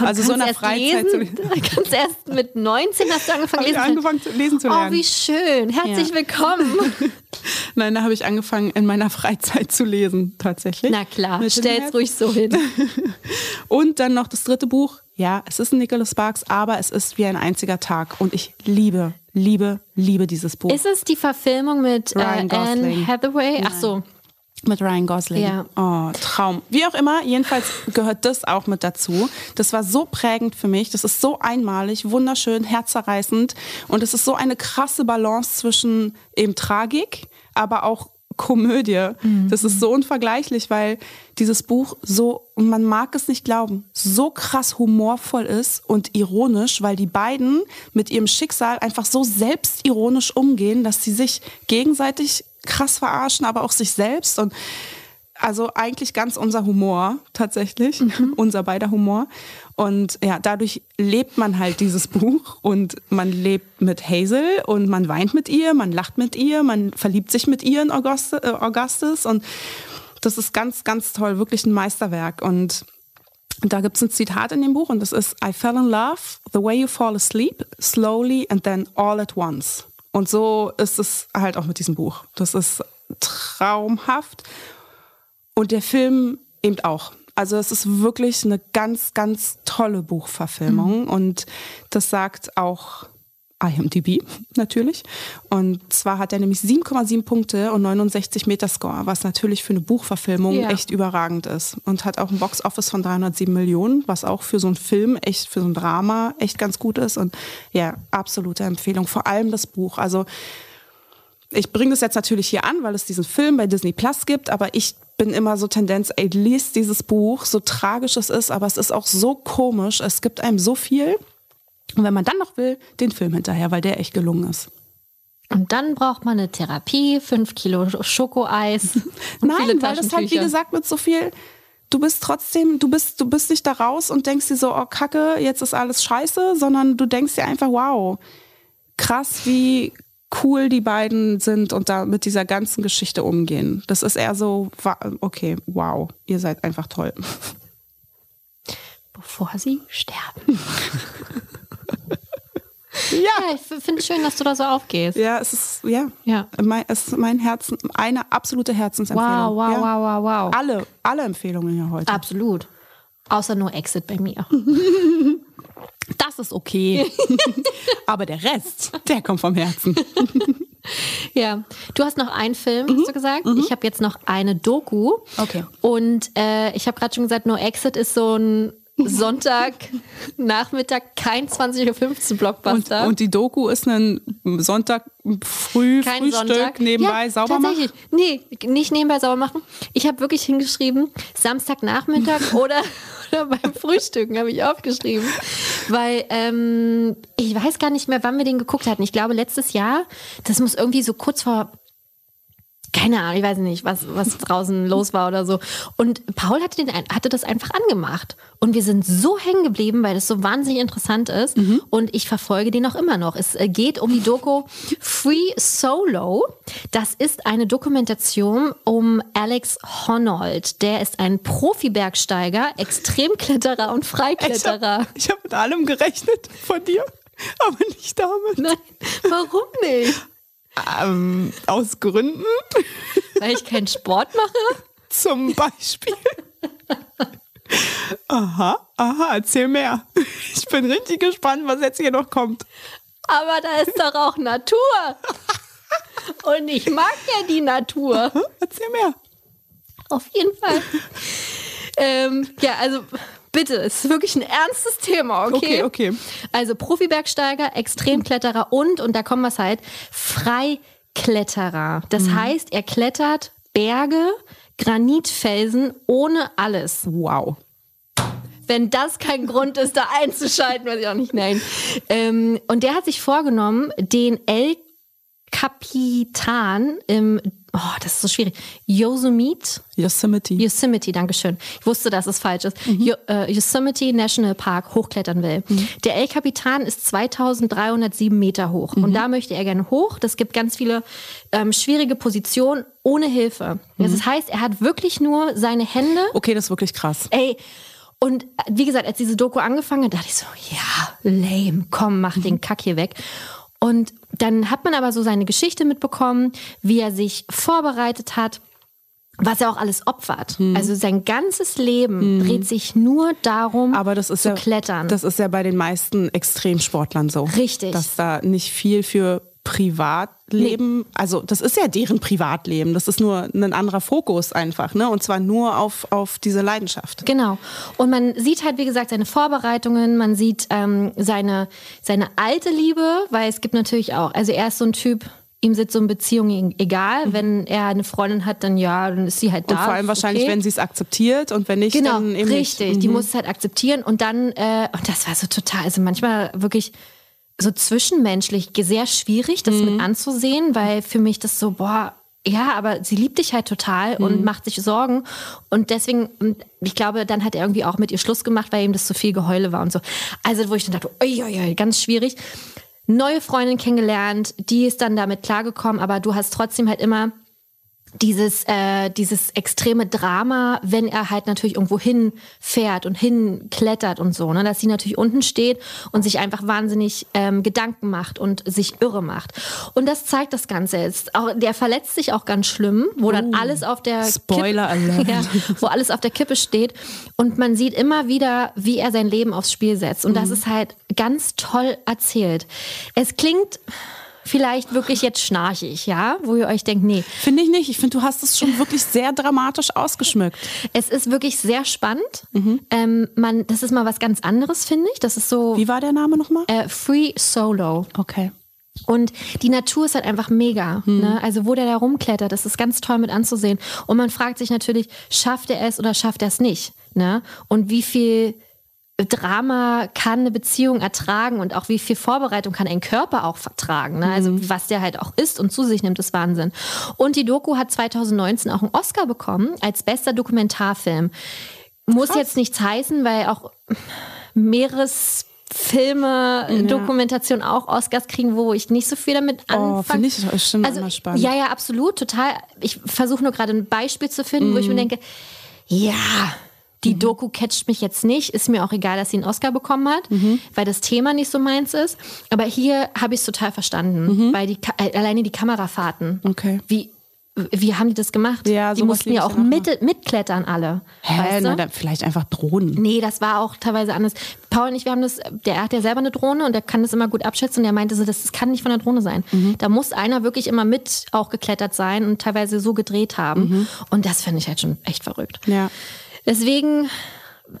Also so in der Freizeit lesen, zu lesen. Ganz erst mit 19 hast du angefangen, lesen, angefangen zu lesen zu lernen. Oh, wie schön. Herzlich ja. willkommen. Nein, da habe ich angefangen, in meiner Freizeit zu lesen, tatsächlich. Na klar, stell's ruhig so hin. Und dann noch das dritte Buch. Ja, es ist ein Nicholas Sparks, aber es ist wie ein einziger Tag. Und ich liebe, liebe, liebe dieses Buch. Ist es die Verfilmung mit äh, Anne Hathaway? Ach so. Mit Ryan Gosling. Ja. Oh, Traum. Wie auch immer, jedenfalls gehört das auch mit dazu. Das war so prägend für mich. Das ist so einmalig, wunderschön, herzerreißend. Und es ist so eine krasse Balance zwischen eben Tragik, aber auch Komödie. Mhm. Das ist so unvergleichlich, weil dieses Buch so, und man mag es nicht glauben, so krass humorvoll ist und ironisch, weil die beiden mit ihrem Schicksal einfach so selbstironisch umgehen, dass sie sich gegenseitig krass verarschen, aber auch sich selbst und also eigentlich ganz unser Humor tatsächlich, mhm. unser beider Humor. Und ja, dadurch lebt man halt dieses Buch und man lebt mit Hazel und man weint mit ihr, man lacht mit ihr, man verliebt sich mit ihr in äh, Augustus und das ist ganz, ganz toll, wirklich ein Meisterwerk. Und da gibt es ein Zitat in dem Buch und das ist I fell in love the way you fall asleep, slowly and then all at once. Und so ist es halt auch mit diesem Buch. Das ist traumhaft. Und der Film eben auch. Also es ist wirklich eine ganz, ganz tolle Buchverfilmung. Mhm. Und das sagt auch IMDb natürlich. Und zwar hat er nämlich 7,7 Punkte und 69 Metascore, was natürlich für eine Buchverfilmung ja. echt überragend ist. Und hat auch ein Boxoffice von 307 Millionen, was auch für so einen Film, echt für so ein Drama echt ganz gut ist. Und ja, absolute Empfehlung. Vor allem das Buch. Also ich bringe das jetzt natürlich hier an, weil es diesen Film bei Disney Plus gibt, aber ich bin immer so Tendenz, ey, liest dieses Buch, so tragisch es ist, aber es ist auch so komisch. Es gibt einem so viel. Und wenn man dann noch will, den Film hinterher, weil der echt gelungen ist. Und dann braucht man eine Therapie, fünf Kilo Schokoeis. Nein, weil das halt, wie gesagt, mit so viel, du bist trotzdem, du bist, du bist nicht da raus und denkst dir so, oh Kacke, jetzt ist alles scheiße, sondern du denkst dir einfach, wow, krass, wie cool die beiden sind und da mit dieser ganzen Geschichte umgehen. Das ist eher so, okay, wow, ihr seid einfach toll. Bevor sie sterben. Ja. ja ich finde es schön, dass du da so aufgehst. Ja, es ist, ja. ja. Mein, es ist mein Herzen, eine absolute Herzensempfehlung. Wow, wow, ja. wow, wow, wow. Alle, alle Empfehlungen hier heute. Absolut. Außer nur Exit bei mir. Das ist okay. Aber der Rest, der kommt vom Herzen. Ja, du hast noch einen Film, mhm. hast du gesagt. Mhm. Ich habe jetzt noch eine Doku. Okay. Und äh, ich habe gerade schon gesagt, No Exit ist so ein Sonntagnachmittag kein 20.15 Uhr Blockbuster. Und, und, die Doku ist ein Sonntag früh kein Frühstück Sonntag. nebenbei ja, sauber machen? Nee, nicht nebenbei sauber machen. Ich habe wirklich hingeschrieben, Samstagnachmittag oder, oder beim Frühstücken habe ich aufgeschrieben. Weil ähm, ich weiß gar nicht mehr, wann wir den geguckt hatten. Ich glaube letztes Jahr, das muss irgendwie so kurz vor keine Ahnung, ich weiß nicht, was, was draußen los war oder so. Und Paul hatte, den, hatte das einfach angemacht. Und wir sind so hängen geblieben, weil das so wahnsinnig interessant ist. Mhm. Und ich verfolge den auch immer noch. Es äh, geht um die Doku Free Solo. Das ist eine Dokumentation um Alex Honnold. Der ist ein Profi-Bergsteiger, Extremkletterer und Freikletterer. Ich habe hab mit allem gerechnet von dir, aber nicht damit. Nein, warum nicht? Ähm, aus Gründen. Weil ich keinen Sport mache? Zum Beispiel. Aha, aha, erzähl mehr. Ich bin richtig gespannt, was jetzt hier noch kommt. Aber da ist doch auch Natur. Und ich mag ja die Natur. Aha, erzähl mehr. Auf jeden Fall. ähm, ja, also bitte, es ist wirklich ein ernstes Thema, okay? Okay, okay. Also Profibergsteiger, Extremkletterer und, und da kommen wir halt, Freikletterer. Das mhm. heißt, er klettert Berge, Granitfelsen ohne alles. Wow. Wenn das kein Grund ist, da einzuschalten, weiß ich auch nicht. Nein. Ähm, und der hat sich vorgenommen, den El Capitan im oh, das ist so schwierig. Yosemite. Yosemite. Yosemite, Dankeschön. Ich wusste, dass es falsch ist. Mhm. Yo, äh, Yosemite National Park hochklettern will. Mhm. Der El Capitan ist 2307 Meter hoch. Mhm. Und da möchte er gerne hoch. Das gibt ganz viele ähm, schwierige Positionen ohne Hilfe. Mhm. Das heißt, er hat wirklich nur seine Hände. Okay, das ist wirklich krass. Ey, und äh, wie gesagt, als diese Doku angefangen hat, dachte ich so, ja, lame, komm, mach den Kack hier weg. Und dann hat man aber so seine Geschichte mitbekommen, wie er sich vorbereitet hat was er auch alles opfert. Hm. Also sein ganzes Leben hm. dreht sich nur darum, Aber das ist zu ja, klettern. Das ist ja bei den meisten Extremsportlern so. Richtig. Dass da nicht viel für Privatleben, nee. also das ist ja deren Privatleben, das ist nur ein anderer Fokus einfach, ne? Und zwar nur auf, auf diese Leidenschaft. Genau. Und man sieht halt, wie gesagt, seine Vorbereitungen, man sieht ähm, seine, seine alte Liebe, weil es gibt natürlich auch, also er ist so ein Typ, ihm sind so eine Beziehung egal. Mhm. Wenn er eine Freundin hat, dann ja, dann ist sie halt da. Und vor allem wahrscheinlich, okay. wenn sie es akzeptiert und wenn nicht, genau, dann eben richtig. Nicht. Mhm. Die muss es halt akzeptieren und dann, äh, und das war so total, also manchmal wirklich so zwischenmenschlich sehr schwierig, das mhm. mit anzusehen, weil für mich das so, boah, ja, aber sie liebt dich halt total und mhm. macht sich Sorgen. Und deswegen, ich glaube, dann hat er irgendwie auch mit ihr Schluss gemacht, weil ihm das zu viel Geheule war und so. Also, wo ich dann dachte, oi, oi, oi, ganz schwierig neue Freundin kennengelernt, die ist dann damit klargekommen, aber du hast trotzdem halt immer dieses, äh, dieses extreme Drama, wenn er halt natürlich irgendwo hinfährt und hinklettert und so, ne? dass sie natürlich unten steht und sich einfach wahnsinnig ähm, Gedanken macht und sich irre macht. Und das zeigt das Ganze jetzt. Auch, der verletzt sich auch ganz schlimm, wo dann oh, alles auf der Spoiler Kippe, ja, wo alles auf der Kippe steht. Und man sieht immer wieder, wie er sein Leben aufs Spiel setzt. Und mhm. das ist halt ganz toll erzählt. Es klingt vielleicht wirklich jetzt schnarchig, ja, wo ihr euch denkt, nee. Finde ich nicht. Ich finde, du hast es schon wirklich sehr dramatisch ausgeschmückt. Es ist wirklich sehr spannend. Mhm. Ähm, man, das ist mal was ganz anderes, finde ich. Das ist so. Wie war der Name nochmal? Äh, Free Solo. Okay. Und die Natur ist halt einfach mega. Hm. Ne? Also wo der da rumklettert, das ist ganz toll mit anzusehen. Und man fragt sich natürlich, schafft er es oder schafft er es nicht? Ne? Und wie viel Drama kann eine Beziehung ertragen und auch wie viel Vorbereitung kann ein Körper auch vertragen. Ne? Also mhm. was der halt auch isst und zu sich nimmt, ist Wahnsinn. Und die Doku hat 2019 auch einen Oscar bekommen als bester Dokumentarfilm. Muss Krass. jetzt nichts heißen, weil auch Meeresfilme, ja. Dokumentation auch Oscars kriegen, wo ich nicht so viel damit anfange. Oh, finde ich das schon also, immer spannend. Ja, ja, absolut, total. Ich versuche nur gerade ein Beispiel zu finden, mhm. wo ich mir mhm. denke, ja, die mhm. Doku catcht mich jetzt nicht. Ist mir auch egal, dass sie einen Oscar bekommen hat, mhm. weil das Thema nicht so meins ist. Aber hier habe ich es total verstanden, mhm. weil die äh, alleine die Kamerafahrten. Okay. Wie wie haben die das gemacht? Ja, die mussten ja auch mit, mitklettern alle. Hä, weißt du? vielleicht einfach Drohnen. Nee, das war auch teilweise anders. Paul und ich, wir haben das, der hat ja selber eine Drohne und der kann das immer gut abschätzen und er meinte so, das, das kann nicht von der Drohne sein. Mhm. Da muss einer wirklich immer mit auch geklettert sein und teilweise so gedreht haben. Mhm. Und das finde ich halt schon echt verrückt. Ja. Deswegen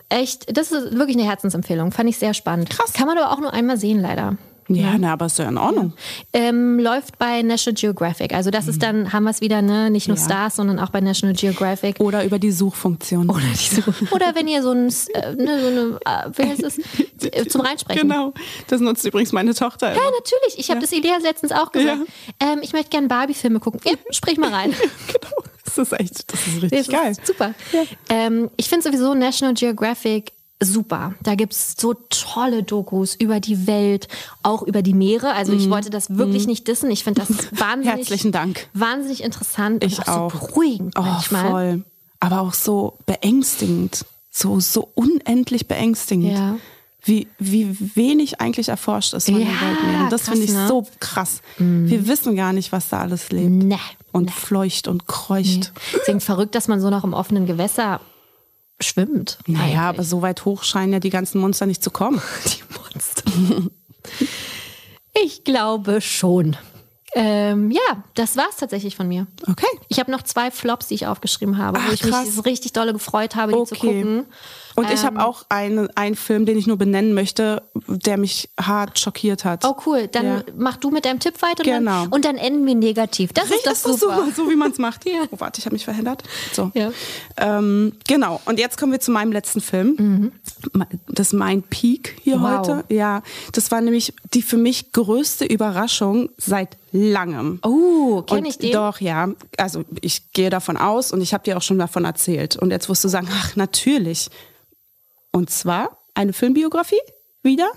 echt, das ist wirklich eine Herzensempfehlung. Fand ich sehr spannend. Krass. Kann man aber auch nur einmal sehen, leider. Ja, na, aber ist ja in Ordnung. Ähm, läuft bei National Geographic. Also das ist dann, haben wir es wieder, ne? nicht nur Ja. Stars, sondern auch bei National Geographic. Oder über die Suchfunktion. Oder, diese, oder wenn ihr so ein, äh, ne, so eine, äh, wie heißt es, zum Reinsprechen. Genau. Das nutzt übrigens meine Tochter. Ja, immer. natürlich. Ich habe das Elias letztens auch gesagt. Ähm, ich möchte gerne Barbie-Filme gucken. Ja, sprich mal rein. genau. Das ist echt, das ist richtig Das geil. ist super. Ähm, ich finde sowieso National Geographic super. Da gibt es so tolle Dokus über die Welt, auch über die Meere. Also ich wollte das wirklich nicht dissen. Ich finde das wahnsinnig, Mhm. Herzlichen Dank. wahnsinnig interessant Ich und auch, auch. so beruhigend Oh, manchmal. voll. Aber auch so beängstigend. So, so unendlich beängstigend. Ja. Wie, wie wenig eigentlich erforscht ist von den Ja, Weltmeeren. Das krass, finde ich ne? so krass. Wir wissen gar nicht, was da alles lebt. Ne. Und ne. fleucht und kreucht. Deswegen verrückt, dass man so noch im offenen Gewässer schwimmt. Naja, aber eigentlich. so weit hoch scheinen ja die ganzen Monster nicht zu kommen. die Monster. ich glaube schon. Ähm, ja, das war's tatsächlich von mir. Okay. Ich habe noch zwei Flops, die ich aufgeschrieben habe, wo Ach, ich krass. mich richtig dolle gefreut habe, die zu Okay. gucken. Und ich Ähm. habe auch einen, einen Film, den ich nur benennen möchte, der mich hart schockiert hat. Oh cool, dann Ja. mach du mit deinem Tipp weiter und, Genau. dann, und dann enden wir negativ. Das ist Richtig, doch super. so wie man es macht. Ja. Oh, warte, ich habe mich verhindert. So. Ja. Ähm, genau, und jetzt kommen wir zu meinem letzten Film. Das ist mein Peak hier Mhm. Wow. heute. Ja, das war nämlich die für mich größte Überraschung seit langem. Oh, kenn Und ich den? Doch, ja. Also ich gehe davon aus und ich habe dir auch schon davon erzählt. Und jetzt wirst du sagen, ach, natürlich. Und zwar eine Filmbiografie wieder.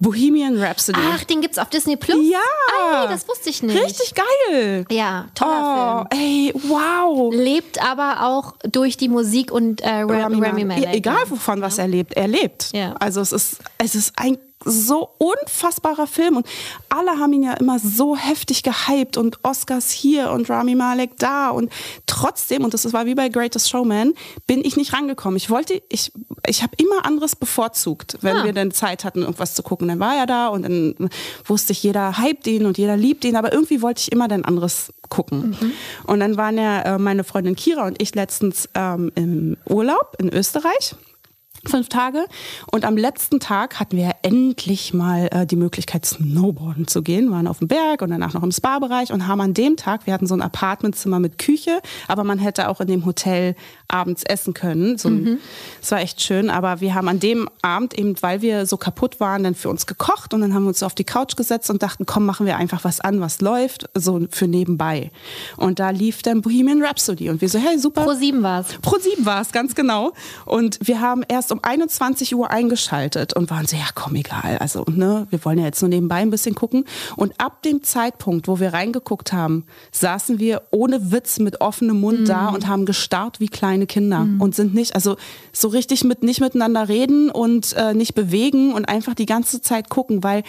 Bohemian Rhapsody. Ach, den gibt's auf Disney Plus? ja! Ah, das wusste ich nicht. Richtig geil! Ja, toller Oh, ey, wow! Film. Lebt aber auch durch die Musik und äh, Rami, Rami Malek. Egal wovon was er lebt, er lebt. Ja. Also es ist, es ist ein so unfassbarer Film und alle haben ihn ja immer so heftig gehypt und Oscars hier und Rami Malek da und trotzdem, und das war wie bei Greatest Showman, bin ich nicht rangekommen. Ich wollte, ich, ich habe immer anderes bevorzugt, wenn Ah. wir dann Zeit hatten, irgendwas zu gucken. Dann war er da und dann wusste ich, jeder hypt ihn und jeder liebt ihn, aber irgendwie wollte ich immer dann anderes gucken. Und dann waren ja äh, meine Freundin Kira und ich letztens ähm, im Urlaub in Österreich fünf Tage. Und am letzten Tag hatten wir endlich mal äh, die Möglichkeit, Snowboarden zu gehen. Wir waren auf dem Berg und danach noch im Spa-Bereich und haben an dem Tag, wir hatten so ein Apartmentzimmer mit Küche, aber man hätte auch in dem Hotel abends essen können. So ein, Es war echt schön, aber wir haben an dem Abend eben, weil wir so kaputt waren, dann für uns gekocht und dann haben wir uns auf die Couch gesetzt und dachten, komm, machen wir einfach was an, was läuft, so für nebenbei. Und da lief dann Bohemian Rhapsody und wir so, hey, super. Pro 7 war's. Pro 7 war es, ganz genau. Und wir haben erst um 21 Uhr eingeschaltet und waren so, ja komm, egal. Also, ne, wir wollen ja jetzt nur nebenbei ein bisschen gucken. Und ab dem Zeitpunkt, wo wir reingeguckt haben, saßen wir ohne Witz mit offenem Mund da und haben gestarrt wie kleine Kinder und sind nicht, also so richtig mit nicht miteinander reden und äh, nicht bewegen und einfach die ganze Zeit gucken, weil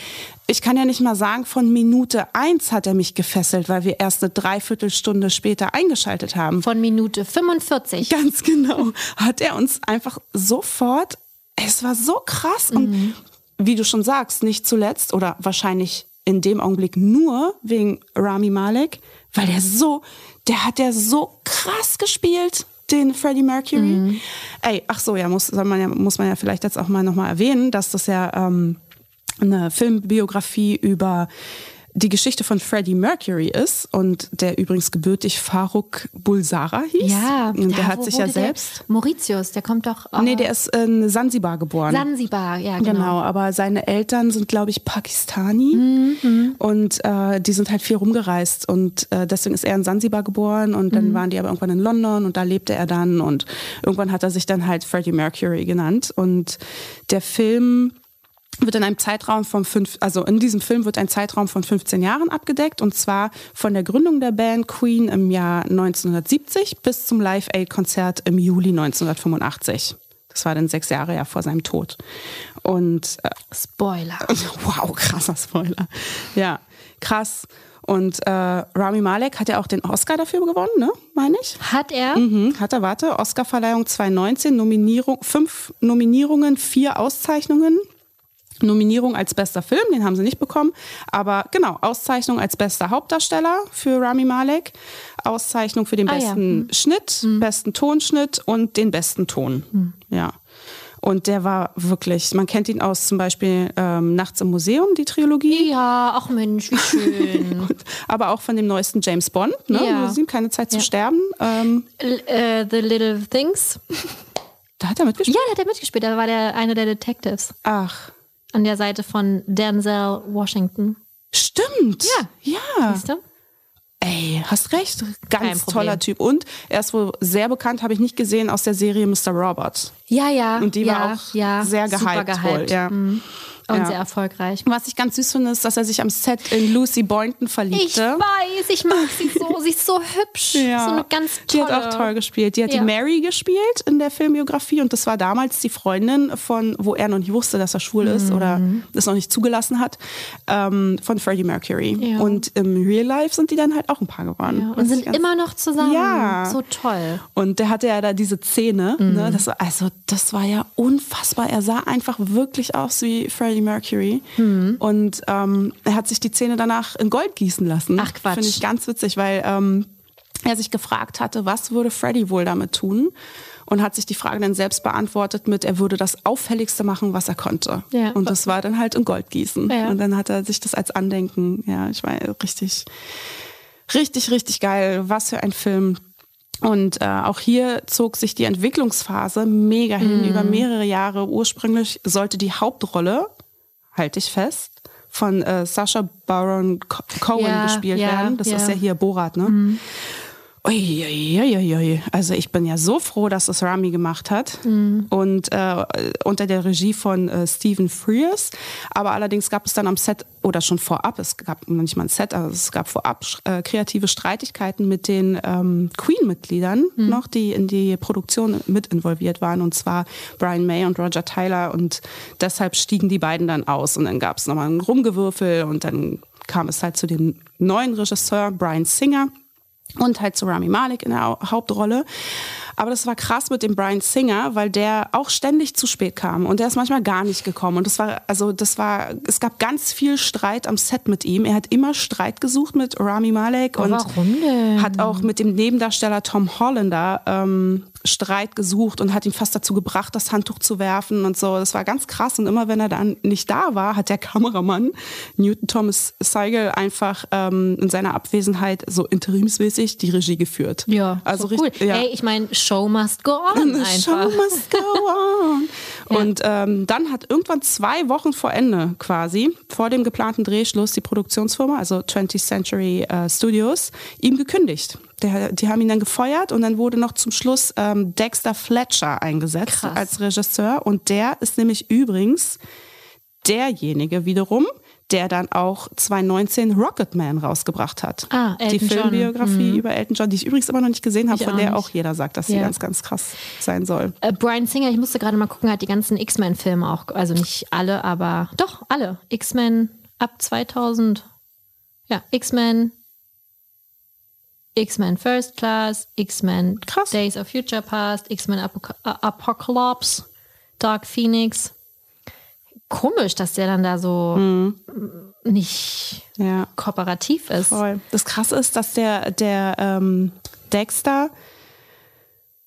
ich kann ja nicht mal sagen, von Minute eins hat er mich gefesselt, weil wir erst eine Dreiviertelstunde später eingeschaltet haben. Von Minute 45. Ganz genau. Hat er uns einfach sofort, es war so krass und wie du schon sagst, nicht zuletzt oder wahrscheinlich in dem Augenblick nur wegen Rami Malek, weil der so, der hat ja so krass gespielt, den Freddie Mercury. Ey, ach so, ja, muss, man ja, muss man ja vielleicht jetzt auch mal nochmal erwähnen, dass das ja ähm, eine Filmbiografie über die Geschichte von Freddie Mercury ist und der übrigens gebürtig Faruk Bulsara hieß. Ja, und der da, hat wo sich ja wurde der? selbst. Mauritius, der kommt doch. äh, Nee, der ist in Sansibar geboren. Sansibar, ja, genau. Genau, aber seine Eltern sind, glaube ich, Pakistani Mhm, und äh, die sind halt viel rumgereist und äh, deswegen ist er in Sansibar geboren und Mhm. dann waren die aber irgendwann in London und da lebte er dann und irgendwann hat er sich dann halt Freddie Mercury genannt und der Film wird in einem Zeitraum von fünf, also in diesem Film wird ein Zeitraum von 15 Jahren abgedeckt und zwar von der Gründung der Band Queen im Jahr 1970 bis zum Live-Aid-Konzert im Juli 1985. Das war dann sechs Jahre ja vor seinem Tod. Und äh, Spoiler. wow, krasser Spoiler. Ja, krass. Und äh, Rami Malek hat ja auch den Oscar dafür gewonnen, ne? Meine ich. Hat er? Mhm, hat er, warte. Oscarverleihung 2019, Nominierung, fünf Nominierungen, vier Auszeichnungen. Nominierung als bester Film, den haben sie nicht bekommen. Aber genau, Auszeichnung als bester Hauptdarsteller für Rami Malek. Auszeichnung für den Ah, ja. besten Schnitt, besten Tonschnitt und den besten Ton. Ja. Und der war wirklich, man kennt ihn aus zum Beispiel ähm, Nachts im Museum, die Trilogie. Ja, ach Mensch, wie schön. Und, aber auch von dem neuesten James Bond, ne? Ja. Ja. Keine Zeit zu sterben. Ähm, äh, The Little Things. da hat er mitgespielt. Ja, da hat er mitgespielt. Da war der einer der Detectives Ach, an der Seite von Denzel Washington. stimmt. Ja. Ja. Siehst du? Ey, hast recht. Ganz toller Typ. Und er ist wohl sehr bekannt, habe ich nicht gesehen, aus der Serie Mr. Robot. Ja, ja. Und die ja, war auch ja, sehr super gehypt wohl, ja. Mhm. Und Ja. sehr erfolgreich. Was ich ganz süß finde, ist, dass er sich am Set in Lucy Boynton Ich verliebte. weiß, ich mag sie so. Sie ist so hübsch. Ja. So eine ganz Die tolle. hat auch toll gespielt. Die hat Ja. die Mary gespielt in der Filmbiografie und das war damals die Freundin von, wo er noch nicht wusste, dass er schwul ist oder das noch nicht zugelassen hat, ähm, von Freddie Mercury. Mhm. Und im Real Life sind die dann halt auch ein Paar geworden. Und ich sind immer noch zusammen. Ja. So toll. Und der hatte ja da diese Zähne. Mhm. Ne? Das, also, das war ja unfassbar. Er sah einfach wirklich aus wie Freddie Mercury. Mhm. Und ähm, er hat sich die Zähne danach in Gold gießen lassen. Ach, Quatsch. Finde ich ganz witzig, weil ähm, er sich gefragt hatte, was würde Freddie wohl damit tun? Und hat sich die Frage dann selbst beantwortet mit, er würde das Auffälligste machen, was er konnte. Ja. Und das war dann halt in Gold gießen. Ja. Und dann hat er sich das als Andenken, ja, ich war richtig, richtig, richtig geil. Was für ein Film. Und äh, auch hier zog sich die Entwicklungsphase mega hin über mehrere Jahre. Ursprünglich sollte die Hauptrolle, halte ich fest, von äh, Sacha Baron Co- Cohen Ja, gespielt ja, werden. Das ja. ist ja hier Borat, ne? Uiuiuiui. Also ich bin ja so froh, dass das Rami gemacht hat. Und äh, unter der Regie von äh, Stephen Frears. Aber allerdings gab es dann am Set oder schon vorab, es gab noch nicht mal ein Set, aber es gab vorab äh, kreative Streitigkeiten mit den ähm, Queen-Mitgliedern noch, die in die Produktion mit involviert waren. Und zwar Brian May und Roger Tyler. Und deshalb stiegen die beiden dann aus. Und dann gab es nochmal ein Rumgewürfel. Und dann kam es halt zu dem neuen Regisseur Brian Singer und halt zu Rami Malek in der Hau- Hauptrolle. Aber das war krass mit dem Brian Singer, weil der auch ständig zu spät kam und der ist manchmal gar nicht gekommen. Und das war, also das war, es gab ganz viel Streit am Set mit ihm. Er hat immer Streit gesucht mit Rami Malek und hat auch mit dem Nebendarsteller Tom Hollander ähm, Streit gesucht und hat ihn fast dazu gebracht, das Handtuch zu werfen und so. Das war ganz krass. Und immer wenn er dann nicht da war, hat der Kameramann Newton Thomas Seigel einfach ähm, in seiner Abwesenheit so interimsmäßig die Regie geführt. Ja, also so cool. Ja. Ey, ich meine, Show must go on The show einfach. must go on. Und ähm, dann hat irgendwann zwei Wochen vor Ende quasi, vor dem geplanten Drehschluss, die Produktionsfirma, also 20th Century äh, Studios, ihm gekündigt. Der, die haben ihn dann gefeuert und dann wurde noch zum Schluss ähm, Dexter Fletcher eingesetzt Krass. als Regisseur. Und der ist nämlich übrigens derjenige wiederum, der dann auch 2019 Rocketman rausgebracht hat. Ah, die Elton John. Filmbiografie über Elton John, die ich übrigens immer noch nicht gesehen habe, Ich von auch der nicht. auch jeder sagt, dass sie Ja. ganz, ganz krass sein soll. Äh, Brian Singer, ich musste gerade mal gucken, hat die ganzen X-Men-Filme auch, also nicht alle, aber doch alle. X-Men ab 2000. Ja, X-Men, X-Men First Class, X-Men. Days of Future Past, X-Men Apoc äh, Apocalypse, Dark Phoenix. Komisch, dass der dann da so Mhm. nicht Ja, kooperativ ist. voll. Das Krasse ist, dass der, der ähm, Dexter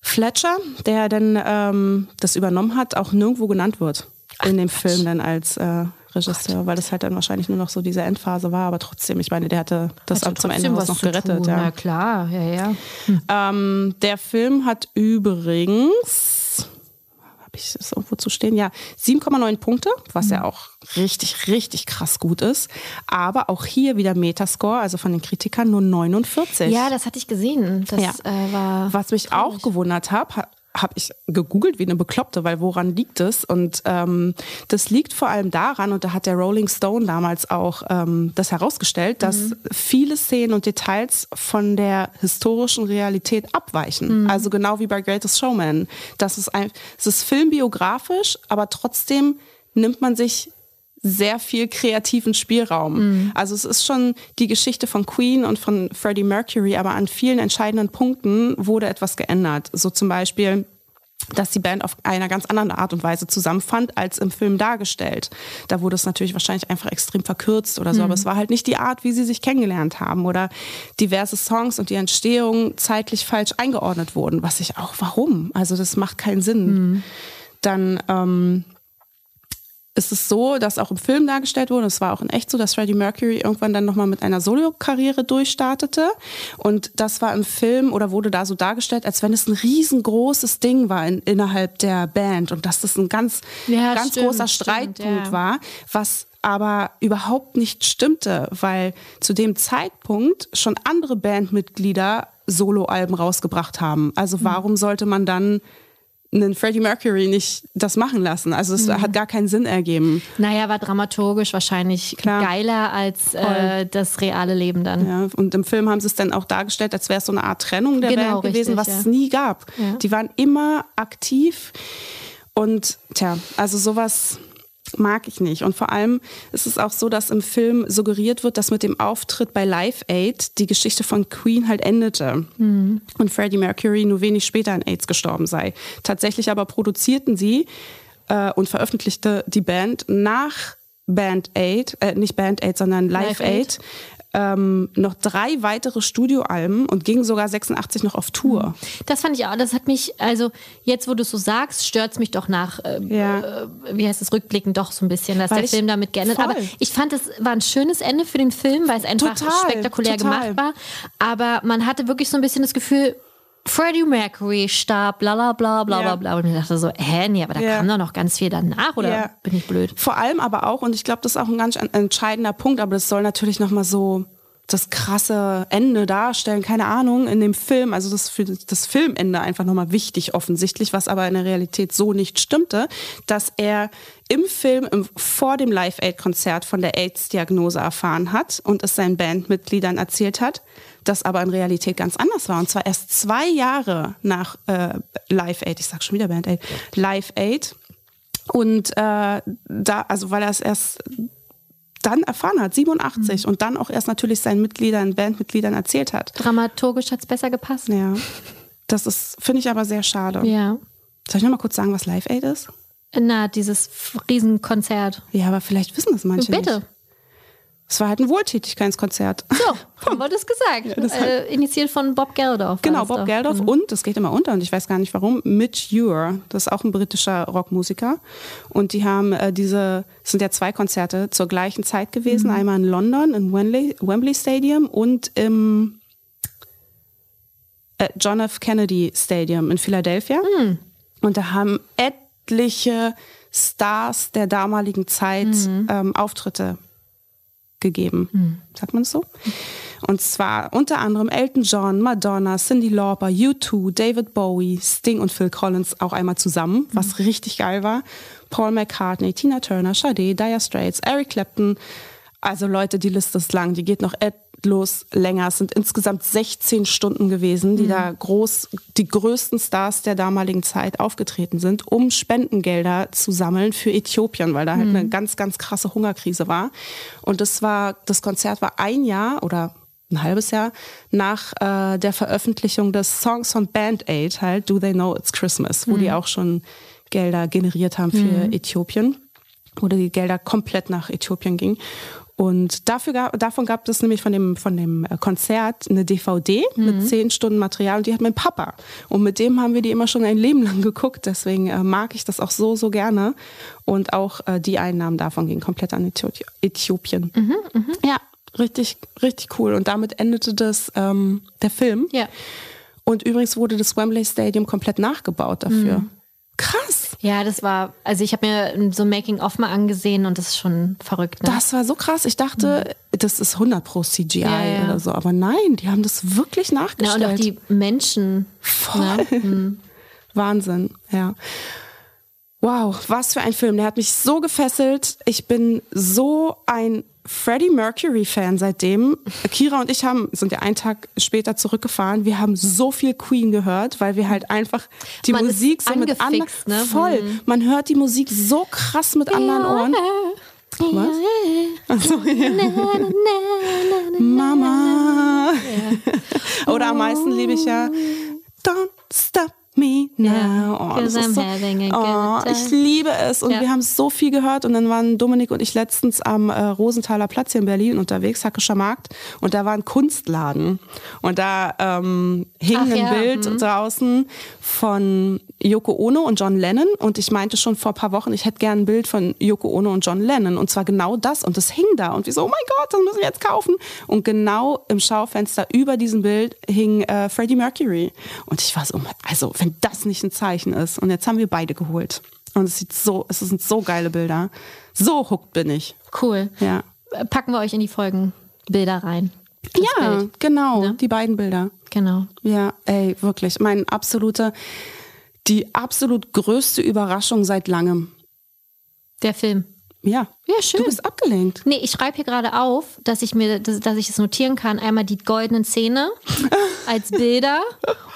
Fletcher, der dann ähm, das übernommen hat, auch nirgendwo genannt wird in dem Film dann als äh, Regisseur, weil das halt dann wahrscheinlich nur noch so diese Endphase war, aber trotzdem, ich meine, der hatte das Hatte zum Ende was noch gerettet. Tun. Ja. Na klar, ja, ja. Ähm, der Film hat übrigens, habe ich das irgendwo zu stehen? Ja, 7,9 Punkte, was ja auch richtig, richtig krass gut ist. Aber auch hier wieder Metascore, also von den Kritikern nur 49. Ja, das hatte ich gesehen. Das Ja. äh, war. Was mich auch gewundert hat, ha, habe ich gegoogelt wie eine Bekloppte, weil woran liegt es? Und ähm, das liegt vor allem daran, und da hat der Rolling Stone damals auch ähm, das herausgestellt, dass viele Szenen und Details von der historischen Realität abweichen. Also genau wie bei Greatest Showman. Das ist ein, es ist filmbiografisch, aber trotzdem nimmt man sich sehr viel kreativen Spielraum. Also es ist schon die Geschichte von Queen und von Freddie Mercury, aber an vielen entscheidenden Punkten wurde etwas geändert. So zum Beispiel dass die Band auf einer ganz anderen Art und Weise zusammenfand, als im Film dargestellt. Da wurde es natürlich wahrscheinlich einfach extrem verkürzt oder so, aber es war halt nicht die Art, wie sie sich kennengelernt haben oder diverse Songs und die Entstehung zeitlich falsch eingeordnet wurden, was ich auch, warum? Also das macht keinen Sinn dann ähm, ist es so, dass auch im Film dargestellt wurde, es war auch in echt so, dass Freddie Mercury irgendwann dann nochmal mit einer Solo-Karriere durchstartete. Und das war im Film oder wurde da so dargestellt, als wenn es ein riesengroßes Ding war in, innerhalb der Band und dass das ein ganz, Ja, ganz stimmt, großer stimmt, Streitpunkt ja. war, was aber überhaupt nicht stimmte, weil zu dem Zeitpunkt schon andere Bandmitglieder Soloalben rausgebracht haben. Also Hm. warum sollte man dann einen Freddie Mercury nicht das machen lassen? Also es Hm. hat gar keinen Sinn ergeben. Naja, war dramaturgisch wahrscheinlich Klar. geiler als äh, das reale Leben dann. Ja, und im Film haben sie es dann auch dargestellt, als wäre es so eine Art Trennung der Genau, Band gewesen, richtig, was ja. es nie gab. Ja. Die waren immer aktiv und tja, also sowas mag ich nicht. Und vor allem ist es auch so, dass im Film suggeriert wird, dass mit dem Auftritt bei Live Aid die Geschichte von Queen halt endete. Mhm. Und Freddie Mercury nur wenig später an AIDS gestorben sei. Tatsächlich aber produzierten sie äh, und veröffentlichte die Band nach Band Aid, äh, nicht Band Aid, sondern Live, Live Aid. Aid, ähm, noch drei weitere Studioalben und ging sogar 86 noch auf Tour. Das fand ich auch, das hat mich, also jetzt, wo du es so sagst, stört es mich doch nach, äh, Ja. äh, wie heißt es, rückblickend doch so ein bisschen, dass Weil der Film damit geendet voll. Aber ich fand, es war ein schönes Ende für den Film, weil es einfach Total, spektakulär total. gemacht war. Aber man hatte wirklich so ein bisschen das Gefühl, Freddie Mercury starb, bla bla bla bla Ja. bla bla. Und ich dachte so, hä, nee, aber da Ja. kam doch noch ganz viel danach, oder Ja. bin ich blöd? Vor allem aber auch, und ich glaube, das ist auch ein ganz en- entscheidender Punkt, aber das soll natürlich nochmal so das krasse Ende darstellen, keine Ahnung, in dem Film, also das das Filmende einfach nochmal wichtig offensichtlich, was aber in der Realität so nicht stimmte, dass er im Film im, vor dem Live-Aid-Konzert von der AIDS-Diagnose erfahren hat und es seinen Bandmitgliedern erzählt hat, das aber in Realität ganz anders war. Und zwar erst zwei Jahre nach äh, Live-Aid, ich sag schon wieder Band-Aid, Live-Aid, und äh, da, also weil er es erst dann erfahren hat, 87, und dann auch erst natürlich seinen Mitgliedern, Bandmitgliedern erzählt hat. Dramaturgisch hat es besser gepasst. Ja. Das ist, finde ich aber sehr schade. Ja. Soll ich noch mal kurz sagen, was Live Aid ist? Na, dieses Riesenkonzert. Ja, aber vielleicht wissen das manche Bitte. nicht. Es war halt ein Wohltätigkeitskonzert. So, haben wir das gesagt. das äh, initiiert von Bob Geldof. Genau, Bob. Geldof Mhm. und, das geht immer unter und ich weiß gar nicht warum, Mitch Ure, das ist auch ein britischer Rockmusiker. Und die haben äh, diese, es sind ja zwei Konzerte zur gleichen Zeit gewesen, Mhm. einmal in London, im Wembley, Wembley Stadium und im äh, John F. Kennedy Stadium in Philadelphia. Mhm. Und da haben etliche Stars der damaligen Zeit Mhm. ähm, Auftritte gegeben. Sagt man es so? Und zwar unter anderem Elton John, Madonna, Cindy Lauper, U2, David Bowie, Sting und Phil Collins auch einmal zusammen, was richtig geil war. Paul McCartney, Tina Turner, Sade, Dire Straits, Eric Clapton. Also Leute, die Liste ist lang, die geht noch endlos länger. Es sind insgesamt 16 Stunden gewesen, die da groß, die größten Stars der damaligen Zeit aufgetreten sind, um Spendengelder zu sammeln für Äthiopien, weil da halt eine ganz, ganz krasse Hungerkrise war. Und das war, das Konzert war ein Jahr oder ein halbes Jahr nach äh, der Veröffentlichung des Songs von Band Aid, halt Do They Know It's Christmas, wo die auch schon Gelder generiert haben für Äthiopien, wo die Gelder komplett nach Äthiopien gingen. Und dafür gab, davon gab es nämlich von dem, von dem äh, Konzert eine DVD mit zehn Stunden Material und die hat mein Papa. Und mit dem haben wir die immer schon ein Leben lang geguckt. Deswegen äh, mag ich das auch so, so gerne. Und auch äh, die Einnahmen davon gingen komplett an Äthio- Äthiopien. Ja, richtig, richtig cool. Und damit endete das ähm, der Film. Ja. Und übrigens wurde das Wembley Stadium komplett nachgebaut dafür. Krass. Ja, das war, also ich habe mir so ein Making-of mal angesehen und das ist schon verrückt. Ne? Das war so krass. Ich dachte, das ist 100 pro CGI Ja, ja. oder so. Aber nein, die haben das wirklich ja, nachgestellt. und auch die Menschen. Voll. Ne? Wahnsinn, ja. Wow, was für ein Film. Der hat mich so gefesselt. Ich bin so ein Freddie Mercury-Fan seitdem. Kira und ich haben, sind ja einen Tag später zurückgefahren. Wir haben so viel Queen gehört, weil wir halt einfach die Man Musik so mit anderen. ne? Voll. Man hört die Musik so krass mit anderen Ohren. Was? Also, ja. Mama. Oder am meisten liebe ich ja Don't stop me now. Ja, oh, I'm so, having a oh, ich liebe es. Und Ja. wir haben so viel gehört. Und dann waren Dominik und ich letztens am äh, Rosenthaler Platz hier in Berlin unterwegs, Hackischer Markt. Und da war ein Kunstladen. Und da ähm, hing Ach ein ja, Bild mhm. draußen von Yoko Ono und John Lennon. Und ich meinte schon vor ein paar Wochen, ich hätte gern ein Bild von Yoko Ono und John Lennon. Und zwar genau das. Und das hing da. Und wir so, oh mein Gott, das müssen wir jetzt kaufen. Und genau im Schaufenster über diesem Bild hing äh, Freddie Mercury. Und ich war so, also wenn das nicht ein Zeichen ist und jetzt haben wir beide geholt und es sieht so, es sind so geile Bilder, so hooked bin ich. Cool. Ja. Packen wir euch in die Folgen Bilder rein. Das ja, Bild. genau, Ne? die beiden Bilder. Genau. Ja, ey, wirklich. Mein absolute, die absolut größte Überraschung seit langem. Der Film. Ja. Ja, schön. Du bist abgelenkt. Nee, ich schreibe hier gerade auf, dass ich mir, dass, dass ich es notieren kann. Einmal die goldenen Zähne als Bilder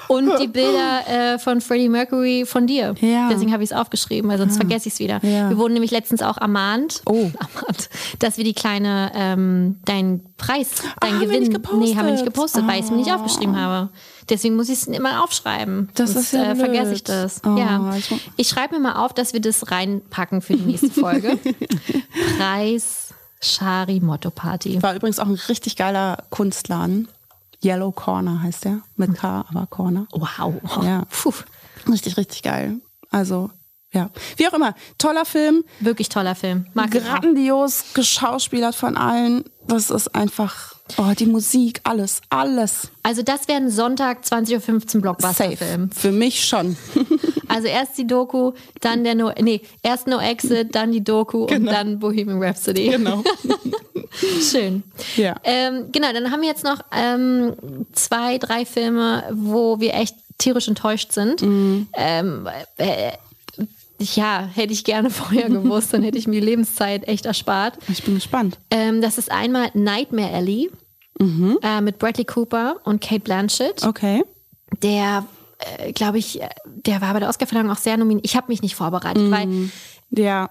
und die Bilder äh, von Freddie Mercury von dir. Ja. Deswegen habe ich es aufgeschrieben, weil sonst vergesse ich es wieder. Ja. Wir wurden nämlich letztens auch ermahnt, Oh. ermahnt dass wir die kleine, ähm, deinen Preis, deinen haben wir Gewinn, nicht gepostet. nee, haben wir nicht gepostet, weil ich es mir nicht Oh. aufgeschrieben habe. Deswegen muss ich es immer aufschreiben. Das Sonst, ist ja äh, vergesse ich das. Oh, ja. ich mu- Ich schreibe mir mal auf, dass wir das reinpacken für die nächste Folge. Preis Shari Motto Party. War übrigens auch ein richtig geiler Kunstladen. Yellow Corner heißt der. Mit K, aber Corner. Wow. Ja. Puh. Richtig, richtig geil. Also, ja. Wie auch immer. Toller Film. Wirklich toller Film. Mag. Grandios geschauspielert von allen. Das ist einfach, oh, die Musik, alles, alles. Also das wäre ein Sonntag 20.15 Uhr Blockbuster-Film. Für mich schon. Also erst die Doku, dann der No, nee, erst No Exit, dann die Doku und Genau. dann Bohemian Rhapsody. Genau. Schön. Ja. Ähm, genau, dann haben wir jetzt noch ähm, zwei, drei Filme, wo wir echt tierisch enttäuscht sind. Mhm. Ähm, äh, ja, hätte ich gerne vorher gewusst, dann hätte ich mir die Lebenszeit echt erspart. Ich bin gespannt. Ähm, das ist einmal Nightmare Alley äh, mit Bradley Cooper und Kate Blanchett. Okay. Der, äh, glaube ich, äh, der war bei der Oscarverleihung auch sehr nominiert. Ich habe mich nicht vorbereitet, weil Ja.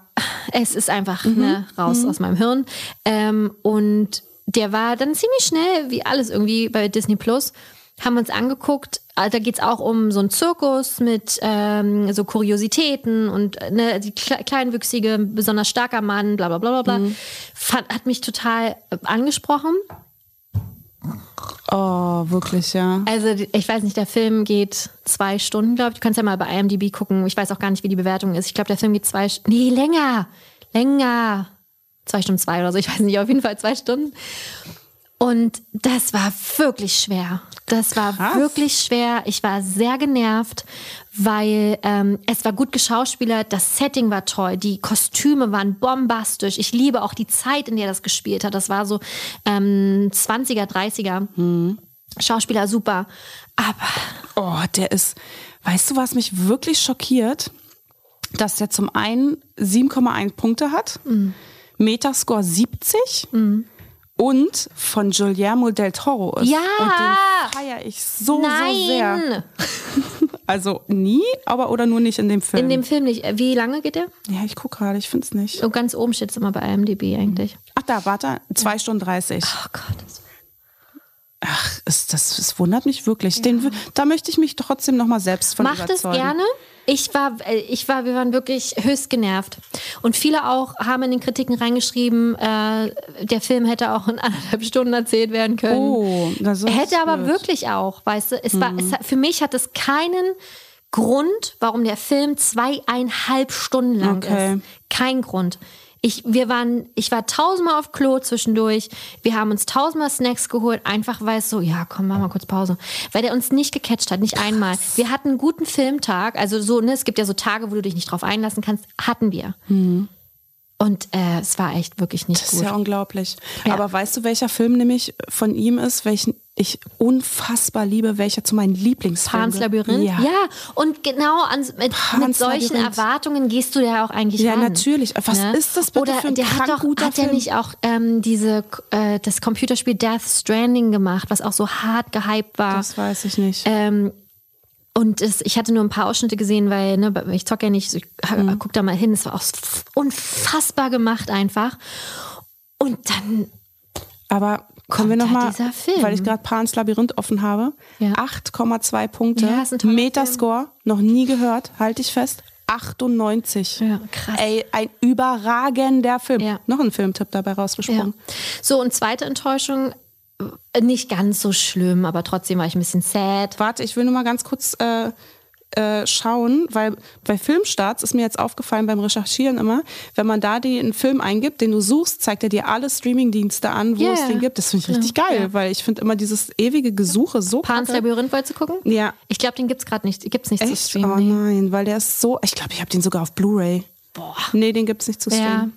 es ist einfach ne, raus aus meinem Hirn. Ähm, und der war dann ziemlich schnell, wie alles irgendwie bei Disney Plus, haben wir uns angeguckt. Äh, Da geht's auch um so einen Zirkus mit ähm, so Kuriositäten und äh, ne, die kle kleinwüchsige, besonders starker Mann, bla bla bla bla bla. Fand, hat mich total äh, angesprochen. Oh, wirklich, ja. Also ich weiß nicht, der Film geht zwei Stunden, glaube ich. Du kannst ja mal bei IMDb gucken. Ich weiß auch gar nicht, wie die Bewertung ist. Ich glaube, der Film geht zwei, St- nee, länger, länger. Zwei Stunden zwei oder so, ich weiß nicht, auf jeden Fall zwei Stunden. Und das war wirklich schwer. Das war Krass. wirklich schwer. Ich war sehr genervt, weil ähm, es war gut geschauspielert, das Setting war toll, die Kostüme waren bombastisch. Ich liebe auch die Zeit, in der das gespielt hat. Das war so ähm, 20er, 30er. Schauspieler super. Aber Oh, der ist, weißt du, was mich wirklich schockiert? Dass der zum einen 7,1 Punkte hat, Metascore 70 und von Guillermo del Toro ist. Ja! Und den feiere ich so, so sehr. nein! Also nie, aber oder nur nicht in dem Film. In dem Film nicht. Wie lange geht der? ja, ich gucke gerade, ich finde es nicht. So ganz oben steht es immer bei IMDb eigentlich. Ach da, warte, 2 Stunden 30. Oh Gott. Ach, ist, das, das wundert mich wirklich. Den, w- da möchte ich mich trotzdem nochmal selbst von Macht es überzeugen. gerne. Ich war, äh, ich war, wir waren wirklich höchst genervt. Und viele auch haben in den Kritiken reingeschrieben, äh, der Film hätte auch in anderthalb Stunden erzählt werden können. Oh, das ist hätte aber blöd. Mhm. wirklich auch, weißt du, es war, es, für mich hat es keinen Grund, warum der Film zweieinhalb Stunden lang Okay. ist. Kein Grund. Ich, wir waren, ich war tausendmal auf Klo zwischendurch. Wir haben uns tausendmal Snacks geholt, einfach weil es so, ja, komm, mach mal kurz Pause. Weil der uns nicht gecatcht hat, nicht einmal. Wir hatten einen guten Filmtag, also so, ne, es gibt ja so Tage, wo du dich nicht drauf einlassen kannst, hatten wir. Und äh, es war echt wirklich nicht Mhm. Das ist gut. ja unglaublich. Ja. Aber weißt du, welcher Film nämlich von ihm ist, welchen ich unfassbar liebe, welcher zu meinen Lieblingsfilmen Pans Labyrinth? Ja. Ja, und genau an, mit, mit solchen Labyrinth. Erwartungen gehst du ja auch eigentlich Ja, ran. natürlich. Was ist das bitte Oder für ein der hat doch, guter hat der nicht auch ähm, diese, äh, das Computerspiel Death Stranding gemacht, was auch so hart gehypt war? Das weiß ich nicht. Ähm, und es, ich hatte nur ein paar Ausschnitte gesehen, weil ne, ich zocke ja nicht, ich Mhm. guck da mal hin. Es war auch unfassbar gemacht einfach. Und dann Aber Kommen wir nochmal, Film? weil ich gerade Pans Labyrinth offen habe. Ja. 8,2 Punkte. Ja, Metascore, noch nie gehört, halte ich fest. 98. Ja, krass. Ey, ein überragender Film. Ja. Noch ein Filmtipp dabei Ja. rausgesprungen. So, und zweite Enttäuschung, äh, nicht ganz so schlimm, aber trotzdem war ich ein bisschen sad. Warte, ich will nur mal ganz kurz äh, äh, schauen, weil bei Filmstarts ist mir jetzt aufgefallen beim Recherchieren immer, wenn man da den Film eingibt, den du suchst, zeigt er dir alle Streamingdienste an, wo Ja, es ja. den gibt. Das finde ich richtig Ja, geil, ja. weil ich finde immer dieses ewige Gesuche so Pans. Labyrinth wolltest du gucken? Ja. Ich glaube, den gibt's gerade nicht. Gibt's nicht zu Echt? streamen. Oh nein, weil der ist so. Ich glaube, ich habe den sogar auf Blu-ray. Boah. Nee, den gibt's nicht zu Ja, streamen.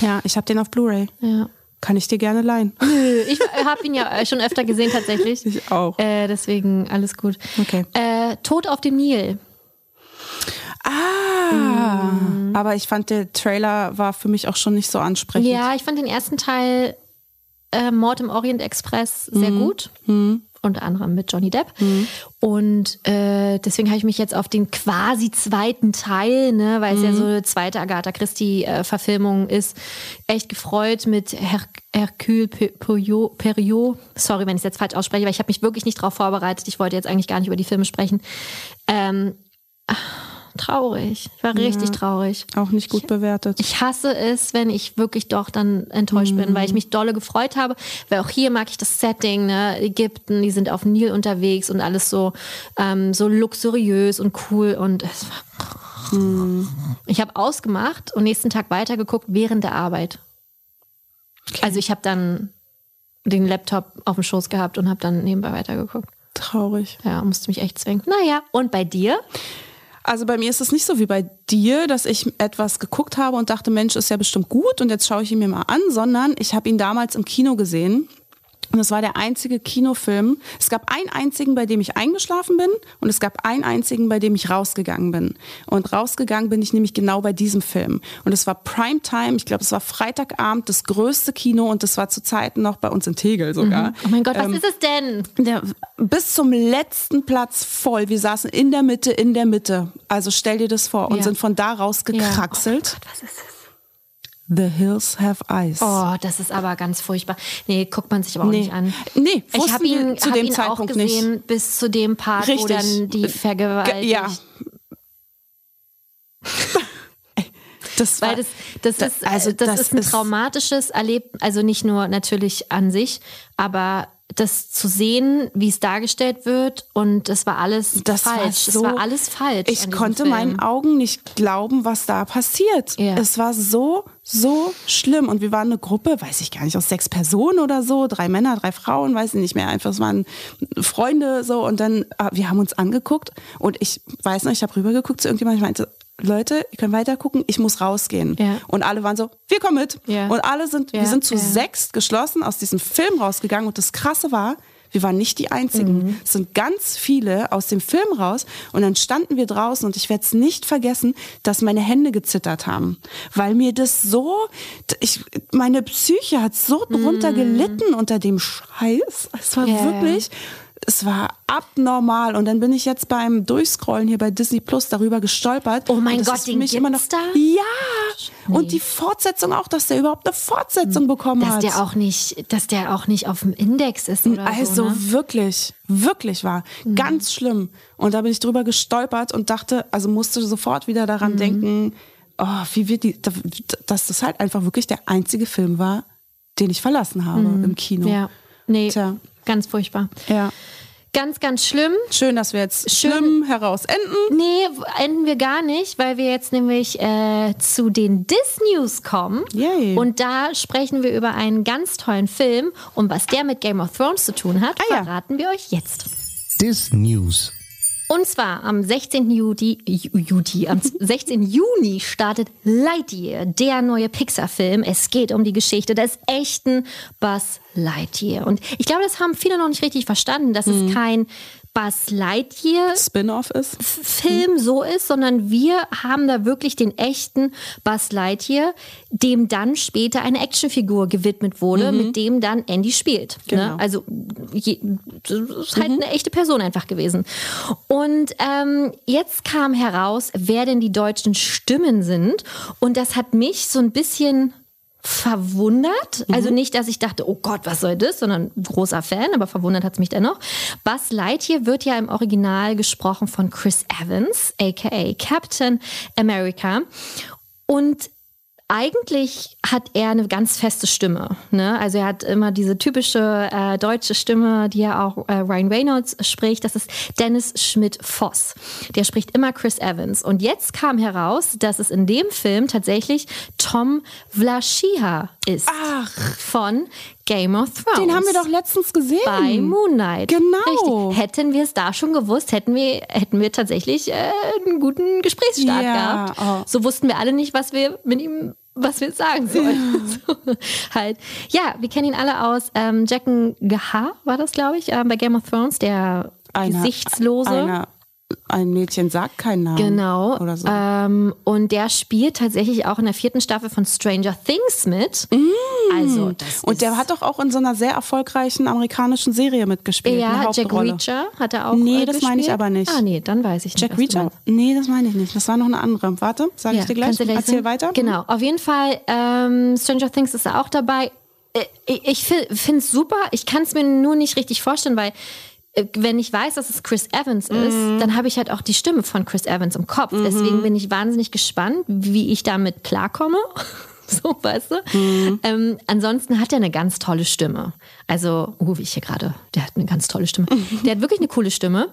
Ja, ich habe den auf Blu-ray. ja. Kann ich dir gerne leihen. Nö, Ich habe ihn ja äh, schon öfter gesehen tatsächlich. Ich auch. Äh, deswegen alles gut. Okay. Äh, Tod auf dem Nil. Ah, aber ich fand der Trailer war für mich auch schon nicht so ansprechend. Ja, ich fand den ersten Teil äh, Mord im Orient Express sehr Mhm. gut. Unter anderem mit Johnny Depp. Und äh, deswegen habe ich mich jetzt auf den quasi zweiten Teil, ne, weil es ja so Mhm. eine zweite Agatha Christie-Verfilmung ist, echt gefreut mit Her Hercule Pe- Poirot, Periot. Sorry, wenn ich es jetzt falsch ausspreche, weil ich habe mich wirklich nicht darauf vorbereitet. Ich wollte jetzt eigentlich gar nicht über die Filme sprechen. Ähm, traurig. Ich war richtig traurig. Auch nicht gut bewertet. Ich hasse es, wenn ich wirklich doch dann enttäuscht bin, weil ich mich dolle gefreut habe. Weil auch hier mag ich das Setting, ne? Ägypten, die sind auf dem Nil unterwegs und alles so, ähm, so luxuriös und cool und es war. Ich habe ausgemacht und nächsten Tag weitergeguckt während der Arbeit. Also ich habe dann den Laptop auf dem Schoß gehabt und habe dann nebenbei weitergeguckt. Traurig. Ja, musste mich echt zwingen. Naja, und bei dir? Also bei mir ist es nicht so wie bei dir, dass ich etwas geguckt habe und dachte, Mensch, ist ja bestimmt gut und jetzt schaue ich ihn mir mal an, sondern ich habe ihn damals im Kino gesehen. Und es war der einzige Kinofilm. Es gab einen einzigen, bei dem ich eingeschlafen bin und es gab einen einzigen, bei dem ich rausgegangen bin. Und rausgegangen bin ich nämlich genau bei diesem Film. Und es war Primetime, ich glaube, es war Freitagabend, das größte Kino und das war zu Zeiten noch bei uns in Tegel sogar. Oh mein Gott, was Ähm, ist es denn? der, bis zum letzten Platz voll. Wir saßen in der Mitte, in der Mitte. Also stell dir das vor und Ja. sind von da raus gekraxelt. Was ist es? The Hills Have Eyes. Oh, das ist aber ganz furchtbar. Nee, guckt man sich aber auch Nee. nicht an. Nee, ich habe ihn, zu hab dem ihn Zeitpunkt auch nicht. gesehen bis zu dem Part, wo Richtig. dann die Ge- Vergewaltigung. Ja. Das war, Weil das, das, Da- ist, also das, das ist ein ist- traumatisches Erlebnis, also nicht nur natürlich an sich, aber das zu sehen, wie es dargestellt wird und das war alles Das war falsch. so- es war alles falsch. Ich konnte Film. meinen Augen nicht glauben, was da passiert. Ja. Es war so, so schlimm. Und wir waren eine Gruppe, weiß ich gar nicht, aus sechs Personen oder so, drei Männer, drei Frauen, weiß ich nicht mehr. Einfach, es waren Freunde so. Und dann, äh, wir haben uns angeguckt und ich weiß noch, ich habe rübergeguckt zu irgendjemandem, ich meinte, Leute, ihr könnt weiter gucken, ich muss rausgehen. Ja. Und alle waren so, wir kommen mit. Ja. Und alle sind, Ja, wir sind zu ja. sechst geschlossen aus diesem Film rausgegangen. Und das Krasse war, wir waren nicht die Einzigen. Mhm. Es sind ganz viele aus dem Film raus. Und dann standen wir draußen und ich werde es nicht vergessen, dass meine Hände gezittert haben. Weil mir das so, ich, meine Psyche hat so drunter gelitten unter dem Scheiß. Es war Mhm. Ja. wirklich, es war abnormal. Und dann bin ich jetzt beim Durchscrollen hier bei Disney Plus darüber gestolpert. Oh mein Gott, den mich immer noch, gibt's da? Ja! Und die Fortsetzung auch, dass der überhaupt eine Fortsetzung bekommen dass hat. der auch nicht, dass der auch nicht auf dem Index ist oder Also so. Ne? wirklich, wirklich war ganz schlimm. Und da bin ich drüber gestolpert und dachte, also musste sofort wieder daran Mhm. denken, oh, wie wird die, dass das halt einfach wirklich der einzige Film war, den ich verlassen habe im Kino. Ja, nee, Tja. Ganz furchtbar. Ja. Ganz, ganz schlimm. Schön, dass wir jetzt Schön. schlimm herausenden. Nee, enden wir gar nicht, weil wir jetzt nämlich äh, zu den Dis-News kommen. Yay. Und da sprechen wir über einen ganz tollen Film. Und was der mit Game of Thrones zu tun hat, Ah ja. verraten wir euch jetzt. Dis News. Und zwar am 16. Juli, Ju- Juli, am 16. Juni startet Lightyear, der neue Pixar-Film. Es geht um die Geschichte des echten Buzz Lightyear. Und ich glaube, das haben viele noch nicht richtig verstanden, dass Mhm. es kein Buzz Lightyear Spin-off ist. Film so ist, sondern wir haben da wirklich den echten Buzz Lightyear, dem dann später eine Actionfigur gewidmet wurde, mit dem dann Andy spielt. Genau. Ne? Also je, das ist halt eine echte Person einfach gewesen. Und ähm, jetzt kam heraus, wer denn die deutschen Stimmen sind. Und das hat mich so ein bisschen verwundert. Mhm. Also nicht, dass ich dachte, oh Gott, was soll das, sondern großer Fan, aber verwundert hat es mich dennoch. Buzz Lightyear wird ja im Original gesprochen von Chris Evans, aka Captain America. Und eigentlich hat er eine ganz feste Stimme. Ne? Also er hat immer diese typische äh, deutsche Stimme, die ja auch äh, Ryan Reynolds spricht. Das ist Dennis Schmidt-Voss. Der spricht immer Chris Evans. Und jetzt kam heraus, dass es in dem Film tatsächlich Tom Vlaschiha ist. Ach. Von Game of Thrones. Den haben wir doch letztens gesehen. bei Moon Knight. Genau. Richtig. Hätten wir es da schon gewusst, hätten wir, hätten wir tatsächlich äh, einen guten Gesprächsstart Ja, gehabt. oh. So wussten wir alle nicht, was wir mit ihm, was wir sagen sollen. So, halt. Ja, wir kennen ihn alle aus ähm, Jacken Gahar, war das, glaube ich, ähm, bei Game of Thrones, der Einer- Gesichtslose. Einer, ein Mädchen sagt keinen Namen. Genau. Oder so. Ähm, und der spielt tatsächlich auch in der vierten Staffel von Stranger Things mit. Also, das Und der hat doch auch in so einer sehr erfolgreichen amerikanischen Serie mitgespielt. ja, Jack. Reacher hat er auch Nee, äh, das meine ich aber nicht. Ah, nee, dann weiß ich nicht. Jack Reacher? Nee, das meine ich nicht. Das war noch eine andere. Warte, sag ich dir gleich. du Erzähl sagen? weiter. Genau, auf jeden Fall, ähm, Stranger Things ist auch dabei. Äh, Ich, finde es super. Ich kann es mir nur nicht richtig vorstellen, weil wenn ich weiß, dass es Chris Evans ist, Mhm. dann habe ich halt auch die Stimme von Chris Evans im Kopf. Deswegen bin ich wahnsinnig gespannt, wie ich damit klarkomme. So, weißt du? Mhm. Ähm, ansonsten hat er eine ganz tolle Stimme. Also, oh, wie ich hier gerade, der hat eine ganz tolle Stimme. Mhm. Der hat wirklich eine coole Stimme.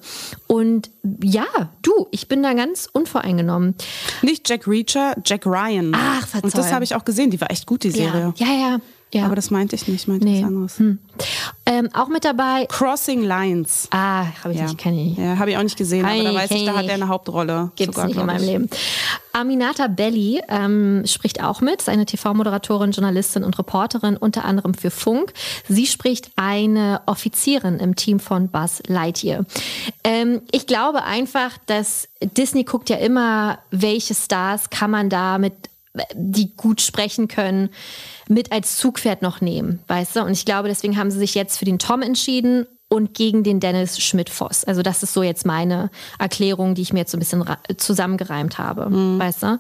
Und ja, du, ich bin da ganz unvoreingenommen. Nicht Jack Reacher, Jack Ryan. Ach, verzeih. Und das habe ich auch gesehen. Die war echt gut, die Serie. Ja, ja, ja. Ja. Aber das meinte ich nicht. Ich meinte Nee. was anderes. ähm, auch mit dabei. Crossing Lines. Ah, habe ich Ja, nicht, kenne ich. ja habe ich auch nicht gesehen, aber da weiß ich, da hat er eine Hauptrolle. Gibt es sogar, nicht in meinem ich. Leben. Aminata Belli ähm, spricht auch mit, ist eine TV-Moderatorin, Journalistin und Reporterin, unter anderem für Funk. Sie spricht eine Offizierin im Team von Buzz Lightyear. Ähm, ich glaube einfach, dass Disney guckt ja immer, welche Stars kann man da mit die gut sprechen können, mit als Zugpferd noch nehmen, weißt du? Und ich glaube, deswegen haben sie sich jetzt für den Tom entschieden und gegen den Dennis Schmidt-Voss. Also das ist so jetzt meine Erklärung, die ich mir jetzt so ein bisschen zusammengereimt habe, weißt du?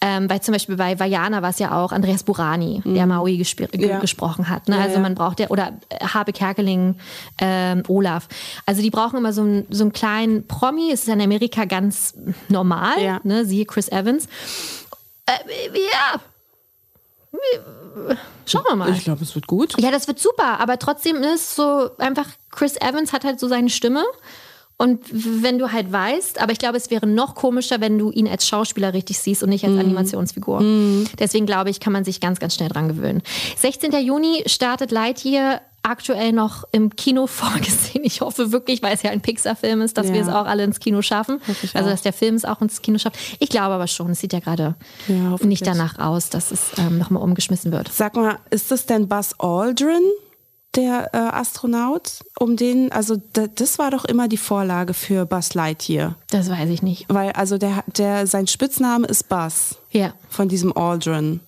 Ähm, weil zum Beispiel bei Vajana war es ja auch Andreas Burani, der Maui gesp Ja. gesprochen hat. Ne? Ja, also man braucht ja, oder äh, Habe Kerkeling, ähm, Olaf. Also die brauchen immer so einen, so einen kleinen Promi. Es ist in Amerika ganz normal, Ja. ne? siehe Chris Evans. Äh, ja. Schauen wir mal. Ich glaube, es wird gut. Ja, das wird super, aber trotzdem ist so einfach, Chris Evans hat halt so seine Stimme. Und wenn du halt weißt, aber ich glaube, es wäre noch komischer, wenn du ihn als Schauspieler richtig siehst und nicht als Animationsfigur. Deswegen glaube ich, kann man sich ganz, ganz schnell dran gewöhnen. 16. Juni startet Lightyear aktuell noch im Kino vorgesehen. Ich hoffe wirklich, weil es ja ein Pixar-Film ist, dass Ja. wir es auch alle ins Kino schaffen. Also, dass der Film es auch ins Kino schafft. Ich glaube aber schon, es sieht ja gerade Ja, nicht danach aus, dass es ähm, nochmal umgeschmissen wird. Sag mal, ist das denn Buzz Aldrin, der äh, Astronaut? Um den, also das war doch immer die Vorlage für Buzz Lightyear. Das weiß ich nicht. Weil, also der, der, sein Spitzname ist Buzz Ja. von diesem Aldrin.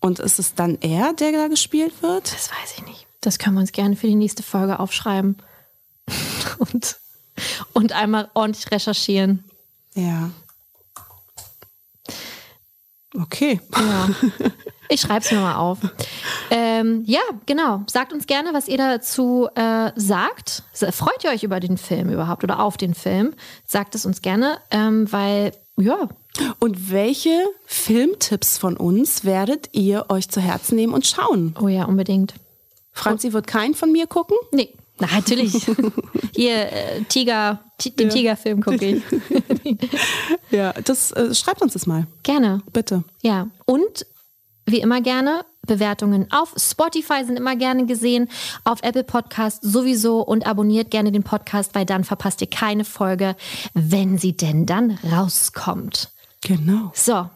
Und ist es dann er, der da gespielt wird? Das weiß ich nicht. Das können wir uns gerne für die nächste Folge aufschreiben. Und, und einmal ordentlich recherchieren. Ja. Okay. Ja. Ich schreibe es mir mal auf. Ähm, ja, genau. Sagt uns gerne, was ihr dazu äh, sagt. Freut ihr euch über den Film überhaupt oder auf den Film? Sagt es uns gerne, ähm, weil, ja, Und welche Filmtipps von uns werdet ihr euch zu Herzen nehmen und schauen? oh ja, unbedingt. Franzi wird keinen von mir gucken. Nee, na, natürlich. Hier, äh, Tiger, Ti- den Tigerfilm gucke ich. Ja, das äh, schreibt uns das mal, Gerne. bitte. Ja, und wie immer gerne Bewertungen auf Spotify sind immer gerne gesehen, auf Apple Podcast sowieso und abonniert gerne den Podcast, weil dann verpasst ihr keine Folge, wenn sie denn dann rauskommt. Genau. So,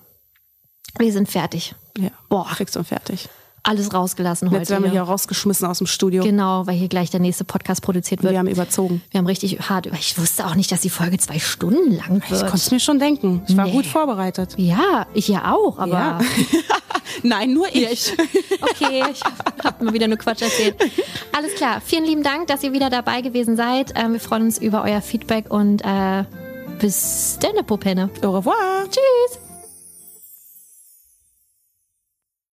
wir sind fertig. Ja. Boah. fix und fertig. Alles rausgelassen heute. Jetzt werden wir hier. hier rausgeschmissen aus dem Studio. Genau, weil hier gleich der nächste Podcast produziert wird. Wir haben überzogen. Wir haben richtig hart. Ich wusste auch nicht, dass die Folge zwei Stunden lang Ich wird. konnte es mir schon denken. Ich war Nee. gut vorbereitet. ja, ich ja auch, aber. Ja. Nein, nur ich. Okay, ich habe mal wieder nur Quatsch erzählt. Alles klar. Vielen lieben Dank, dass ihr wieder dabei gewesen seid. Ähm, wir freuen uns über euer Feedback und äh, bis dann, Popenne. Au revoir. Tschüss.